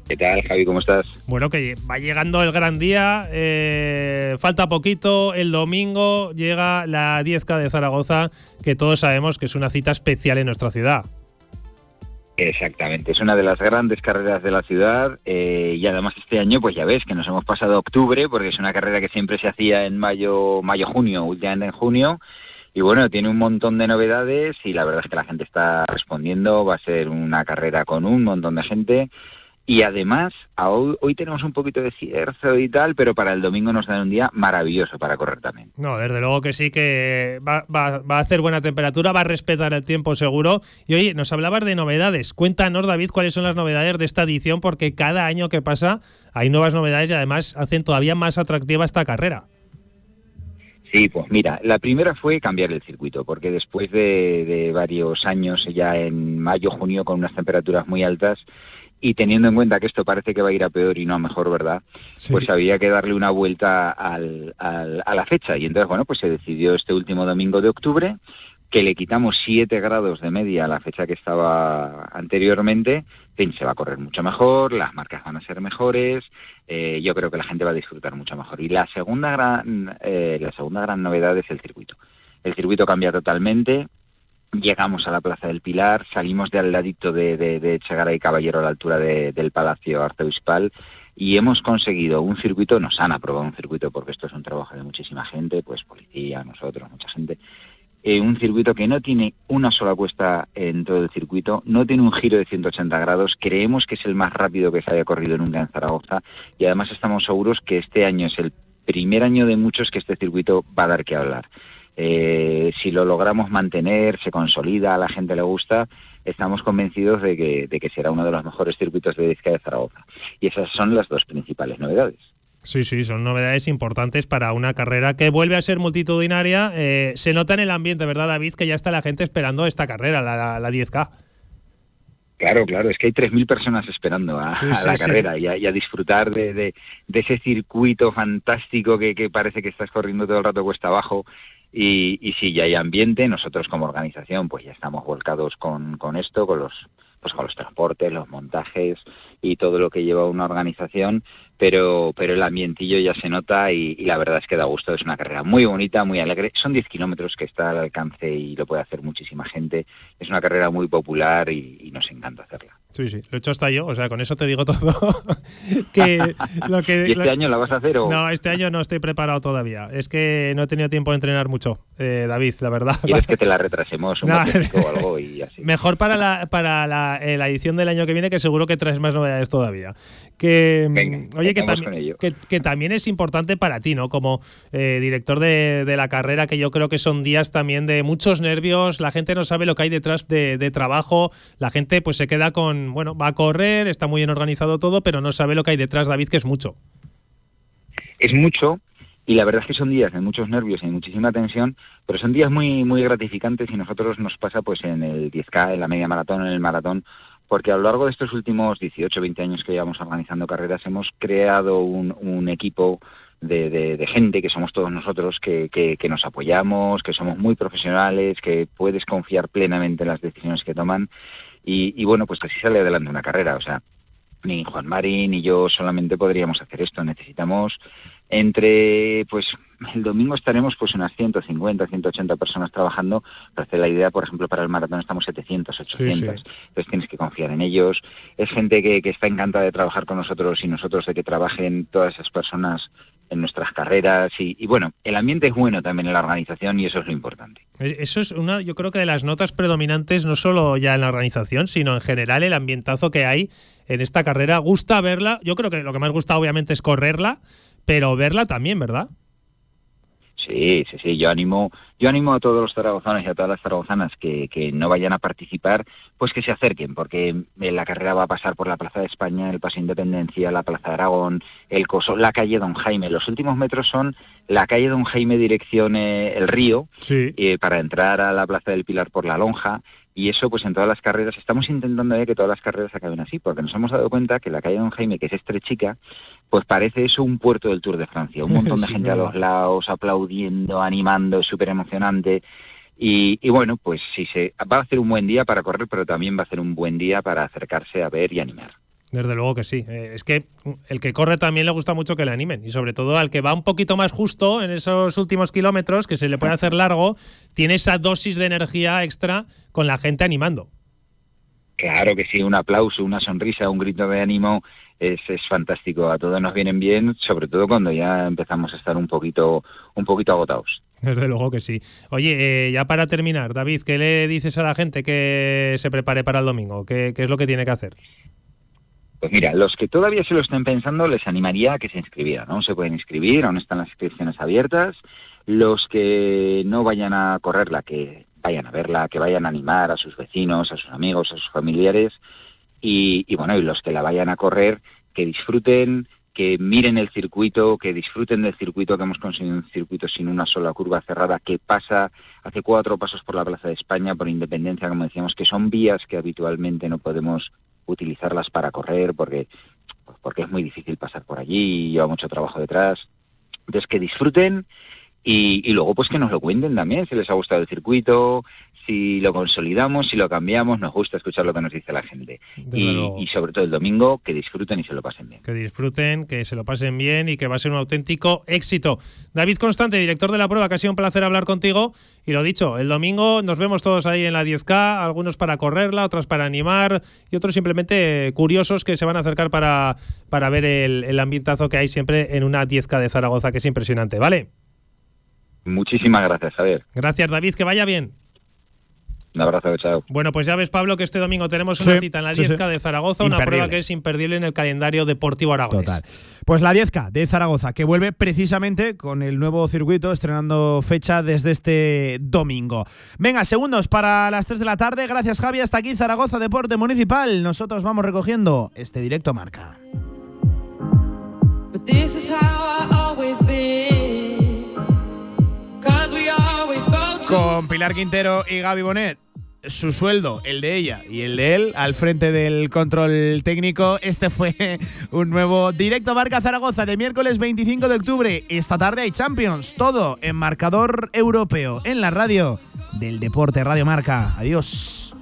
¿Qué tal, Javi? ¿Cómo estás? Bueno, que va llegando el gran día, eh, falta poquito, el domingo llega la 10K de Zaragoza, que todos sabemos que es una cita especial en nuestra ciudad. Exactamente, es una de las grandes carreras de la ciudad eh, y además este año pues ya ves que nos hemos pasado octubre porque es una carrera que siempre se hacía en mayo, mayo, junio, últimamente en junio y bueno, tiene un montón de novedades y la verdad es que la gente está respondiendo, va a ser una carrera con un montón de gente y además, hoy, tenemos un poquito de cierzo y tal, pero para el domingo nos dan un día maravilloso para correr también. No, desde luego que sí, que va, va, a hacer buena temperatura, va a respetar el tiempo seguro. Y oye, nos hablabas de novedades. Cuéntanos, David, cuáles son las novedades de esta edición, porque cada año que pasa hay nuevas novedades y además hacen todavía más atractiva esta carrera. Sí, pues mira, la primera fue cambiar el circuito, porque después de, varios años, ya en mayo, junio, con unas temperaturas muy altas, y teniendo en cuenta que esto parece que va a ir a peor y no a mejor, ¿verdad? Pues había que darle una vuelta al, a la fecha. Y entonces, bueno, pues se decidió este último domingo de octubre que le quitamos 7 grados de media a la fecha que estaba anteriormente, se va a correr mucho mejor, las marcas van a ser mejores, eh, yo creo que la gente va a disfrutar mucho mejor. Y la segunda gran, eh, la segunda gran novedad es el circuito. El circuito cambia totalmente, llegamos a la Plaza del Pilar, salimos de al ladito de, de, y Caballero a la altura del Palacio Arzobispal y hemos conseguido un circuito, nos han aprobado un circuito porque esto es un trabajo de muchísima gente, pues policía, nosotros, mucha gente, eh, un circuito que no tiene una sola cuesta en todo el circuito, no tiene un giro de 180 grados, creemos que es el más rápido que se haya corrido nunca en Zaragoza y además estamos seguros que este año es el primer año de muchos que este circuito va a dar que hablar. Eh, si lo logramos mantener, se consolida, a la gente le gusta, estamos convencidos de que, de que será uno de los mejores circuitos de disca de Zaragoza. Y esas son las dos principales novedades. Sí, sí, son novedades importantes para una carrera que vuelve a ser multitudinaria. Eh, se nota en el ambiente, ¿verdad, David? Que ya está la gente esperando esta carrera, la, la 10K. Claro, claro, es que hay 3.000 personas esperando a, la carrera y a, disfrutar de, ese circuito fantástico que, parece que estás corriendo todo el rato cuesta abajo. Y, y sí, ya hay ambiente, nosotros como organización pues ya estamos volcados con, con esto, con los, pues con los transportes, los montajes y todo lo que lleva una organización pero, pero el ambientillo ya se nota y, la verdad es que da gusto. Es una carrera muy bonita, muy alegre. Son 10 kilómetros que está al alcance y lo puede hacer muchísima gente. Es una carrera muy popular y nos encanta hacerla. Sí, sí, lo he hecho hasta yo, o sea, con eso te digo todo. que lo que, ¿Y este año la vas a hacer o...? No, este año no estoy preparado todavía. Es que no he tenido tiempo de entrenar mucho, eh, David, la verdad. ¿Quieres que te la retrasemos un poco o algo y así? Mejor para, la, para la, eh, la, edición del año que viene, que seguro que traes más novedades todavía. Que, mm, oye, que, que, que, también es importante para ti, ¿no? Como eh, director de, de, la carrera, que yo creo que son días también de muchos nervios, la gente no sabe lo que hay detrás de, de trabajo, la gente pues se queda con bueno, va a correr, está muy bien organizado todo, pero no sabe lo que hay detrás, David, que es mucho. Es mucho, y la verdad es que son días de muchos nervios y muchísima tensión, pero son días muy muy gratificantes y nosotros nos pasa pues en el 10K, en la media maratón, en el maratón, porque a lo largo de estos últimos 18, 20 años que llevamos organizando carreras hemos creado un, equipo de, gente que somos todos nosotros, que, que, nos apoyamos, que somos muy profesionales, que puedes confiar plenamente en las decisiones que toman y, bueno, pues así sale adelante una carrera. O sea, ni Juan Marín ni yo solamente podríamos hacer esto. Necesitamos entre, pues el domingo estaremos pues unas 150, 180 personas trabajando. Para hacer la idea, por ejemplo, para el maratón estamos 700, 800. Entonces tienes que confiar en ellos. Es gente que, que está encantada de trabajar con nosotros y nosotros de que trabajen todas esas personas en nuestras carreras y, bueno, el ambiente es bueno también en la organización y eso es lo importante. Eh, eso es una, yo creo que de las notas predominantes, no solo ya en la organización, sino en general el ambientazo que hay en esta carrera. Gusta verla, yo creo que lo que más gusta obviamente es correrla, pero verla también, ¿verdad? Sí, sí, sí, yo animo, yo animo a todos los zaragozanos y a todas las zaragozanas que, que no vayan a participar, pues que se acerquen, porque la carrera va a pasar por la Plaza de España, el Paso Independencia, la Plaza de Aragón, el Coso, la calle Don Jaime. Los últimos metros son la calle Don Jaime dirección eh, el río, eh, para entrar a la Plaza del Pilar por la Lonja, y eso pues en todas las carreras estamos intentando que todas las carreras acaben así porque nos hemos dado cuenta que la calle Don Jaime que es estrechica pues parece eso un puerto del Tour de Francia. Un montón de gente a los lados aplaudiendo animando súper emocionante y, y, bueno pues sí se va a hacer un buen día para correr pero también va a ser un buen día para acercarse a ver y animar desde luego que sí. Eh, es que el que corre también le gusta mucho que le animen. Y sobre todo al que va un poquito más justo en esos últimos kilómetros, que se le puede hacer largo, tiene esa dosis de energía extra con la gente animando. Claro que sí, un aplauso, una sonrisa, un grito de ánimo es, es fantástico. A todos nos vienen bien, sobre todo cuando ya empezamos a estar un poquito, un poquito agotados. Desde luego que sí. Oye, eh, ya para terminar, David, ¿qué le dices a la gente que se prepare para el domingo? ¿Qué, qué es lo que tiene que hacer? Pues mira, los que todavía se lo estén pensando les animaría a que se inscribieran. ¿no? Se pueden inscribir, aún están las inscripciones abiertas. Los que no vayan a correrla, que vayan a verla, que vayan a animar a sus vecinos, a sus amigos, a sus familiares. Y, bueno, y los que la vayan a correr, que disfruten, que miren el circuito, que disfruten del circuito, que hemos conseguido un circuito sin una sola curva cerrada, que pasa, hace cuatro pasos por la Plaza de España, por Independencia, como decíamos, que son vías que habitualmente no podemos utilizarlas para correr porque, porque es muy difícil pasar por allí y lleva mucho trabajo detrás. Entonces, que disfruten y, y, luego pues que nos lo cuenten también, si les ha gustado el circuito, si lo consolidamos, si lo cambiamos, nos gusta escuchar lo que nos dice la gente. Y, sobre todo el domingo, que disfruten y se lo pasen bien. Que disfruten, que se lo pasen bien y que va a ser un auténtico éxito. David Constante, director de la prueba, que ha sido un placer hablar contigo. Y lo dicho, el domingo nos vemos todos ahí en la 10K, algunos para correrla, otros para animar y otros simplemente curiosos que se van a acercar para, para ver el, el ambientazo que hay siempre en una 10K de Zaragoza, que es impresionante, ¿vale? Muchísimas gracias, Javier. Gracias, David, que vaya bien. Un abrazo, chao. Bueno, pues ya ves, Pablo, que este domingo tenemos una cita en la 10K de Zaragoza, una prueba que es imperdible en el calendario deportivo aragonés. Total. Pues la 10K de Zaragoza, que vuelve precisamente con el nuevo circuito, estrenando fecha desde este domingo. Venga, segundos para las 3 de la tarde. Gracias, Javi. Hasta aquí Zaragoza Deporte Municipal. Nosotros vamos recogiendo este directo marca. Con Pilar Quintero y Gaby Bonet su sueldo, el de ella y el de él, al frente del control técnico. Este fue un nuevo directo Marca Zaragoza de miércoles 25 de octubre. Esta tarde hay Champions, todo en marcador europeo, en la radio del deporte Radio Marca. Adiós.